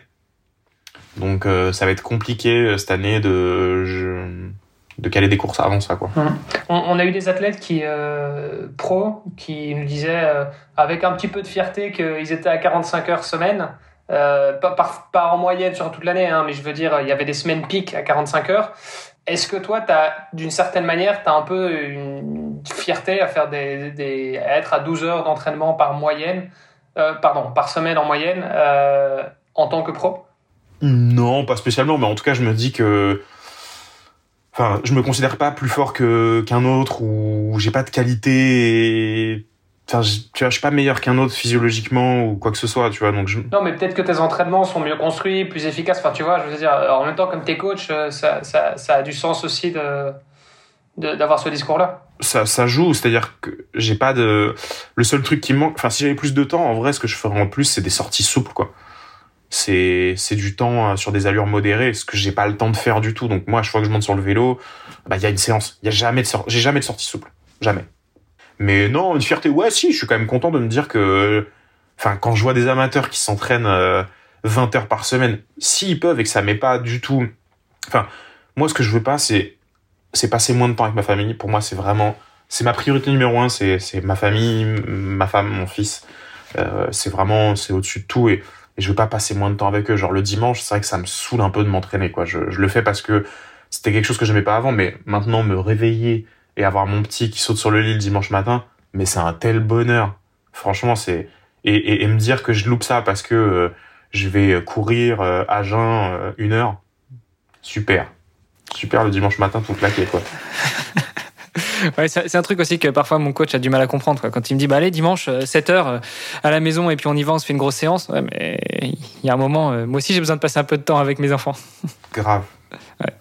Donc, euh, ça va être compliqué euh, cette année de... de caler des courses avant ça quoi. On, a eu des athlètes qui euh, pro qui nous disaient avec un petit peu de fierté qu'ils étaient à 45 heures semaine euh, pas, pas, en moyenne sur toute l'année, hein, mais je veux dire, il y avait des semaines piques à 45 heures. Est-ce que toi, d'une certaine manière, tu as un peu une fierté à, faire des, des à être à 12 heures d'entraînement par moyenne, euh, pardon, par semaine en moyenne, euh, en tant que pro? Non, pas spécialement, mais en tout cas, je me dis que. Enfin, je me considère pas plus fort que qu'un autre ou j'ai pas de qualité Enfin, je, tu vois, je suis pas meilleur qu'un autre physiologiquement ou quoi que ce soit, tu vois. Donc je... Non, mais peut-être que tes entraînements sont mieux construits, plus efficaces. Enfin, tu vois, je veux dire, en même temps, comme t'es coach, euh, ça, ça, ça, a du sens aussi de d'avoir ce discours-là. Ça, ça joue, c'est-à-dire que j'ai pas de. Le seul truc qui me manque, enfin, si j'avais plus de temps, en vrai, ce que je ferais en plus, c'est des sorties souples, quoi. C'est c'est du temps euh, sur des allures modérées, ce que j'ai pas le temps de faire du tout. Donc moi, chaque fois que je monte sur le vélo, bah il y a une séance. Il y a jamais de j'ai jamais de sortie souple, jamais. Mais non, une fierté, ouais, si, je suis quand même content de me dire que, enfin, quand je vois des amateurs qui s'entraînent 20 euh, heures par semaine, s'ils peuvent et que ça met pas du tout, enfin, moi, ce que je veux pas, c'est c'est passer moins de temps avec ma famille. Pour moi, c'est vraiment c'est ma priorité numéro un. C'est c'est ma famille, ma femme, mon fils. Euh, c'est vraiment c'est au-dessus de tout et, et, je veux pas passer moins de temps avec eux. Genre le dimanche, c'est vrai que ça me saoule un peu de m'entraîner quoi. Je, je le fais parce que c'était quelque chose que j'aimais pas avant, mais maintenant me réveiller et avoir mon petit qui saute sur le lit le dimanche matin, mais c'est un tel bonheur. Franchement, c'est et, et, et, me dire que je loupe ça parce que euh, je vais courir euh, à jeun euh, une heure, super, super le dimanche matin tout claqué quoi. ouais, c'est un truc aussi que parfois mon coach a du mal à comprendre. Quoi. Quand il me dit bah, allez, dimanche, 7 heures à la maison et puis on y va, on se fait une grosse séance. Ouais, mais il y a un moment, moi aussi j'ai besoin de passer un peu de temps avec mes enfants. Grave. Ouais.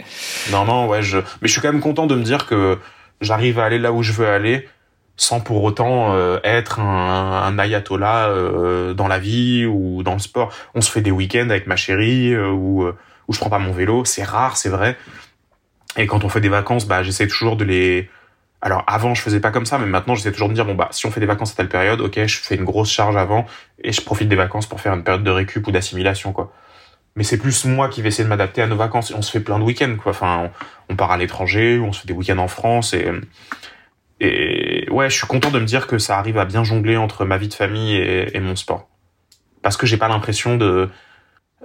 Non, non, ouais, je... mais je suis quand même content de me dire que j'arrive à aller là où je veux aller sans pour autant euh, être un, un ayatollah euh, dans la vie ou dans le sport. On se fait des week-ends avec ma chérie euh, où, où je prends pas mon vélo. C'est rare, c'est vrai. Et quand on fait des vacances, bah, j'essaie toujours de les... Alors avant, je faisais pas comme ça, mais maintenant, j'essaie toujours de dire, bon, bah, si on fait des vacances à telle période, ok, je fais une grosse charge avant et je profite des vacances pour faire une période de récup ou d'assimilation, quoi. Mais c'est plus moi qui vais essayer de m'adapter à nos vacances. On se fait plein de week-ends, quoi. Enfin, on, part à l'étranger, on se fait des week-ends en France et et ouais, je suis content de me dire que ça arrive à bien jongler entre ma vie de famille et, et mon sport. Parce que j'ai pas l'impression de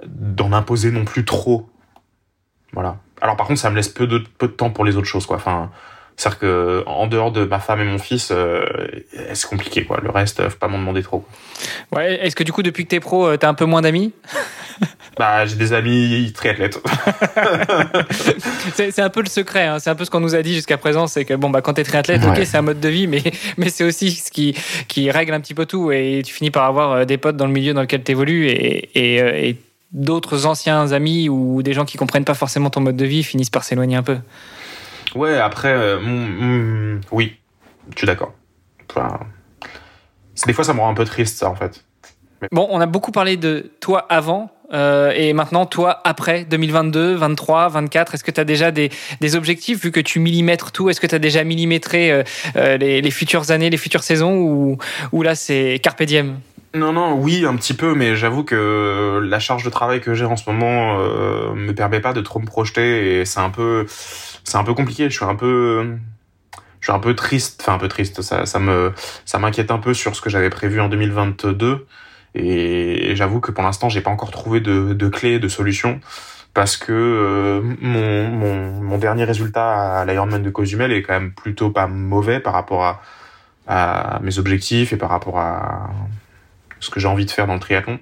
d'en imposer non plus trop. Voilà. Alors par contre, ça me laisse peu de peu de temps pour les autres choses, quoi. Enfin, c'est-à-dire que en dehors de ma femme et mon fils, euh, c'est compliqué, quoi? Le reste, faut pas m'en demander trop. Ouais. Est-ce que du coup, depuis que t'es pro, t'as un peu moins d'amis? Bah, j'ai des amis triathlètes. c'est un peu le secret, hein. c'est un peu ce qu'on nous a dit jusqu'à présent, c'est que bon bah quand t'es triathlète, ouais. ok c'est un mode de vie, mais mais c'est aussi ce qui qui règle un petit peu tout et tu finis par avoir des potes dans le milieu dans lequel t'évolues et, et, et d'autres anciens amis ou des gens qui comprennent pas forcément ton mode de vie finissent par s'éloigner un peu. Ouais, après, euh, mm, mm, oui, je suis d'accord. Enfin, des fois ça me rend un peu triste ça en fait. Mais... Bon, on a beaucoup parlé de toi avant, euh, et maintenant, toi, après 2022, 23, 24, est-ce que tu as déjà des, des, objectifs vu que tu millimètres tout Est-ce que tu as déjà millimétré euh, les, les, futures années, les futures saisons ou, ou là, c'est carpe diem? Non, non, oui, un petit peu, mais j'avoue que la charge de travail que j'ai en ce moment euh, me permet pas de trop me projeter et c'est un peu, c'est un peu compliqué. Je suis un peu, je suis un peu triste, enfin un peu triste. Ça, ça me, ça m'inquiète un peu sur ce que j'avais prévu en 2022. Et j'avoue que pour l'instant, j'ai pas encore trouvé de, clé, de solution, parce que euh, mon, mon, dernier résultat à l'Ironman de Cozumel est quand même plutôt pas mauvais par rapport à mes objectifs et par rapport à ce que j'ai envie de faire dans le triathlon.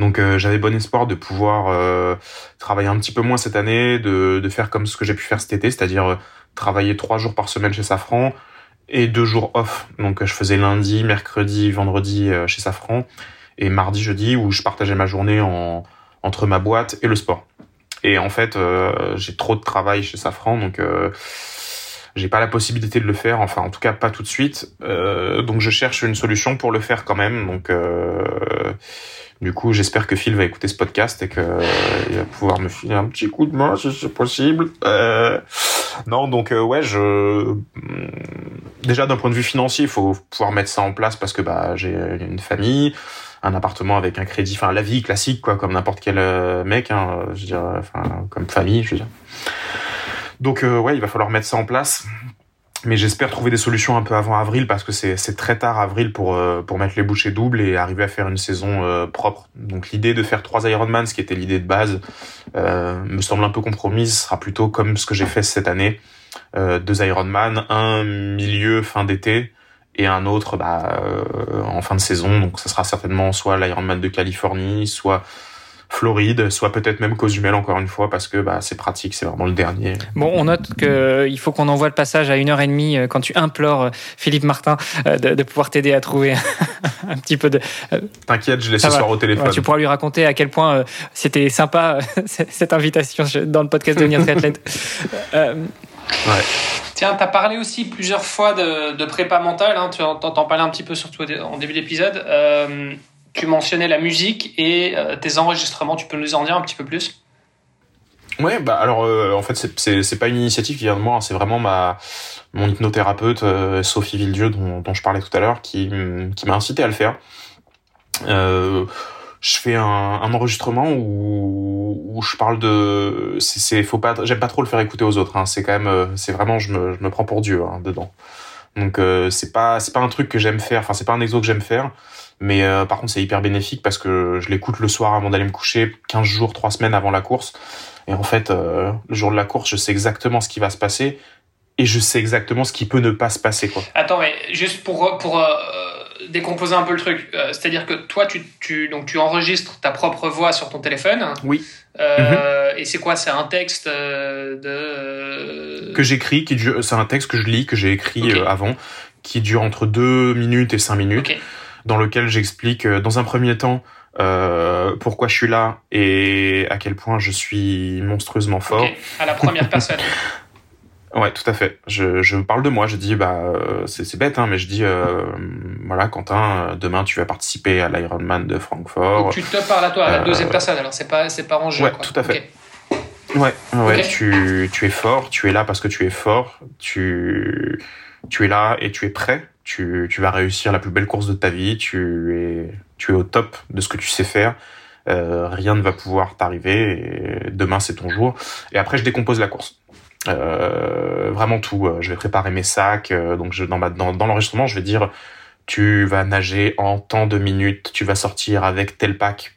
Donc euh, j'avais bon espoir de pouvoir euh, travailler un petit peu moins cette année, de, faire comme ce que j'ai pu faire cet été, c'est-à-dire euh, travailler trois jours par semaine chez Safran, et deux jours off. Donc je faisais lundi, mercredi, vendredi chez Safran et mardi, jeudi où je partageais ma journée en, entre ma boîte et le sport. Et en fait, euh, j'ai trop de travail chez Safran, donc euh, j'ai pas la possibilité de le faire. Enfin, en tout cas, pas tout de suite. Euh, donc je cherche une solution pour le faire quand même. Donc du coup, j'espère que Phil va écouter ce podcast et que il va pouvoir me filer un petit coup de main si c'est possible. Euh... Non, donc euh, ouais, je déjà d'un point de vue financier, il faut pouvoir mettre ça en place parce que bah j'ai une famille, un appartement avec un crédit, enfin la vie classique quoi, comme n'importe quel mec, hein, je veux dire, enfin comme famille, je veux dire. Donc euh, ouais, il va falloir mettre ça en place mais j'espère trouver des solutions un peu avant avril parce que c'est très tard avril pour euh, pour mettre les bouchées doubles et arriver à faire une saison euh, propre. Donc l'idée de faire trois Ironman, ce qui était l'idée de base, euh, me semble un peu compromise. Ce sera plutôt comme ce que j'ai fait cette année, euh, deux Ironman, un milieu fin d'été et un autre bah, en fin de saison. Donc ça sera certainement soit l'Ironman de Californie, soit Floride, soit peut-être même Cozumel encore une fois parce que bah, c'est pratique, c'est vraiment le dernier. Bon, on note qu'il faut qu'on envoie le passage à une heure et demie euh, quand tu implores euh, Philippe Martin euh, de, de pouvoir t'aider à trouver un petit peu de. T'inquiète, je l'ai ce soir au téléphone. Ouais, tu pourras lui raconter à quel point c'était sympa cette invitation dans le podcast Devenir triathlète. euh... Ouais. Tiens, tu as parlé aussi plusieurs fois de, de prépa mentale, hein, tu entends parler un petit peu surtout en début d'épisode. Euh, tu mentionnais la musique et euh, tes enregistrements. Tu peux nous en dire un petit peu plus? Ouais, bah alors euh, en fait c'est pas une initiative qui vient de moi, hein, c'est vraiment ma mon hypnothérapeute euh, Sophie Villedieu dont, je parlais tout à l'heure qui qui m'a incité à le faire. Je fais un, enregistrement où, où je parle de c'est faut pas j'aime pas trop le faire écouter aux autres hein. c'est quand même c'est vraiment je me, je me prends pour dieu hein, dedans donc c'est pas c'est pas un truc que j'aime faire enfin c'est pas un exo que j'aime faire mais euh, par contre c'est hyper bénéfique parce que je l'écoute le soir avant d'aller me coucher 15 jours 3 semaines avant la course et en fait le jour de la course je sais exactement ce qui va se passer et je sais exactement ce qui peut ne pas se passer quoi attends mais juste pour pour décomposer un peu le truc. Euh, c'est-à-dire que toi, tu, tu, donc, tu enregistres ta propre voix sur ton téléphone. Oui. Euh, Et c'est quoi? C'est un texte euh, de. Que j'écris, qui c'est un texte que je lis, que j'ai écrit euh, avant, qui dure entre 2 minutes et 5 minutes, dans lequel j'explique, dans un premier temps, euh, pourquoi je suis là et à quel point je suis monstrueusement fort. À la première personne. Ouais, tout à fait. Je, je parle de moi. Je dis, bah, euh, c'est bête, hein, mais je dis, euh, voilà, Quentin, euh, demain tu vas participer à l'Ironman de Francfort. Donc, tu te parles à toi, à la deuxième personne. Alors c'est pas, c'est pas en jeu. Ouais, tout à fait. Ouais, ouais. Tu, tu es fort. Tu es là parce que tu es fort. Tu, tu es là et tu es prêt. Tu, vas réussir la plus belle course de ta vie. Tu es, au top de ce que tu sais faire. Euh, rien ne va pouvoir t'arriver. Demain c'est ton jour. Et après je décompose la course. Euh, vraiment tout. Euh, je vais préparer mes sacs. Donc je, dans, dans, dans l'enregistrement, je vais dire tu vas nager en tant de minutes, tu vas sortir avec tel pack,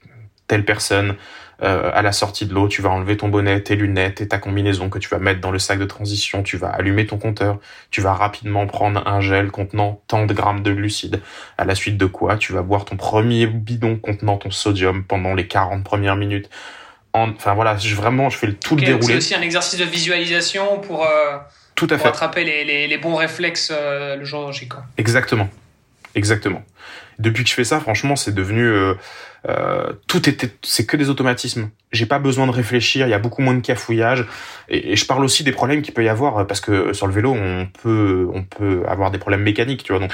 telle personne. Euh, à la sortie de l'eau, tu vas enlever ton bonnet, tes lunettes et ta combinaison que tu vas mettre dans le sac de transition. Tu vas allumer ton compteur. Tu vas rapidement prendre un gel contenant tant de grammes de glucides. À la suite de quoi, tu vas boire ton premier bidon contenant ton sodium pendant les 40 premières minutes. Enfin voilà, je, vraiment, je fais le tout le déroulé. C'est aussi un exercice de visualisation pour, euh, tout à pour attraper les, les, les, bons réflexes euh, le jour J. Exactement. Exactement. Depuis que je fais ça, franchement, c'est devenu euh, euh, tout était, c'est que des automatismes. J'ai pas besoin de réfléchir. Il y a beaucoup moins de cafouillage. Et, je parle aussi des problèmes qu'il peut y avoir parce que sur le vélo, on peut, on peut avoir des problèmes mécaniques, tu vois. Donc,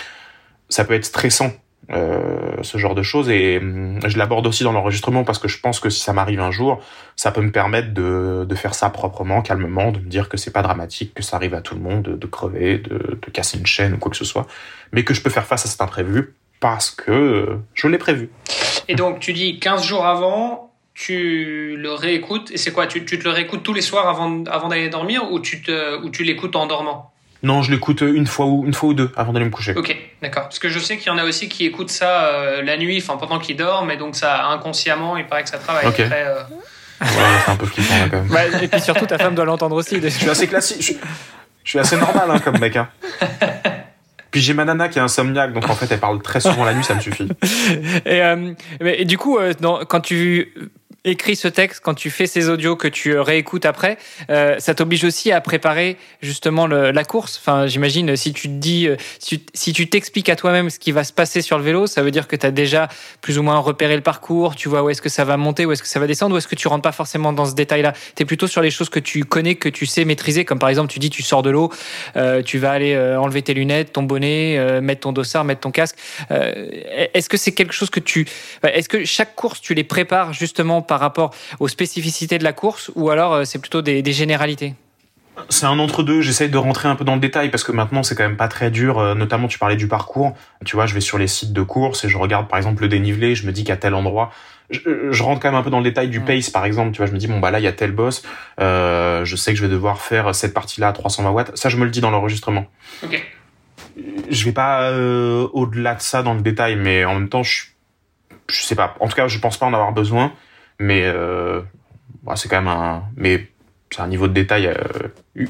ça peut être stressant euh, ce genre de choses. Et hum, je l'aborde aussi dans l'enregistrement parce que je pense que si ça m'arrive un jour, ça peut me permettre de, de, faire ça proprement, calmement, de me dire que c'est pas dramatique, que ça arrive à tout le monde, de, de crever, de, de, casser une chaîne ou quoi que ce soit, mais que je peux faire face à cet imprévu parce que je l'ai prévu. Et donc, tu dis 15 jours avant, tu le réécoutes, et c'est quoi tu, tu, te le réécoutes tous les soirs avant, avant d'aller dormir ou tu, te, ou tu l'écoutes en dormant? Non, je l'écoute une fois ou une fois ou deux avant d'aller me coucher. Ok, d'accord. Parce que je sais qu'il y en a aussi qui écoutent ça euh, la nuit, enfin pendant qu'ils dorment, et donc ça inconsciemment, il paraît que ça travaille. Ok. Après, euh... Ouais, c'est un peu flippant là quand même. Bah, et puis surtout, ta femme doit l'entendre aussi. Je suis assez classique. Je, je suis assez normal hein, comme mec. Hein. Puis j'ai ma nana qui est insomniaque, donc en fait elle parle très souvent la nuit, ça me suffit. Et, euh, et du coup, euh, quand tu écris ce texte, quand tu fais ces audios que tu réécoutes après, euh, ça t'oblige aussi à préparer justement la course. Enfin, j'imagine si tu te dis, euh, si, tu t'expliques à toi-même ce qui va se passer sur le vélo, ça veut dire que tu as déjà plus ou moins repéré le parcours, tu vois où est-ce que ça va monter, où est-ce que ça va descendre, ou est-ce que tu rentres pas forcément dans ce détail-là. Tu es plutôt sur les choses que tu connais, que tu sais maîtriser, comme par exemple tu dis tu sors de l'eau, euh, tu vas aller euh, enlever tes lunettes, ton bonnet, euh, mettre ton dossard, mettre ton casque. Euh, est-ce que c'est quelque chose que tu... Est-ce que chaque course, tu les prépares justement par rapport aux spécificités de la course ou alors euh, c'est plutôt des, des généralités? C'est un entre-deux. J'essaye de rentrer un peu dans le détail parce que maintenant c'est quand même pas très dur. Euh, notamment, tu parlais du parcours. Tu vois, je vais sur les sites de course et je regarde par exemple le dénivelé. Je me dis qu'à tel endroit, je, je, rentre quand même un peu dans le détail du pace par exemple. Tu vois, je me dis bon bah là il y a tel boss. Euh, je sais que je vais devoir faire cette partie-là à 320 watts. Ça, je me le dis dans l'enregistrement. Ok. Je vais pas euh, au-delà de ça dans le détail, mais en même temps, je, je sais pas. En tout cas, je pense pas en avoir besoin mais euh, bah, c'est quand même un mais c'est un niveau de détail euh,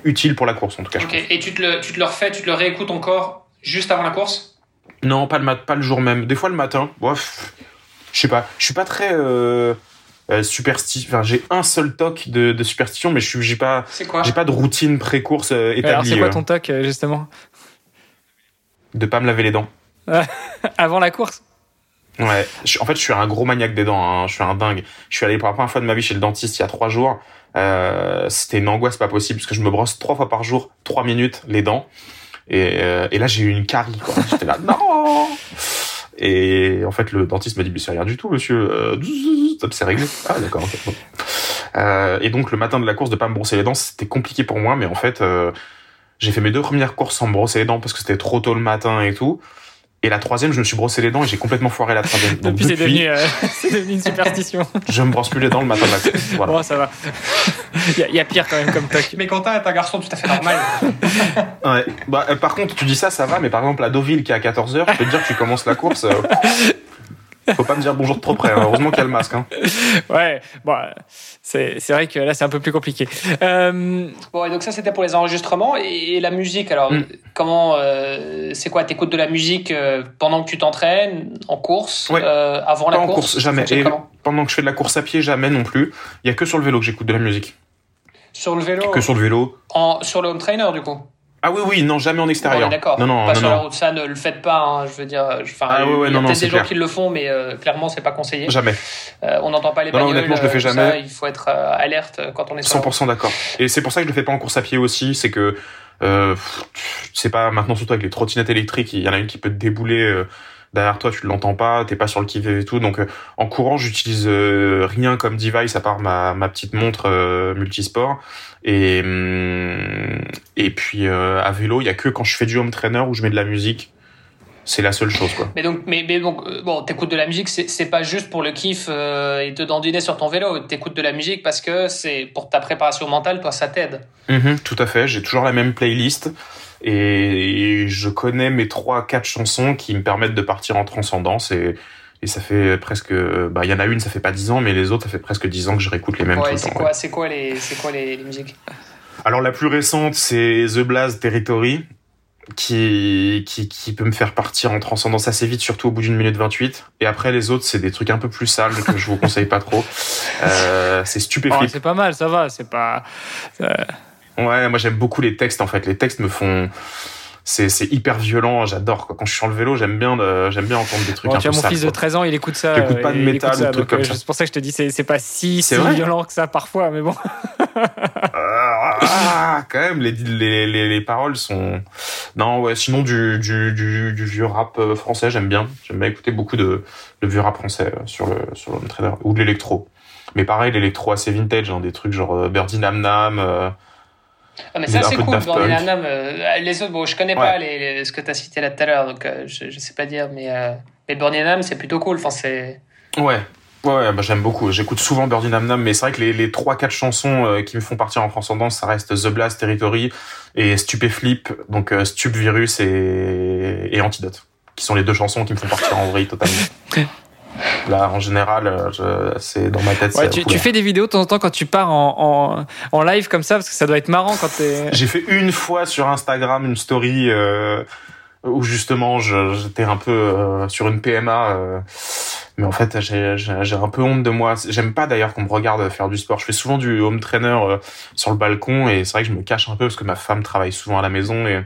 utile pour la course en tout cas. Okay. Et tu te, le, tu te le refais, tu te le réécoutes encore juste avant la course? Non, pas le mat, pas le jour même. Des fois le matin. Bref, je sais pas. Je suis pas très euh, euh, superstition. Enfin, j'ai un seul toc de, de superstition, mais je suis j'ai pas. C'est quoi? J'ai pas de routine pré-course euh, établie. Alors c'est quoi ton toc justement? De pas me laver les dents. avant la course? Ouais, en fait, je suis un gros maniaque des dents. Hein. Je suis un dingue. Je suis allé pour la première fois de ma vie chez le dentiste il y a trois jours. Euh, C'était une angoisse pas possible parce que je me brosse trois fois par jour, trois minutes les dents. Et, euh, et là, j'ai eu une carie. J'étais là, non. Et en fait, le dentiste m'a dit, mais c'est rien du tout, monsieur. Euh, c'est réglé. Ah, d'accord. Okay, euh, et donc, le matin de la course, de pas me brosser les dents, c'était compliqué pour moi. Mais en fait, euh, j'ai fait mes deux premières courses sans me brosser les dents parce que c'était trop tôt le matin et tout. Et la troisième, je me suis brossé les dents et j'ai complètement foiré la troisième. Donc, Depuis, c'est devenu, euh, c'est devenu une superstition. je me brosse plus les dents le matin matin. Voilà. Bon, ça va. Il y, y a pire quand même comme toc. Mais Quentin est un garçon tout à fait normal. Ouais. Bah, euh, par contre, tu dis ça, ça va, mais par exemple, à Deauville qui est à 14h, je peux te dire que tu commences la course. euh, faut pas me dire bonjour de trop près. hein. Heureusement qu'il y a le masque. Hein. Ouais, bon, c'est c'est vrai que là, c'est un peu plus compliqué. Euh, bon, et donc ça, c'était pour les enregistrements. Et, et la musique, alors, Mm. comment. euh, c'est quoi T'écoutes de la musique euh, pendant que tu t'entraînes, en course, Ouais. euh, avant Pas la en course, course, jamais. Et pendant que je fais de la course à pied, jamais non plus. Il y a que sur le vélo que j'écoute de la musique. Sur le vélo? Que sur le vélo. en, Sur le home trainer, du coup? Ah oui, oui, non, jamais en extérieur. d'accord. Non, non, pas non, sur la route, ça ne le faites pas. hein, je veux dire, je- enfin, Ah ouais, ouais, il y a peut-être des gens qui le font, mais euh, clairement, c'est pas conseillé. Jamais. Euh, on n'entend pas les bagnoles. honnêtement, je le fais euh, jamais. ça, il faut être euh, alerte quand on est sur la route. 100% d'accord. Et c'est pour ça que je le fais pas en course à pied aussi, c'est que euh, c'est pas maintenant surtout avec les trottinettes électriques, il y en a une qui peut te débouler euh, derrière toi, tu l'entends pas, t'es pas sur le qui et tout. Donc euh, en courant, j'utilise euh, rien comme device à part ma, ma petite montre euh, multisport. Et hum, et puis euh, à vélo, il y a que quand je fais du home trainer où je mets de la musique. C'est la seule chose quoi. Mais donc, mais, mais donc, euh, bon, t'écoutes de la musique, c'est pas juste pour le kiff euh, et te dandiner sur ton vélo. T'écoutes de la musique parce que c'est pour ta préparation mentale, toi, ça t'aide. Mhm, tout à fait, j'ai toujours la même playlist et je connais mes trois quatre chansons qui me permettent de partir en transcendance et et ça fait presque bah il y en a une ça fait pas 10 ans mais les autres ça fait presque 10 ans que je réécoute les mêmes Ouais, tout le c'est temps. quoi, ouais. c'est quoi les, c'est quoi les, les musiques? Alors la plus récente c'est The Blast Territory qui, qui qui peut me faire partir en transcendance assez vite surtout au bout d'une minute 28 et après les autres c'est des trucs un peu plus sales que je vous conseille pas trop. Euh, c'est oh, stupéflip. c'est pas mal, ça va. C'est pas. euh, Ouais, moi j'aime beaucoup les textes en fait. Les textes me font. C'est c'est hyper violent, j'adore. Quand je suis sur le vélo, j'aime bien, de- j'aime bien entendre des trucs bon, un tu vois, peu mon sales, fils de quoi. 13 ans, il écoute ça. T'écoutes pas euh, de il métal écoute ou de trucs comme euh, ça. C'est pour ça que je te dis, c'est c'est pas si, violent que ça parfois, mais bon. Ah, quand même, les, les, les, les paroles sont. Non, ouais, sinon du, du, du, du vieux rap euh, français, j'aime bien. J'aime bien écouter beaucoup de, de vieux rap français euh, sur le, sur le trainer. Ou de l'électro. Mais pareil, l'électro assez vintage, hein, des trucs genre euh, Birdie Nam Nam. euh, Ah, mais ça, c'est cool. Les Punk. Nam-Nam, euh, les autres, bon, je connais pas les, les- ce que tu as cité là tout à l'heure, donc euh, je, je sais pas dire, mais, euh, mais Burning Nam, c'est plutôt cool. Enfin, c'est. Ouais. Ouais, bah, j'aime beaucoup. J'écoute souvent Birdie Nam Nam, mais c'est vrai que les, les 3-4 chansons euh, qui me font partir en transcendance, ça reste The Blast Territory et Stupéflip, donc euh, Stup Virus et, et Antidote, qui sont les deux chansons qui me font partir en vrille totalement. Là, en général, euh, c'est dans ma tête. Ouais, tu, fais des vidéos de temps en temps quand tu pars en, en, en live comme ça, parce que ça doit être marrant quand t'es. J'ai fait une fois sur Instagram une story euh, où justement j'étais un peu euh, sur une PMA, euh, mais en fait j'ai un peu honte de moi. J'aime pas d'ailleurs qu'on me regarde faire du sport. Je fais souvent du home trainer sur le balcon et c'est vrai que je me cache un peu parce que ma femme travaille souvent à la maison et,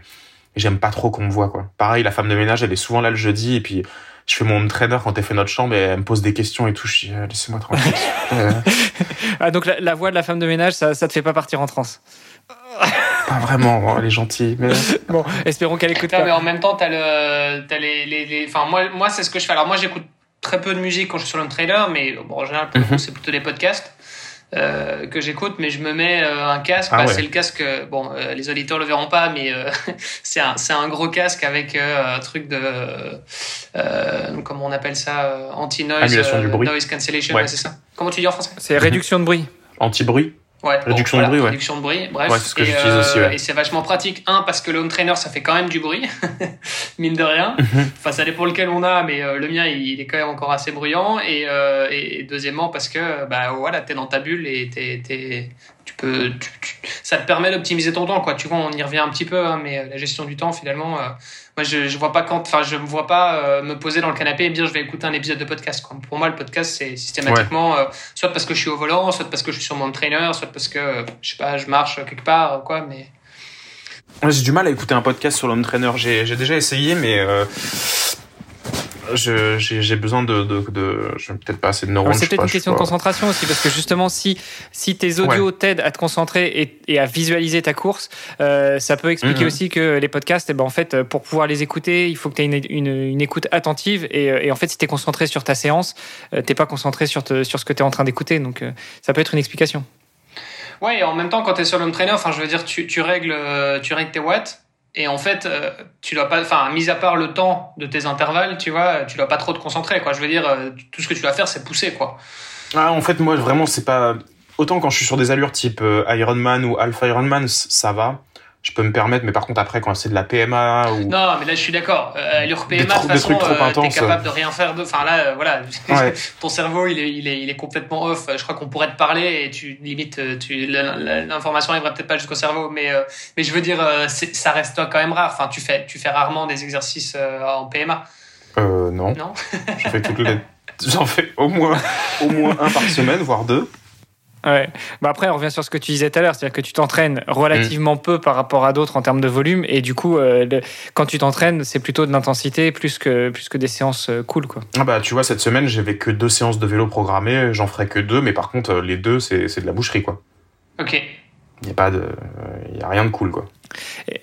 et j'aime pas trop qu'on me voit quoi. Pareil, la femme de ménage elle est souvent là le jeudi et puis je fais mon home trainer quand elle fait notre chambre et elle me pose des questions et tout. Je dis euh, laissez-moi tranquille. Euh, Ah, donc la, la voix de la femme de ménage, ça, ça te fait pas partir en transe. pas vraiment, hein, elle est gentille. Mais... Bon, espérons qu'elle écoute Non, mais pas. en même temps, t'as le, t'as les, les, les- enfin, moi, moi, c'est ce que je fais. Alors, moi, j'écoute très peu de musique quand je suis sur le trailer, mais bon, en général, Mhm. c'est plutôt des podcasts. Euh, que j'écoute, mais je me mets euh, un casque. Ah Bah, ouais. C'est le casque. euh, Bon, euh, les auditeurs le verront pas, mais euh, c'est un, c'est un gros casque avec euh, un truc de, euh, comment on appelle ça, euh, anti-noise, Annulation du bruit. noise cancellation, Ouais. ouais, c'est ça. Comment tu dis en français? C'est réduction de bruit. Anti-bruit Ouais, Réduction bon, de bruit, ouais. Réduction de bruit, bref. Ouais, c'est ce que et, j'utilise aussi, ouais. Et c'est vachement pratique. Un, parce que le home trainer, ça fait quand même du bruit, mine de rien. Mhm. Enfin, ça dépend lequel on a, mais euh, le mien, il, il est quand même encore assez bruyant. Et, euh, et, et deuxièmement, parce que bah voilà, t'es dans ta bulle et t'es, t'es- tu peux, tu- tu- ça te permet d'optimiser ton temps, quoi. Tu vois, on y revient un petit peu, hein, mais euh, la gestion du temps, finalement, euh, moi, je, je vois pas quand, enfin, je me vois pas euh, me poser dans le canapé et me dire, je vais écouter un épisode de podcast. Quoi. Pour moi, le podcast, c'est systématiquement, euh, soit parce que je suis au volant, soit parce que je suis sur mon trainer, soit parce que, je sais pas, je marche quelque part, quoi. Mais j'ai du mal à écouter un podcast sur l'home trainer. J'ai déjà essayé, mais j'ai j'ai besoin de, de, de je peut-être pas assez de neurones. C'est peut-être une question de concentration aussi, parce que justement, si, si tes audios t'aident à te concentrer et, et à visualiser ta course, euh, ça peut expliquer Mhm. aussi que les podcasts, eh ben, en fait, pour pouvoir les écouter, il faut que tu aies une, une, une écoute attentive. Et, euh, et en fait, si tu es concentré sur ta séance, euh, t'es pas concentré sur, te- sur ce que tu es en train d'écouter. Donc, euh, ça peut être une explication. ouais, et en même temps, quand t'es sur l'home trainer, enfin, je veux dire, tu, tu règles, euh, tu règles tes watts. Et en fait, euh, tu dois pas, enfin, mis à part le temps de tes intervalles, tu vois, tu dois pas trop te concentrer, quoi. Je veux dire, euh, tout ce que tu dois faire, c'est pousser, quoi. Ah, en fait, moi, vraiment, c'est pas. Autant quand je suis sur des allures type euh, Ironman ou Alpha Ironman, ça va je peux me permettre, mais par contre après quand c'est de la PMA ou non, mais là je suis d'accord. Euh, PMA, de toute façon, euh, t'es capable de rien faire. De... Enfin là, euh, voilà, ton cerveau il est, il est, il est complètement off. Je crois qu'on pourrait te parler et tu limite, euh, tu l'information arriverait peut-être pas jusqu'au cerveau, mais mais je veux dire, ça reste quand même rare. Enfin, tu fais, tu fais rarement des exercices en PMA. Euh, non. Non. je fais toutes les... J'en fais au moins, au moins un par semaine, voire deux. Ouais. Bah après, on revient sur ce que tu disais tout à l'heure, c'est-à-dire que tu t'entraînes relativement peu par rapport à d'autres en termes de volume, et du coup, euh, quand tu t'entraînes, c'est plutôt de l'intensité plus que, plus que des séances euh, cool, quoi. Ah bah, tu vois, cette semaine, j'avais que deux séances de vélo programmées, j'en ferai que deux, mais par contre, euh, les deux, c'est de la boucherie, quoi. Ok. Il n'y a pas de, y a rien de cool, quoi. Et,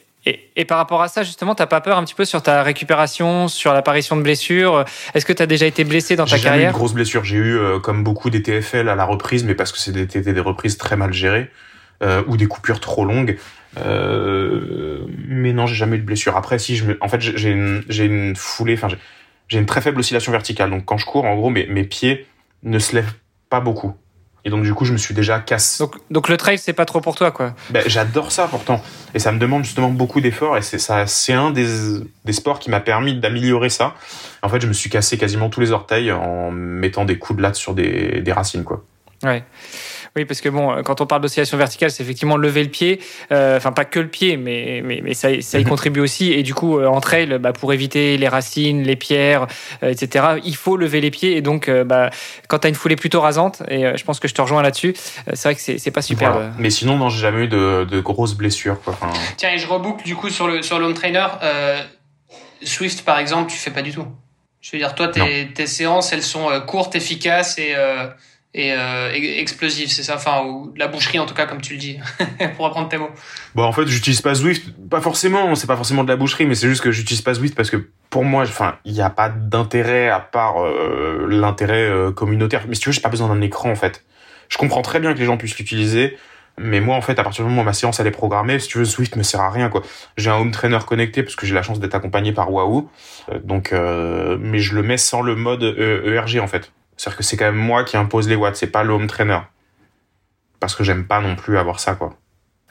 par rapport à ça, justement, t'as pas peur un petit peu sur ta récupération, sur l'apparition de blessures? Est-ce que tu as déjà été blessé dans ta carrière J'ai eu de grosses blessures. J'ai eu, euh, comme beaucoup, des TFL à la reprise, mais parce que c'était des, reprises très mal gérées euh, ou des coupures trop longues. Euh, mais non, j'ai jamais eu de blessure. Après, si je en fait, j'ai une, une foulée, enfin, j'ai une très faible oscillation verticale. Donc, quand je cours, en gros, mes, mes pieds ne se lèvent pas beaucoup. Et donc du coup, je me suis déjà cassé. Donc, donc le trail, c'est pas trop pour toi, quoi. Ben, j'adore ça pourtant, et ça me demande justement beaucoup d'efforts. Et c'est ça, c'est un des, des sports qui m'a permis d'améliorer ça. En fait, je me suis cassé quasiment tous les orteils en mettant des coups de latte sur des, des racines, quoi. Ouais. Oui, parce que bon, quand on parle d'oscillation verticale, c'est effectivement lever le pied. Euh, enfin, pas que le pied, mais, mais, mais ça, ça y mhm. contribue aussi. Et du coup, euh, en trail, bah, pour éviter les racines, les pierres, euh, etc., il faut lever les pieds. Et donc, bah, quand tu as une foulée plutôt rasante, et je pense que je te rejoins là-dessus, c'est vrai que c'est pas super. Mais sinon, non, j'ai jamais eu de, de, grosses blessures. Quoi. Tiens, et je reboucle du coup sur le, sur l'home trainer. Swift, par exemple, tu fais pas du tout. Je veux dire, toi, tes, tes séances, elles sont courtes, efficaces et et euh, explosif, c'est ça, enfin ou la boucherie en tout cas comme tu le dis, pour apprendre tes mots. Bon en fait j'utilise pas Zwift, pas forcément, c'est pas forcément de la boucherie, mais c'est juste que j'utilise pas Zwift parce que pour moi, enfin il n'y a pas d'intérêt à part euh, l'intérêt euh, communautaire. Mais si tu veux, j'ai pas besoin d'un écran en fait. Je comprends très bien que les gens puissent l'utiliser, mais moi en fait à partir du moment où ma séance elle est programmée, si tu veux Zwift me sert à rien quoi. J'ai un home trainer connecté parce que j'ai la chance d'être accompagné par Wahoo, donc mais je le mets sans le mode ERG e en fait. C'est-à-dire que c'est quand même moi qui impose les watts, c'est pas le home trainer. Parce que j'aime pas non plus avoir ça, quoi.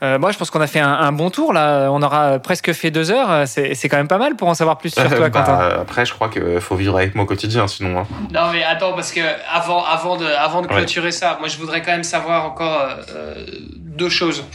Euh, moi, je pense qu'on a fait un, bon tour là. On aura presque fait deux heures. C'est, quand même pas mal pour en savoir plus sur toi, bah, Quentin. Après, je crois qu'il faut vivre avec moi au quotidien, sinon. Hein. Non, mais attends, parce que avant, avant de, avant de clôturer ça, moi, je voudrais quand même savoir encore euh, deux choses.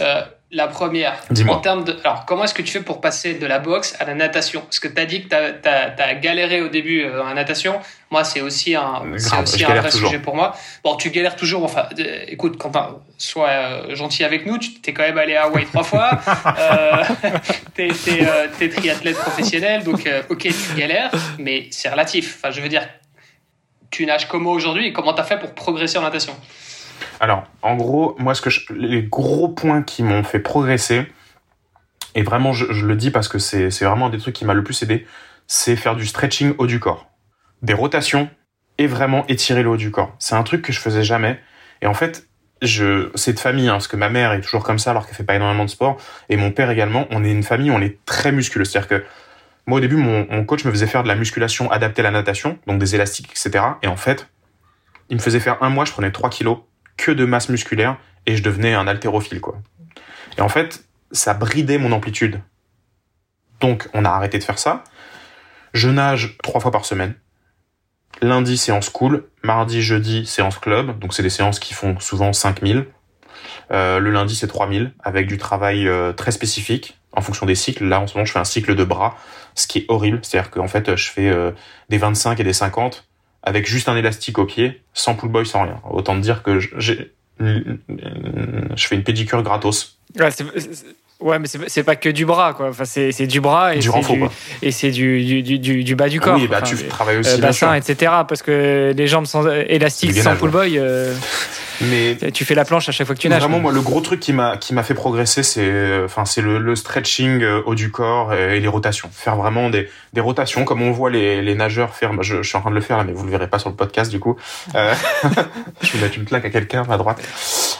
Euh, la première, en termes de. Alors, comment est-ce que tu fais pour passer de la boxe à la natation? Parce que tu as dit que tu as, galéré au début euh, en natation. Moi, c'est aussi un, aussi un vrai sujet pour moi. Bon, tu galères toujours. Enfin, euh, écoute, Quentin, sois euh, gentil avec nous. Tu t'es quand même allé à Hawaï trois fois. euh, tu es, triathlète professionnel. Donc, ok, tu galères, mais c'est relatif. Enfin, je veux dire, tu nages comment aujourd'hui et comment tu as fait pour progresser en natation? Alors, en gros, moi, ce que les gros points qui m'ont fait progresser, et vraiment, je, le dis parce que c'est vraiment des trucs qui m'a le plus aidé, c'est faire du stretching haut du corps. Des rotations et vraiment étirer le haut du corps. C'est un truc que je faisais jamais. Et en fait, je, c'est de famille, hein, parce que ma mère est toujours comme ça alors qu'elle fait pas énormément de sport, et mon père également. On est une famille, on est très musculeux. C'est-à-dire que moi, au début, mon, mon, coach me faisait faire de la musculation adaptée à la natation, donc des élastiques, etc. Et en fait, il me faisait faire un mois, je prenais 3 kilos que de masse musculaire et je devenais un haltérophile, quoi. Et en fait, ça bridait mon amplitude. Donc, on a arrêté de faire ça. Je nage trois fois par semaine. Lundi, séance cool. Mardi, jeudi, séance club. Donc, c'est des séances qui font souvent 5000. Euh, le lundi, c'est 3000 avec du travail euh, très spécifique en fonction des cycles. Là, en ce moment, je fais un cycle de bras, ce qui est horrible. C'est-à-dire qu'en fait, je fais euh, des 25 et des 50 avec juste un élastique au pied, sans pull boy, sans rien. Autant te dire que j'ai, je fais une pédicure gratos. Ouais, mais c'est pas que du bras, quoi. Enfin, c'est, du bras et du c'est du, et c'est du, du, du, du, bas du corps. Oui, bah, tu travailles aussi. Euh, bassin, etc. Parce que les jambes sans élastiques, sans pull boy. Euh, Mais tu fais la planche à chaque fois que tu nages. Vraiment, moi, le gros truc qui m'a qui m'a fait progresser, c'est enfin c'est le, le, stretching euh, haut du corps et les rotations. Faire vraiment des, des rotations comme on voit les, les nageurs faire. Je, je, suis en train de le faire là, mais vous le verrez pas sur le podcast du coup. Euh, je vais mettre une claque à quelqu'un à droite.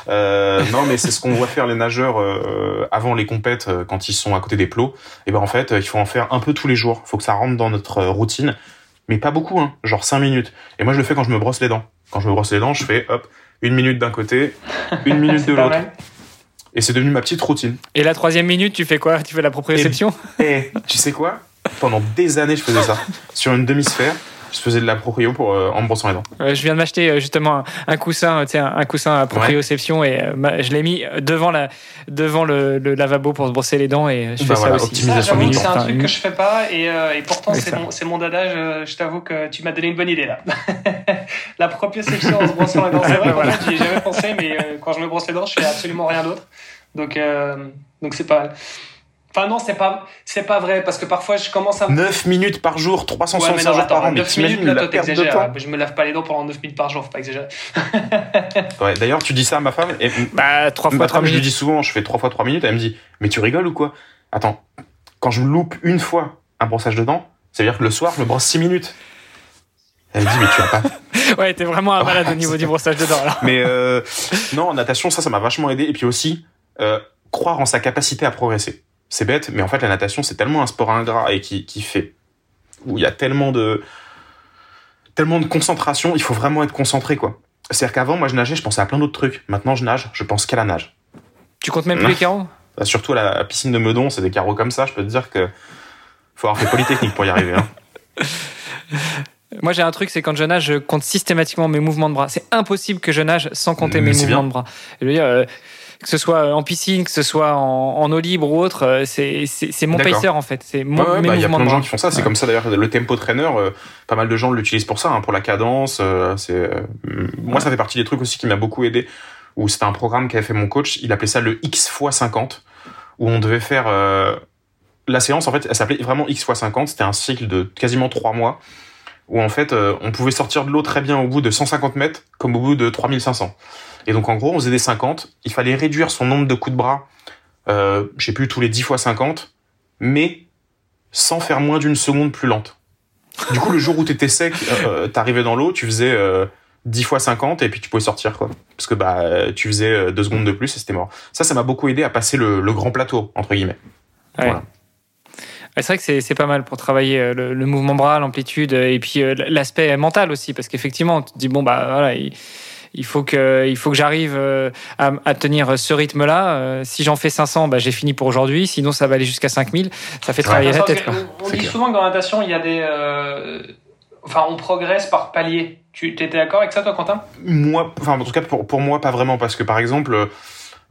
Euh, non, mais c'est ce qu'on voit faire les nageurs euh, avant les compètes euh, quand ils sont à côté des plots. Et ben en fait, il faut en faire un peu tous les jours. Faut que ça rentre dans notre routine, mais pas beaucoup, hein, genre 5 minutes. Et moi, je le fais quand je me brosse les dents. Quand je me brosse les dents, je fais hop une minute d'un côté, une minute de l'autre. Et c'est devenu ma petite routine. Et la troisième minute, tu fais quoi? Tu fais la proprioception? Et, tu sais quoi? Pendant des années, je faisais ça. Sur une demi-sphère, je faisais de la proprio pour euh, en me brossant les dents. je viens de m'acheter euh, justement un, coussin, tu sais, un, coussin à proprioception et euh, je l'ai mis devant la devant le, lavabo pour se brosser les dents et je fais bah ça aussi. Optimisation c'est un truc que je fais pas et, et pourtant c'est mon, mon dada. Je, t'avoue que tu m'as donné une bonne idée là. la proprioception en se brossant les dents, c'est vrai. voilà. J'y ai jamais pensé, mais quand je me brosse les dents, je fais absolument rien d'autre. Donc donc c'est pas mal. Enfin non, c'est pas c'est pas vrai parce que parfois je commence à 9 minutes par jour, 365 ouais, jours par an, mais 9 minutes là, toi Je me lave pas les dents pendant 9 minutes par jour, faut pas exagérer. ouais, d'ailleurs, tu dis ça à ma femme et bah 3 fois 3 minutes. Je lui dis souvent, je fais 3 fois 3 minutes, elle me dit "Mais tu rigoles ou quoi? Attends, quand je me loupe une fois un brossage de dents, ça veut dire que le soir, je me brosse 6 minutes." Elle me dit, mais tu as pas. ouais, t'es vraiment un malade au niveau du brossage de dents, là. Mais, euh, non, en natation, ça, ça m'a vachement aidé. Et puis aussi, euh, croire en sa capacité à progresser c'est bête, mais en fait, la natation, c'est tellement un sport ingrat et qui, qui fait. où il y a tellement de. tellement de concentration, il faut vraiment être concentré, quoi. C'est-à-dire qu'avant, moi, je nageais, je pensais à plein d'autres trucs. Maintenant, je nage, je pense qu'à la nage. Tu comptes même plus les carreaux? Bah, Surtout à la piscine de Meudon, c'est des carreaux comme ça, je peux te dire que. faut avoir fait Polytechnique pour y arriver. Hein. Moi, j'ai un truc, c'est quand je nage, je compte systématiquement mes mouvements de bras. C'est impossible que je nage sans compter mes mouvements de bras. Je veux dire, euh, que ce soit en piscine, que ce soit en, eau libre ou autre, euh, c'est mon pacer en fait. C'est mon ouais, bah, Il y a plein de gens qui font ça. C'est comme ça d'ailleurs. Le tempo trainer, euh, pas mal de gens l'utilisent pour ça, hein, pour la cadence. Euh, c'est moi, ça fait partie des trucs aussi qui m'a beaucoup aidé. Où c'était un programme qu'avait fait mon coach. Il appelait ça le X x 50, où on devait faire la séance. En fait, elle s'appelait vraiment X x 50. C'était un cycle de quasiment trois mois où en fait on pouvait sortir de l'eau très bien au bout de 150 mètres comme au bout de 3500. Et donc en gros, on faisait des 50. Il fallait réduire son nombre de coups de bras, euh, je sais plus, tous les 10 fois 50, mais sans faire moins d'une seconde plus lente. Du coup, le jour où t'étais sec, euh, euh t'arrivais dans l'eau, tu faisais euh, 10 fois 50 et puis tu pouvais sortir quoi. Parce que bah tu faisais euh, deux secondes de plus et c'était mort. Ça, ça m'a beaucoup aidé à passer le, le grand plateau entre guillemets. Voilà. C'est vrai que c'est pas mal pour travailler euh, le, le mouvement bras, l'amplitude et puis l'aspect mental aussi parce qu'effectivement, tu te dis bon bah voilà. Il il faut que, il faut que j'arrive euh, à, tenir ce rythme-là. Euh, si j'en fais 500, bah, j'ai fini pour aujourd'hui. Sinon, ça va aller jusqu'à 5000. Ça fait travailler la tête. On, dit souvent que dans la natation, il y a des. Euh, enfin, on progresse par palier. Tu étais d'accord avec ça, toi, Quentin? Moi, enfin, en tout cas, pour, pour moi, pas vraiment. Parce que, par exemple,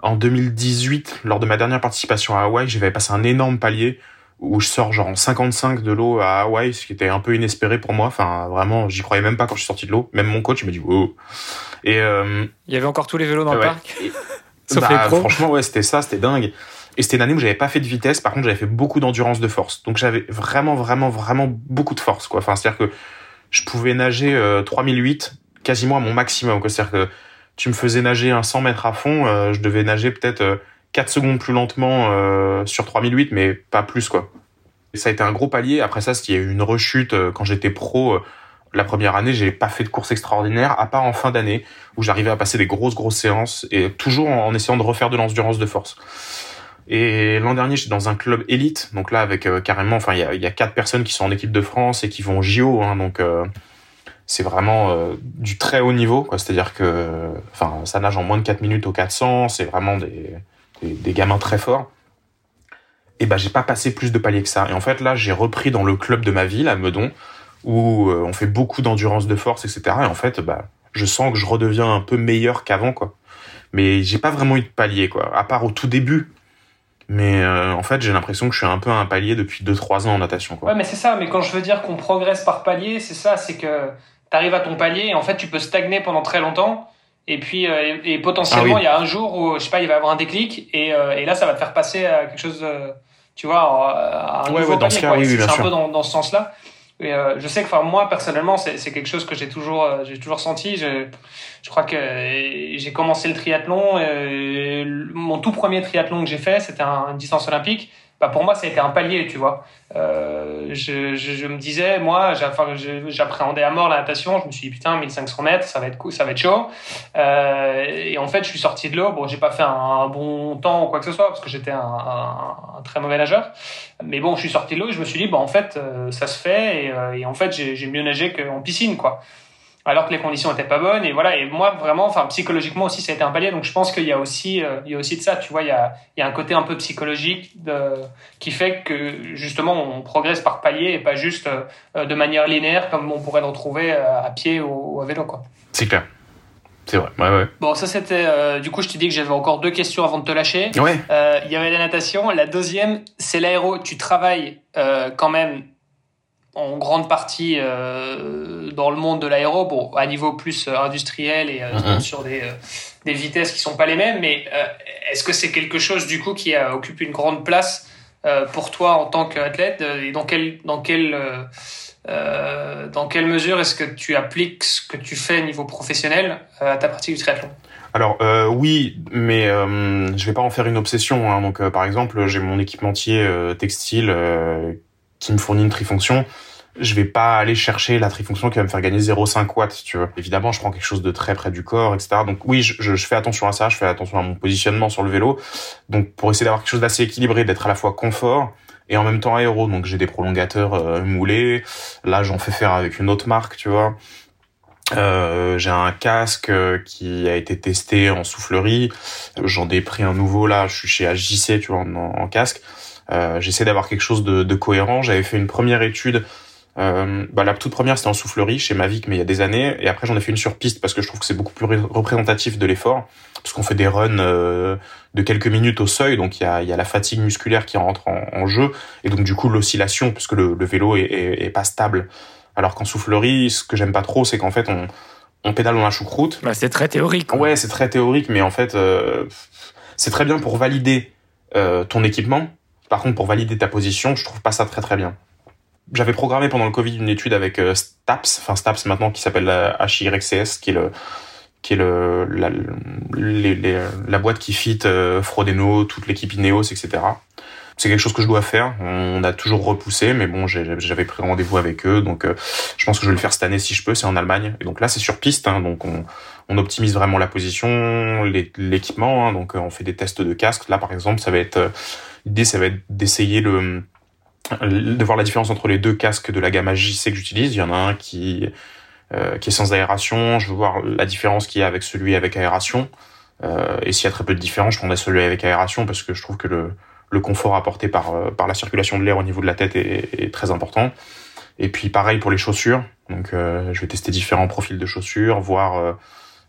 en 2018, lors de ma dernière participation à Hawaï, j'avais passé un énorme palier où je sors genre en 55 de l'eau à Hawaï, ce qui était un peu inespéré pour moi. Enfin, vraiment, j'y croyais même pas quand je suis sorti de l'eau. Même mon coach, il m'a dit, oh. Et euh, il y avait encore tous les vélos dans le parc. Sauf bah, les pros. Franchement, ouais, c'était ça, c'était dingue. Et c'était une année où j'avais pas fait de vitesse. Par contre, j'avais fait beaucoup d'endurance de force. Donc j'avais vraiment, vraiment, vraiment beaucoup de force, quoi. Enfin, c'est-à-dire que je pouvais nager euh, 3008 quasiment à mon maximum. C'est-à-dire que tu me faisais nager un 100 mètres à fond, euh, je devais nager peut-être 4 euh, secondes plus lentement euh, sur 3008, mais pas plus, quoi. Et ça a été un gros palier. Après ça, il y a eu une rechute quand j'étais pro la première année, j'ai pas fait de course extraordinaire, à part en fin d'année, où j'arrivais à passer des grosses, grosses séances, et toujours en essayant de refaire de l'endurance de force. Et l'an dernier, j'étais dans un club élite, donc là, avec euh, carrément, enfin, il y a, quatre personnes qui sont en équipe de France et qui vont JO, hein, donc euh, c'est vraiment euh, du très haut niveau, quoi. C'est-à-dire que, enfin, ça nage en moins de 4 minutes au 400, c'est vraiment des, des, gamins très forts. Et ben, j'ai pas passé plus de paliers que ça. Et en fait, là, j'ai repris dans le club de ma ville, à Meudon, où euh, on fait beaucoup d'endurance de force, etc. Et en fait, bah, je sens que je redeviens un peu meilleur qu'avant, quoi. Mais j'ai pas vraiment eu de palier, quoi. À part au tout début. Mais euh, en fait, j'ai l'impression que je suis un peu à un palier depuis 2-3 ans en natation, quoi. Ouais, mais c'est ça. Mais quand je veux dire qu'on progresse par palier, c'est ça. C'est que t'arrives à ton palier et en fait, tu peux stagner pendant très longtemps. Et puis, euh, et, potentiellement, ah il y a un jour où, je sais pas, il va y avoir un déclic. Et, et là, ça va te faire passer à quelque chose, tu vois, à un ouais, nouveau palier, quoi. c'est un peu dans, dans ce sens-là. Et euh, je sais que, enfin, moi personnellement, c'est quelque chose que j'ai toujours, euh, j'ai toujours senti. Je, je crois que j'ai commencé le triathlon. Et mon tout premier triathlon que j'ai fait, c'était un, distance olympique bah pour moi, ça a été un palier, tu vois. Euh, je, je, je, me disais, moi, j'appréhendais à mort la natation. Je me suis dit, putain, 1500 mètres, ça va être, ça va être chaud. Euh, et en fait, je suis sorti de l'eau. Bon, j'ai pas fait un, bon temps ou quoi que ce soit, parce que j'étais un, un, très mauvais nageur. Mais bon, je suis sorti de l'eau et je me suis dit, bah, en fait, euh, ça se fait. Et, euh, et en fait, j'ai mieux nagé qu'en piscine, quoi alors que les conditions étaient pas bonnes et voilà et moi vraiment enfin psychologiquement aussi ça a été un palier donc je pense qu'il y a aussi euh, il y a aussi de ça tu vois il y a, il y a un côté un peu psychologique de, qui fait que justement on progresse par palier et pas juste euh, de manière linéaire comme on pourrait le retrouver euh, à pied ou, à vélo quoi c'est clair c'est vrai, ouais, ouais. Bon, ça c'était. du coup, je te dis que j'avais encore deux questions avant de te lâcher. Ouais. Il y avait la natation. La deuxième, c'est l'aéro. Tu travailles quand même en grande partie euh, dans le monde de l'aéro, bon, à niveau plus euh, industriel et euh, mm-hmm. sur des, des, vitesses qui sont pas les mêmes, mais est-ce que c'est quelque chose du coup qui occupe une grande place pour toi en tant qu'athlète? Et dans quelle dans quelle dans quelle mesure est-ce que tu appliques ce que tu fais au niveau professionnel à ta pratique du triathlon? Alors oui, mais je vais pas en faire une obsession. Hein. Donc par exemple, j'ai mon équipementier textile qui me fournit une trifonction, je vais pas aller chercher la trifonction qui va me faire gagner 0,5 watts, tu vois. Évidemment, je prends quelque chose de très près du corps, etc. Donc oui, je, je, fais attention à ça, je fais attention à mon positionnement sur le vélo. Donc pour essayer d'avoir quelque chose d'assez équilibré, d'être à la fois confort et en même temps aéro. Donc j'ai des prolongateurs euh, moulés. Là, j'en fais faire avec une autre marque, tu vois. Euh, j'ai un casque euh, qui a été testé en soufflerie. J'en ai pris un nouveau là. Je suis chez AJC, tu vois, en, en casque. Euh, j'essaie d'avoir quelque chose de, de cohérent. J'avais fait une première étude. Euh, bah, la toute première, c'était en soufflerie chez Mavic, mais il y a des années. Et après, j'en ai fait une sur piste parce que je trouve que c'est beaucoup plus représentatif de l'effort. Parce qu'on fait des runs euh, de quelques minutes au seuil, donc il y a, y a la fatigue musculaire qui rentre en, en jeu. Et donc, du coup, l'oscillation, puisque le, le vélo est, est, est, pas stable. Alors qu'en soufflerie, ce que j'aime pas trop, c'est qu'en fait, on, on pédale dans la choucroute. Bah, c'est très théorique. Ouais, c'est très théorique, mais en fait, euh, c'est très bien pour valider euh, ton équipement par contre, pour valider ta position, je trouve pas ça très très bien. J'avais programmé pendant le Covid une étude avec euh, Staps, enfin Staps maintenant qui s'appelle la HYCS, qui est le qui est le la, la boîte qui fit euh, Frodeno, toute l'équipe Ineos, etc. C'est quelque chose que je dois faire. On a toujours repoussé, mais bon, j'avais pris rendez-vous avec eux, donc euh, je pense que je vais le faire cette année si je peux. C'est en Allemagne, et donc là c'est sur piste, hein, donc on, on optimise vraiment la position, l'équipement. Hein, donc on fait des tests de casque. Là par exemple, ça va être L'idée, ça va être d'essayer le de voir la différence entre les deux casques de la gamme JC que j'utilise. Il y en a un qui euh, qui est sans aération. Je veux voir la différence qu'il y a avec celui avec aération. Euh, et s'il y a très peu de différence, je prendrai celui avec aération parce que je trouve que le, le confort apporté par, euh, par la circulation de l'air au niveau de la tête est, est, très important. Et puis pareil pour les chaussures. Donc euh, je vais tester différents profils de chaussures, voir euh,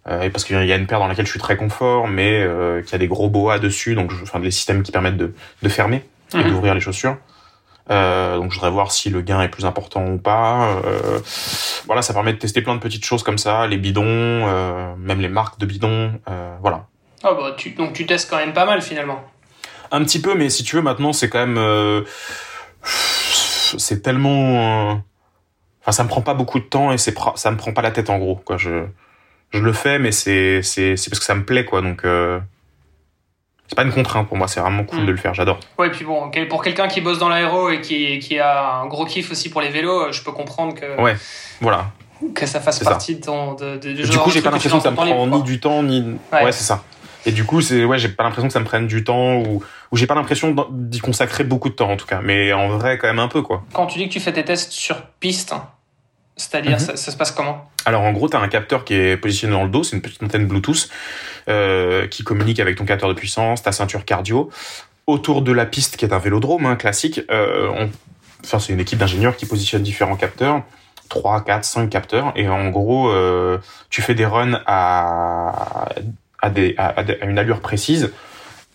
euh, parce qu'il y a une paire dans laquelle je suis très confort, mais euh, qui a des gros boas dessus, donc je, enfin des systèmes qui permettent de, de fermer et mhm. d'ouvrir les chaussures. Euh, donc je voudrais voir si le gain est plus important ou pas. Euh, voilà, ça permet de tester plein de petites choses comme ça, les bidons, euh, même les marques de bidons, voilà. Oh bah tu, donc tu testes quand même pas mal finalement. Un petit peu, mais si tu veux maintenant c'est quand même c'est tellement, enfin ça me prend pas beaucoup de temps et c'est ça me prend pas la tête en gros quoi. Je je le fais, mais c'est c'est c'est parce que ça me plaît quoi. Donc c'est pas une contrainte pour moi, c'est vraiment cool mm. de le faire. J'adore. Ouais, et puis bon, pour quelqu'un qui bosse dans l'aéro et qui qui a un gros kiff aussi pour les vélos, euh, je peux comprendre que. Ouais, voilà. Que ça fasse partie de ton de, de, Du coup, j'ai pas l'impression que ça me prend ni du temps ni. Ouais, c'est ça. Et du coup, c'est ouais, j'ai pas l'impression que ça me prenne du temps ou ou j'ai pas l'impression d'y consacrer beaucoup de temps en tout cas, mais en vrai quand même un peu quoi. Quand tu dis que tu fais tes tests sur piste, c'est-à-dire, mhm. ça, se passe comment? Alors en gros, tu as un capteur qui est positionné dans le dos, c'est une petite antenne Bluetooth euh, qui communique avec ton capteur de puissance, ta ceinture cardio. Autour de la piste, qui est un vélodrome hein, classique, euh, on... enfin, c'est une équipe d'ingénieurs qui positionne différents capteurs. 3, 4, 5 capteurs. Et en gros, euh, tu fais des runs à, à, des, à, à une allure précise.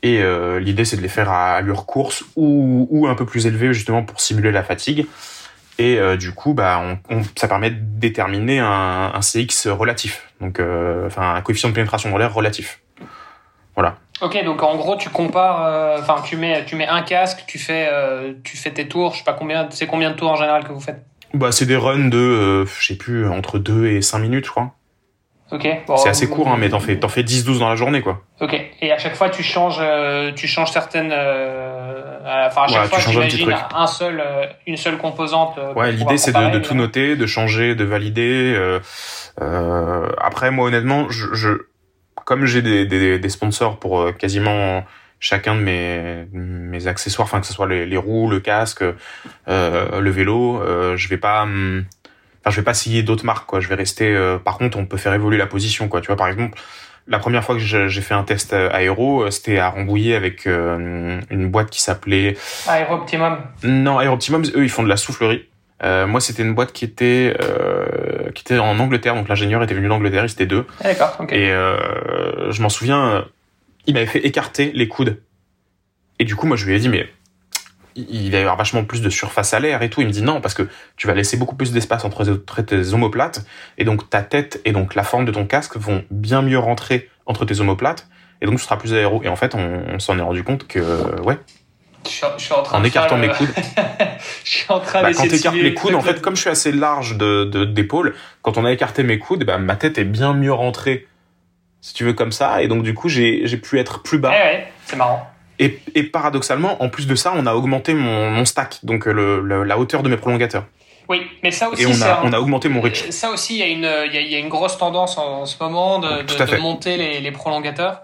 Et l'idée, c'est de les faire à allure course ou, ou un peu plus élevée, justement, pour simuler la fatigue. Et euh, du coup, bah, on, on, ça permet de déterminer un, un CX relatif, donc euh, enfin un coefficient de pénétration dans l'air relatif. Voilà. Ok, donc en gros, tu compares, euh, enfin, tu mets, tu mets un casque, tu fais, tu fais tes tours, je sais pas combien, c'est combien de tours en général que vous faites? Bah, c'est des runs de, je sais plus, entre 2 et 5 minutes, je crois. Ok. c'est assez court, hein, mais t'en fais, t'en fais 10-12 dans la journée, quoi. Ok. Et à chaque fois, tu changes, euh, tu changes certaines. euh, enfin, à chaque Ouais, tu fois, changes un petit j'imagine truc. un seul, euh, une seule composante. euh, Ouais, l'idée c'est de, tout évidemment. noter, de changer, de valider. euh, euh, après, moi honnêtement, je, je comme j'ai des, des, des sponsors pour euh, quasiment chacun de mes, mes accessoires, enfin que ce soit les, les roues, le casque, euh, le vélo, euh, je vais pas, hum, enfin je vais pas scier d'autres marques quoi. Je vais rester. euh, par contre, on peut faire évoluer la position quoi. Tu vois, par exemple. La première fois que j'ai fait un test euh, aéro, euh, c'était à Rambouillet avec euh, une boîte qui s'appelait Aéro Optimum. non, Air Optimum, eux, ils font de la soufflerie. Euh, moi, c'était une boîte qui était euh, qui était en Angleterre, donc l'ingénieur était venu d'Angleterre, ils étaient deux. Ah, D'accord. Ok. Et je m'en souviens, il m'avait fait écarter les coudes. Et du coup, moi, je lui ai dit, mais il va y avoir vachement plus de surface à l'air et tout. Il me dit non, parce que tu vas laisser beaucoup plus d'espace entre tes omoplates, et donc ta tête et donc la forme de ton casque vont bien mieux rentrer entre tes omoplates, et donc tu seras plus aéro. Et en fait, on, on s'en est rendu compte que ouais, Je suis, je suis en train en de écartant mes le- coudes. je suis en train Bah, quand t'écartes les le coudes, en fait, comme je suis assez large de d'épaules, quand on a écarté mes coudes, bah, ma tête est bien mieux rentrée, si tu veux, comme ça. Et donc, du coup, j'ai j'ai pu être plus bas. Ouais, ouais, c'est marrant. Et, et paradoxalement, en plus de ça, on a augmenté mon, mon stack, donc euh, le, le- la hauteur de mes prolongateurs. Oui, mais ça aussi, Et on a, un- on a augmenté mon reach. Ça aussi, il y, a une, il y a- il y a une grosse tendance en, en ce moment de, monter les, les prolongateurs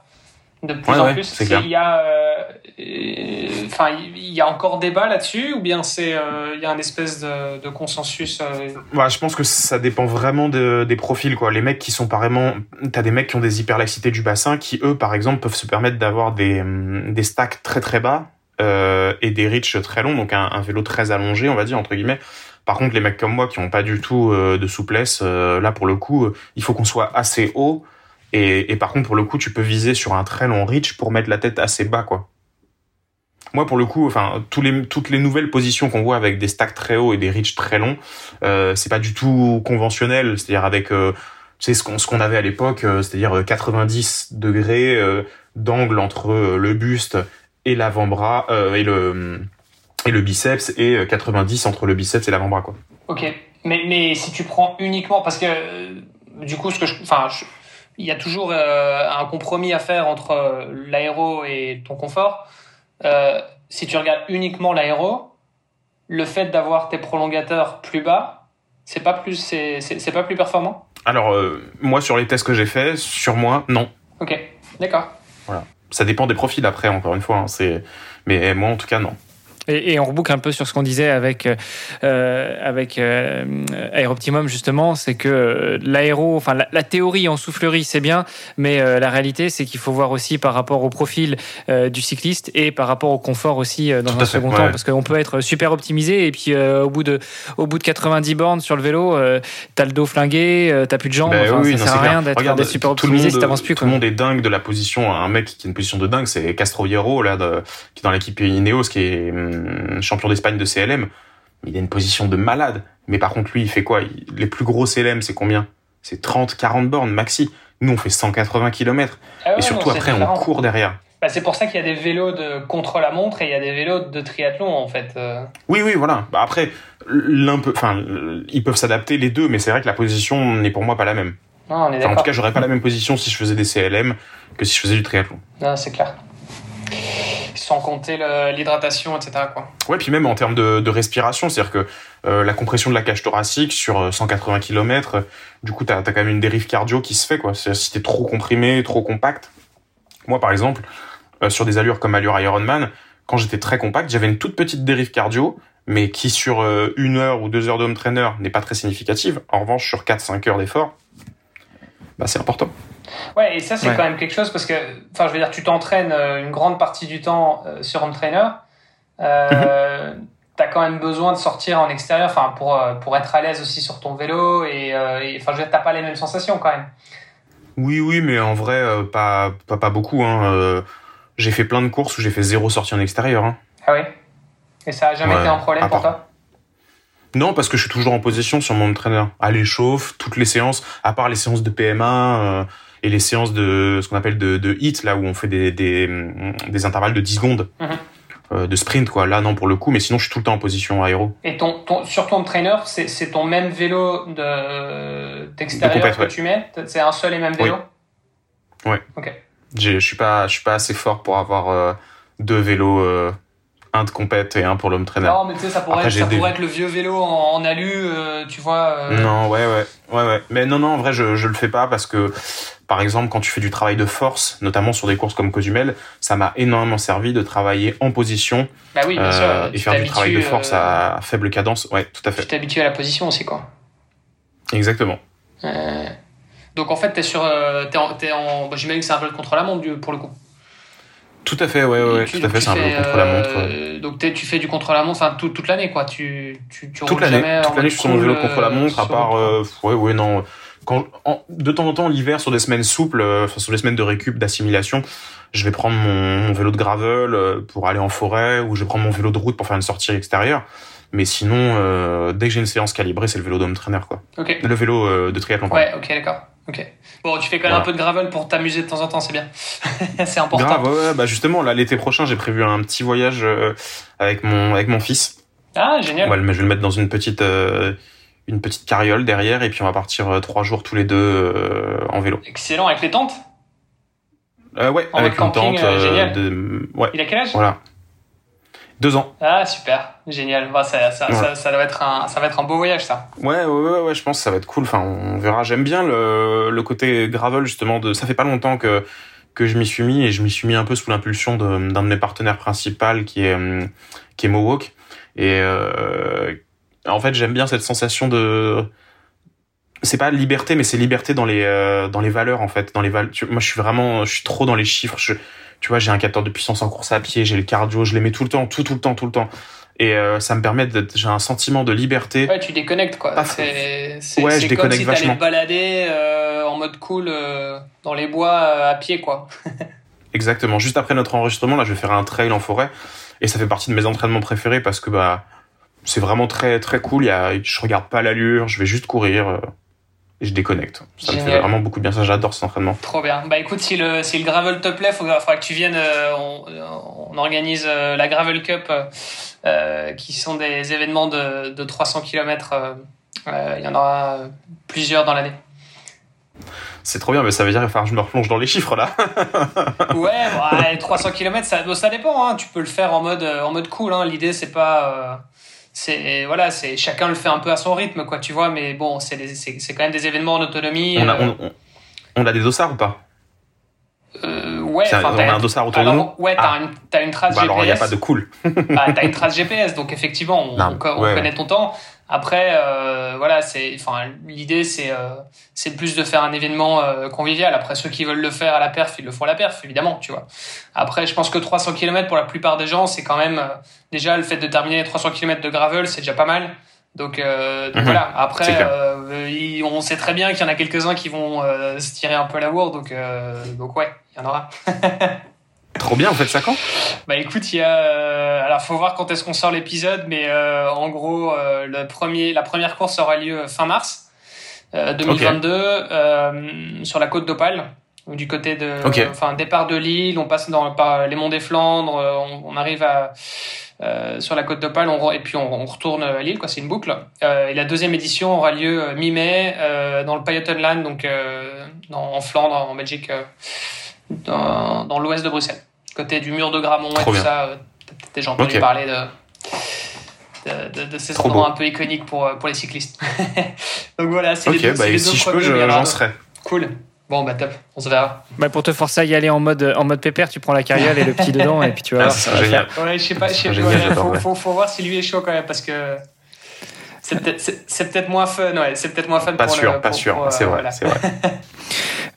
de plus Ouais, en ouais, plus. c'est. Il y a, euh, euh, enfin, il y a encore débat là-dessus, ou bien c'est, euh, il y a un espèce de, de consensus. euh, Ouais, je pense que ça dépend vraiment de- des profils, quoi. Les mecs qui sont vraiment, t'as des mecs qui ont des hyperlaxités du bassin, qui eux, par exemple, peuvent se permettre d'avoir des, hum, des stacks très très bas euh, et des reach très longs, donc un, un vélo très allongé, on va dire entre guillemets. Par contre, les mecs comme moi qui ont pas du tout euh, de souplesse, euh, là pour le coup, euh, il faut qu'on soit assez haut. Et, par contre, pour le coup, tu peux viser sur un très long reach pour mettre la tête assez bas, quoi. Moi, pour le coup, enfin, toutes les nouvelles positions qu'on voit avec des stacks très hauts et des reach très longs, euh, c'est pas du tout conventionnel. C'est-à-dire avec, euh, ce qu'on ce qu'on avait à l'époque, euh, c'est-à-dire euh, 90 degrés euh, d'angle entre le buste et l'avant-bras et le et le biceps et euh, 90 entre le biceps et l'avant-bras, quoi. Ok, mais, mais si tu prends uniquement, parce que du coup, ce que je, enfin, je- il y a toujours euh, un compromis à faire entre euh, l'aéro et ton confort. Euh, si tu regardes uniquement l'aéro, le fait d'avoir tes prolongateurs plus bas, c'est pas plus, c'est pas plus performant? Alors, moi, sur les tests que j'ai faits, sur moi, non. Ok, d'accord. Ça dépend des profils après, encore une fois. hein, c'est, mais moi, en tout cas, non. Et, et on reboucle un peu sur ce qu'on disait avec, euh, avec euh, Aeroptimum, justement, c'est que euh, l'aéro, enfin la, la théorie en soufflerie, c'est bien, mais euh, la réalité, c'est qu'il faut voir aussi par rapport au profil euh, du cycliste et par rapport au confort aussi euh, dans Tout un fait, second ouais. temps, parce qu'on peut être super optimisé et puis euh, au, bout de, au bout de 90 bornes sur le vélo, euh, t'as le dos flingué, euh, t'as plus de jambes, Ben enfin, oui, ça non, sert à rien d'être super optimisé monde, si t'avances plus. Tout le monde est dingue de la position. Un mec qui a une position de dingue, c'est Castroviero, là, de- qui est dans l'équipe Ineos, qui est hum, champion d'Espagne de CLM. Il a une position de malade. Mais par contre, lui, il fait quoi? Il- Les plus gros CLM, c'est combien? C'est 30, 40 bornes maxi. Nous, on fait 180 km. Ah ouais, Et surtout, non, après, on court derrière. Bah, c'est pour ça qu'il y a des vélos de contre la montre et il y a des vélos de triathlon en fait. euh. Oui, oui, voilà. Bah après, l'un peut, enfin, ils peuvent s'adapter les deux, mais c'est vrai que la position n'est pour moi pas la même. Non, on est Enfin, en tout cas, j'aurais pas la même position si je faisais des CLM que si je faisais du triathlon. C'est clair. Sans compter l'hydratation, etc. Quoi. Ouais, puis même en termes de, respiration, c'est-à-dire que euh, la compression de la cage thoracique sur euh, 180 km, euh, du coup, t'as as quand même une dérive cardio qui se fait, quoi. Si t'es trop comprimé, trop compact. Moi, par exemple, euh, sur des allures comme allure Ironman, quand j'étais très compact, j'avais une toute petite dérive cardio, mais qui sur euh, une heure ou deux heures d'home trainer n'est pas très significative. En revanche, sur 4-5 heures d'effort, bah, c'est important. Ouais, et ça, c'est Ouais. quand même quelque chose parce que, enfin, je veux dire, tu t'entraînes euh, une grande partie du temps euh, sur home trainer. Euh, T'as quand même besoin de sortir en extérieur, enfin, pour, euh, pour être à l'aise aussi sur ton vélo et, et, enfin, je veux dire, t'as pas les mêmes sensations quand même. Oui, oui, mais en vrai, pas, pas, pas beaucoup. Hein. Euh, j'ai fait plein de courses où j'ai fait zéro sortie en extérieur. Hein. Ah oui? Et ça a jamais Ouais, été un problème pour toi? Non, parce que je suis toujours en position sur mon entraîneur. À l'échauffe, toutes les séances, à part les séances de PMA euh, et les séances de ce qu'on appelle de, de HIT, là où on fait des, des, des intervalles de 10 secondes. Mhm. de sprint quoi. Là non pour le coup, mais sinon je suis tout le temps en position aéro. Et ton, ton sur ton trainer, c'est ton même vélo de d'extérieur que tu mets? C'est un seul et même vélo? Oui. Ouais. Ok. Je suis pas je suis pas assez fort pour avoir deux vélos un de compète et un pour l'homme trainer. Non, mais tu sais, ça pourrait, être, ça pourrait être le vieux vélo en, alu, euh, tu vois. Euh. Non, ouais, ouais, ouais, ouais. Mais non, non, en vrai, je, je le fais pas parce que, par exemple, quand tu fais du travail de force, notamment sur des courses comme Cozumel, ça m'a énormément servi de travailler en position. Bah oui, bien sûr. Euh, et faire du travail de force à, faible cadence. Ouais, tout à fait. Tu t'habitues à la position aussi, quoi. Exactement. Donc en fait, t'es sur, t'es en, es en... Bah, j'imagine que c'est un peu le contre la montre pour le coup. Tout à fait, ouais, ouais, tout à fait, c'est un peu contre-la-montre. Euh, donc tu fais du contre-la-montre, enfin toute l'année, quoi. Tu, tu, tu toute l'année, toute l'année, je suis sur mon vélo contre-la-montre, à part, euh, ouais, ouais, non. Quand, de temps en temps, l'hiver, sur des semaines souples, euh, sur des semaines de récup, d'assimilation, je vais prendre mon, vélo de gravel euh, pour aller en forêt, ou je vais prendre mon vélo de route pour faire une sortie extérieure. Mais sinon, dès que j'ai une séance calibrée, c'est le vélo d'homme trainer, quoi. Okay. Le vélo de triathlon. Ouais, ok, d'accord. Ok. Bon, tu fais quand même un peu de gravel pour t'amuser de temps en temps, c'est bien. c'est important. Grave, ouais, bah justement, là, l'été prochain, j'ai prévu un petit voyage euh, avec mon avec mon fils. Ah, génial. Ouais, je vais le mettre dans une petite euh, une petite carriole derrière et puis on va partir euh, trois jours tous les deux en vélo. Excellent, avec les tentes. ouais, avec une tente. génial. De... Ouais. Il a quel âge? Voilà. Deux ans. Ah, super. Génial. Bah, ça, ça, ça, ça, doit être un, ça va être un beau voyage, ça. Ouais, ouais, ouais, ouais je pense que ça va être cool. Enfin, on verra. J'aime bien le, le côté gravel, justement. De, ça fait pas longtemps que, que je m'y suis mis et je m'y suis mis un peu sous l'impulsion d'un de, de, mes partenaires principaux qui est, qui est Mohawk. Et, euh, en fait, j'aime bien cette sensation de, c'est pas liberté, mais c'est liberté dans les, euh, dans les valeurs, en fait. Dans les val moi, je suis vraiment, je suis trop dans les chiffres. Je, tu vois, j'ai un capteur de puissance en course à pied, j'ai le cardio, je les mets tout le temps, tout, tout le temps, tout le temps. Et euh, ça me permet d'être, j'ai un sentiment de liberté. Ouais, tu déconnectes quoi. C'est, c'est, ouais, je déconnecte si vachement. te balader euh, en mode cool euh, dans les bois à pied quoi. Exactement. Juste après notre enregistrement, là, je vais faire un trail en forêt et ça fait partie de mes entraînements préférés parce que bah c'est vraiment très très cool. Il y a, je regarde pas l'allure, je vais juste courir et je déconnecte. Ça me fait vraiment beaucoup de bien. Ça, j'adore cet entraînement. Trop bien. Bah écoute, si le, si le gravel te plaît, il faudra, que tu viennes. Euh, on, on, organise euh, la Gravel Cup, euh, qui sont des événements de, de 300 km. Il y en aura plusieurs dans l'année. C'est trop bien, mais ça veut dire que je me replonge dans les chiffres là. ouais, bah, 300 km, ça, ça dépend. Hein. Tu peux le faire en mode, en mode cool. Hein. L'idée, c'est pas c'est voilà c'est chacun le fait un peu à son rythme quoi tu vois mais bon c'est c'est quand même des événements en autonomie on a, euh. on, a des dossards ou pas? Euh, ouais on a un dossard autour de nous? ouais t'as ah. une, une trace bah, GPS alors il n'y a pas de cool. Bah, t'as une trace GPS donc effectivement on, on connaît ton temps après, euh, voilà, c'est, enfin, l'idée c'est euh, c'est plus de faire un événement euh, convivial. Après, ceux qui veulent le faire à la perf, ils le font à la perf, évidemment, tu vois. Après, je pense que 300 km pour la plupart des gens, c'est quand même déjà le fait de terminer 300 km de gravel, c'est déjà pas mal. Donc, mhm. voilà. Après, on sait très bien qu'il y en a quelques-uns qui vont se tirer un peu la bourre, donc donc ouais, il y en aura. Trop bien, on fait ça quand Bah écoute, il y a. Euh, alors, faut voir quand est-ce qu'on sort l'épisode, mais euh, en gros, euh, le premier, la première course aura lieu fin mars 2022 sur la côte d'Opale, du côté de. Enfin, départ de Lille, on passe dans par les monts des Flandres, on, arrive à. sur la côte d'Opale, et puis on, retourne à Lille, quoi. C'est une boucle. et la deuxième édition aura lieu mi-mai dans le Pajottenland, donc dans, en Flandre, en Belgique dans, dans l'ouest de Bruxelles, côté du mur de Gramont et tout ça. Euh, peut-être des gens entendu parler de, de, de, ces endroits un peu iconiques pour, pour les cyclistes. Donc voilà, c'est les, bah, si je peux, j'en serai. Cool. Bon, bah top, on se verra. Bah, pour te forcer à y aller en mode, en mode pépère, tu prends la carriole et le petit dedans et puis tu vas ah, voir. génial. Ouais, je sais pas, je sais pas faut, faut, faut, voir si lui est chaud quand même parce que c'est peut-être peut moins fun, ouais, c'est peut-être moins fun pas pour sûr, le, Pas sûr, sûr, c'est vrai, c'est vrai.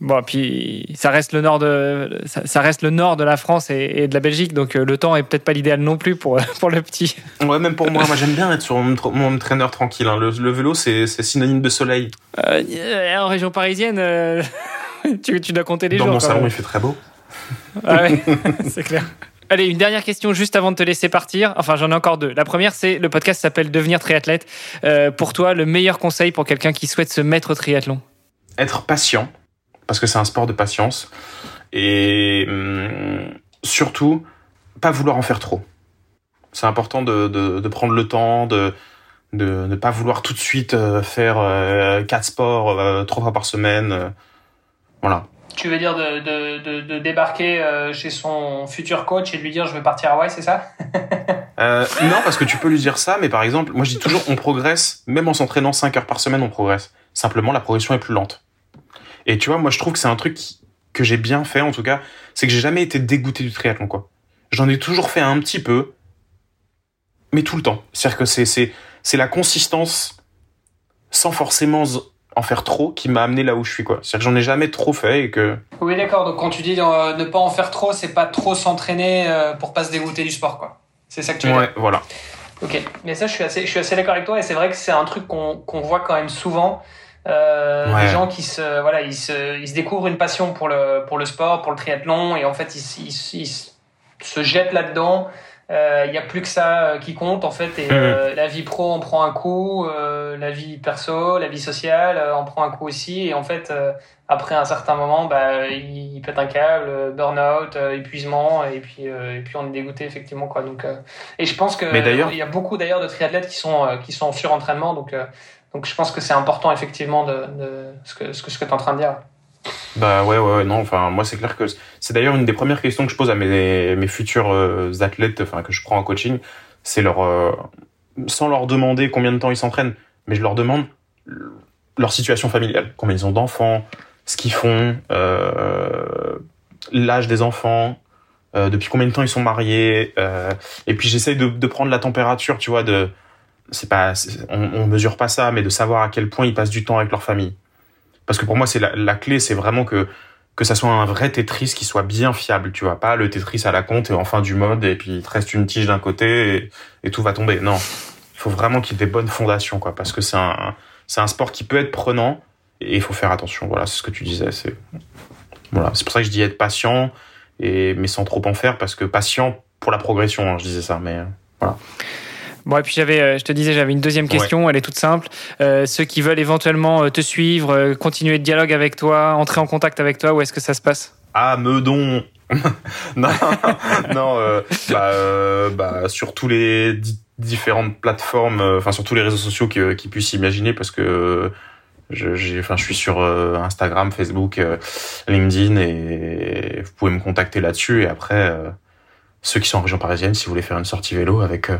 Bon, puis ça reste le nord de, ça, reste le nord de la France et, de la Belgique, donc euh, le temps est peut-être pas l'idéal non plus pour, pour le petit. Ouais, même pour moi, moi j'aime bien être sur mon, mon traîneur tranquille. Hein. Le, vélo, c'est synonyme de soleil. Euh, en région parisienne, euh, tu, tu, dois compter les jours. Dans mon salon, il fait très beau. Ah ouais, c'est clair. Allez, une dernière question juste avant de te laisser partir. Enfin, j'en ai encore deux. La première, c'est le podcast s'appelle Devenir triathlète. pour toi, le meilleur conseil pour quelqu'un qui souhaite se mettre au triathlon? Être patient parce que c'est un sport de patience. Et hum, surtout, pas vouloir en faire trop. C'est important de, prendre le temps, de ne pas vouloir tout de suite euh, faire euh, quatre sports euh, trois fois par semaine. voilà. Tu veux dire de, de, de, débarquer chez son futur coach et de lui dire je veux partir à Hawaï, c'est ça? Euh, Non, parce que tu peux lui dire ça, mais par exemple, moi je dis toujours on progresse, même en s'entraînant 5 heures par semaine, on progresse. Simplement, la progression est plus lente. Et tu vois, moi je trouve que c'est un truc que j'ai bien fait en tout cas, c'est que j'ai jamais été dégoûté du triathlon quoi. J'en ai toujours fait un petit peu, mais tout le temps. C'est-à-dire que c'est la consistance sans forcément en faire trop qui m'a amené là où je suis quoi. C'est-à-dire que j'en ai jamais trop fait et que Oui, d'accord. Donc quand tu dis euh, ne pas en faire trop, c'est pas trop s'entraîner euh, pour pas se dégoûter du sport quoi. C'est ça que tu veux ouais, voilà. OK. Mais ça je suis assez je suis assez d'accord avec toi et c'est vrai que c'est un truc qu'on qu'on voit quand même souvent euh, des gens qui se voilà, ils se ils se découvrent une passion pour le pour le sport, pour le triathlon et en fait ils, ils, ils se jettent là-dedans il euh, n'y a plus que ça euh, qui compte en fait et euh, la vie pro en prend un coup la vie perso la vie sociale en prend un coup aussi et en fait après un certain moment bah il, pète un câble burn-out épuisement et puis et puis on est dégoûté effectivement quoi. Donc et je pense que il y a beaucoup d'ailleurs de triathlètes qui sont qui sont en surentraînement donc donc je pense que c'est important effectivement de, de ce que ce que ce que tu es en train de dire bah ouais, ouais, non, enfin, moi, c'est clair que c'est d'ailleurs une des premières questions que je pose à mes, futurs euh, athlètes, enfin, que je prends en coaching, c'est leur, euh, sans leur demander combien de temps ils s'entraînent, mais je leur demande leur situation familiale, combien ils ont d'enfants, ce qu'ils font, euh, l'âge des enfants, depuis combien de temps ils sont mariés, et puis j'essaye de, de prendre la température, tu vois, de, c'est pas, on, on mesure pas ça, mais de savoir à quel point ils passent du temps avec leur famille parce que pour moi, c'est la, clé, c'est vraiment que que ça soit un vrai Tetris qui soit bien fiable, tu vois, pas le Tetris à la compte et en fin du mode et puis il te reste une tige d'un côté et, tout va tomber. Non, il faut vraiment qu'il y ait des bonnes fondations, quoi, parce que c'est un c'est un sport qui peut être prenant et il faut faire attention. Voilà, c'est ce que tu disais. C'est voilà, c'est pour ça que je dis être patient et mais sans trop en faire parce que patient pour la progression, hein, je disais ça, mais voilà. Bon, et puis j'avais, euh, je te disais, j'avais une deuxième question, elle est toute simple. Euh, ceux qui veulent éventuellement euh, te suivre, continuer le dialogue avec toi, entrer en contact avec toi, où est-ce que ça se passe? Ah, Meudon. Non, non bah, bah, sur tous les différentes plateformes, enfin sur tous les réseaux sociaux qui, qui puissent imaginer, parce que je, j'ai, enfin, je suis sur Instagram, Facebook, LinkedIn, et vous pouvez me contacter là-dessus, et après ceux qui sont en région parisienne, si vous voulez faire une sortie vélo, avec euh,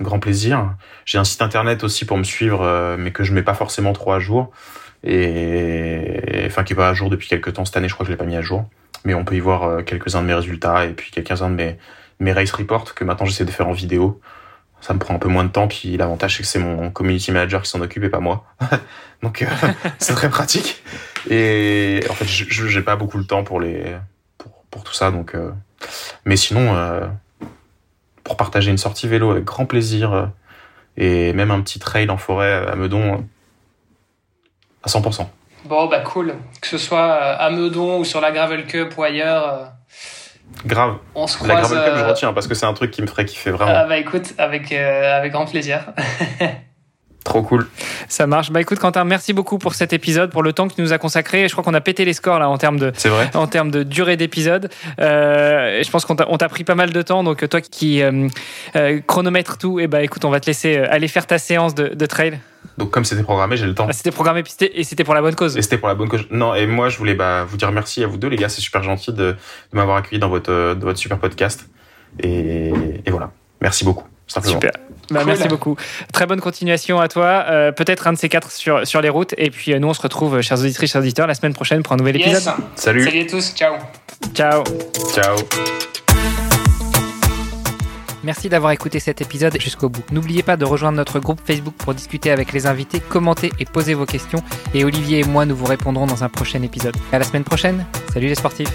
grand plaisir. J'ai un site internet aussi pour me suivre, euh, mais que je mets pas forcément trop à jour. Et enfin, qui est pas à jour depuis quelques temps. Cette année, je crois que je l'ai pas mis à jour. Mais on peut y voir euh, quelques-uns de mes résultats et puis quelques-uns de mes, mes race reports que maintenant j'essaie de faire en vidéo. Ça me prend un peu moins de temps. Puis l'avantage, c'est que c'est mon community manager qui s'en occupe et pas moi. Donc, c'est très pratique. Et en fait, je j'ai pas beaucoup le temps pour les, pour, pour tout ça. Donc, mais sinon, euh, pour partager une sortie vélo avec grand plaisir euh, et même un petit trail en forêt à Meudon, euh, à 100%. Bon, bah cool. Que ce soit à Meudon ou sur la Gravel Cup ou ailleurs. Grave. On se croise. La Gravel Cup, je retiens parce que c'est un truc qui me ferait kiffer vraiment. Ah bah écoute, avec, avec grand plaisir. Trop cool. Ça marche. Bah écoute Quentin, merci beaucoup pour cet épisode, pour le temps que tu nous as consacré. Je crois qu'on a pété les scores là en termes de, vrai. En termes de durée d'épisode. Euh, je pense qu'on t'a pris pas mal de temps. Donc toi qui euh, euh, chronomètre tout, et eh bah écoute, on va te laisser aller faire ta séance de, de trail. Donc comme c'était programmé, j'ai le temps. Ah, c'était programmé et c'était pour la bonne cause. Et c'était pour la bonne cause. Non, et moi je voulais bah, vous dire merci à vous deux les gars, c'est super gentil de, de m'avoir accueilli dans votre, super podcast. Et, et voilà, merci beaucoup. Super. Bah, Merci beaucoup. Très bonne continuation à toi. Euh, peut-être un de ces quatre sur, sur les routes. Et puis euh, nous, on se retrouve, euh, chers auditrices, chers auditeurs, la semaine prochaine pour un nouvel épisode. Salut. Salut à tous. Ciao. Ciao. Ciao. Merci d'avoir écouté cet épisode jusqu'au bout. N'oubliez pas de rejoindre notre groupe Facebook pour discuter avec les invités, commenter et poser vos questions. Et Olivier et moi, nous vous répondrons dans un prochain épisode. À la semaine prochaine. Salut les sportifs.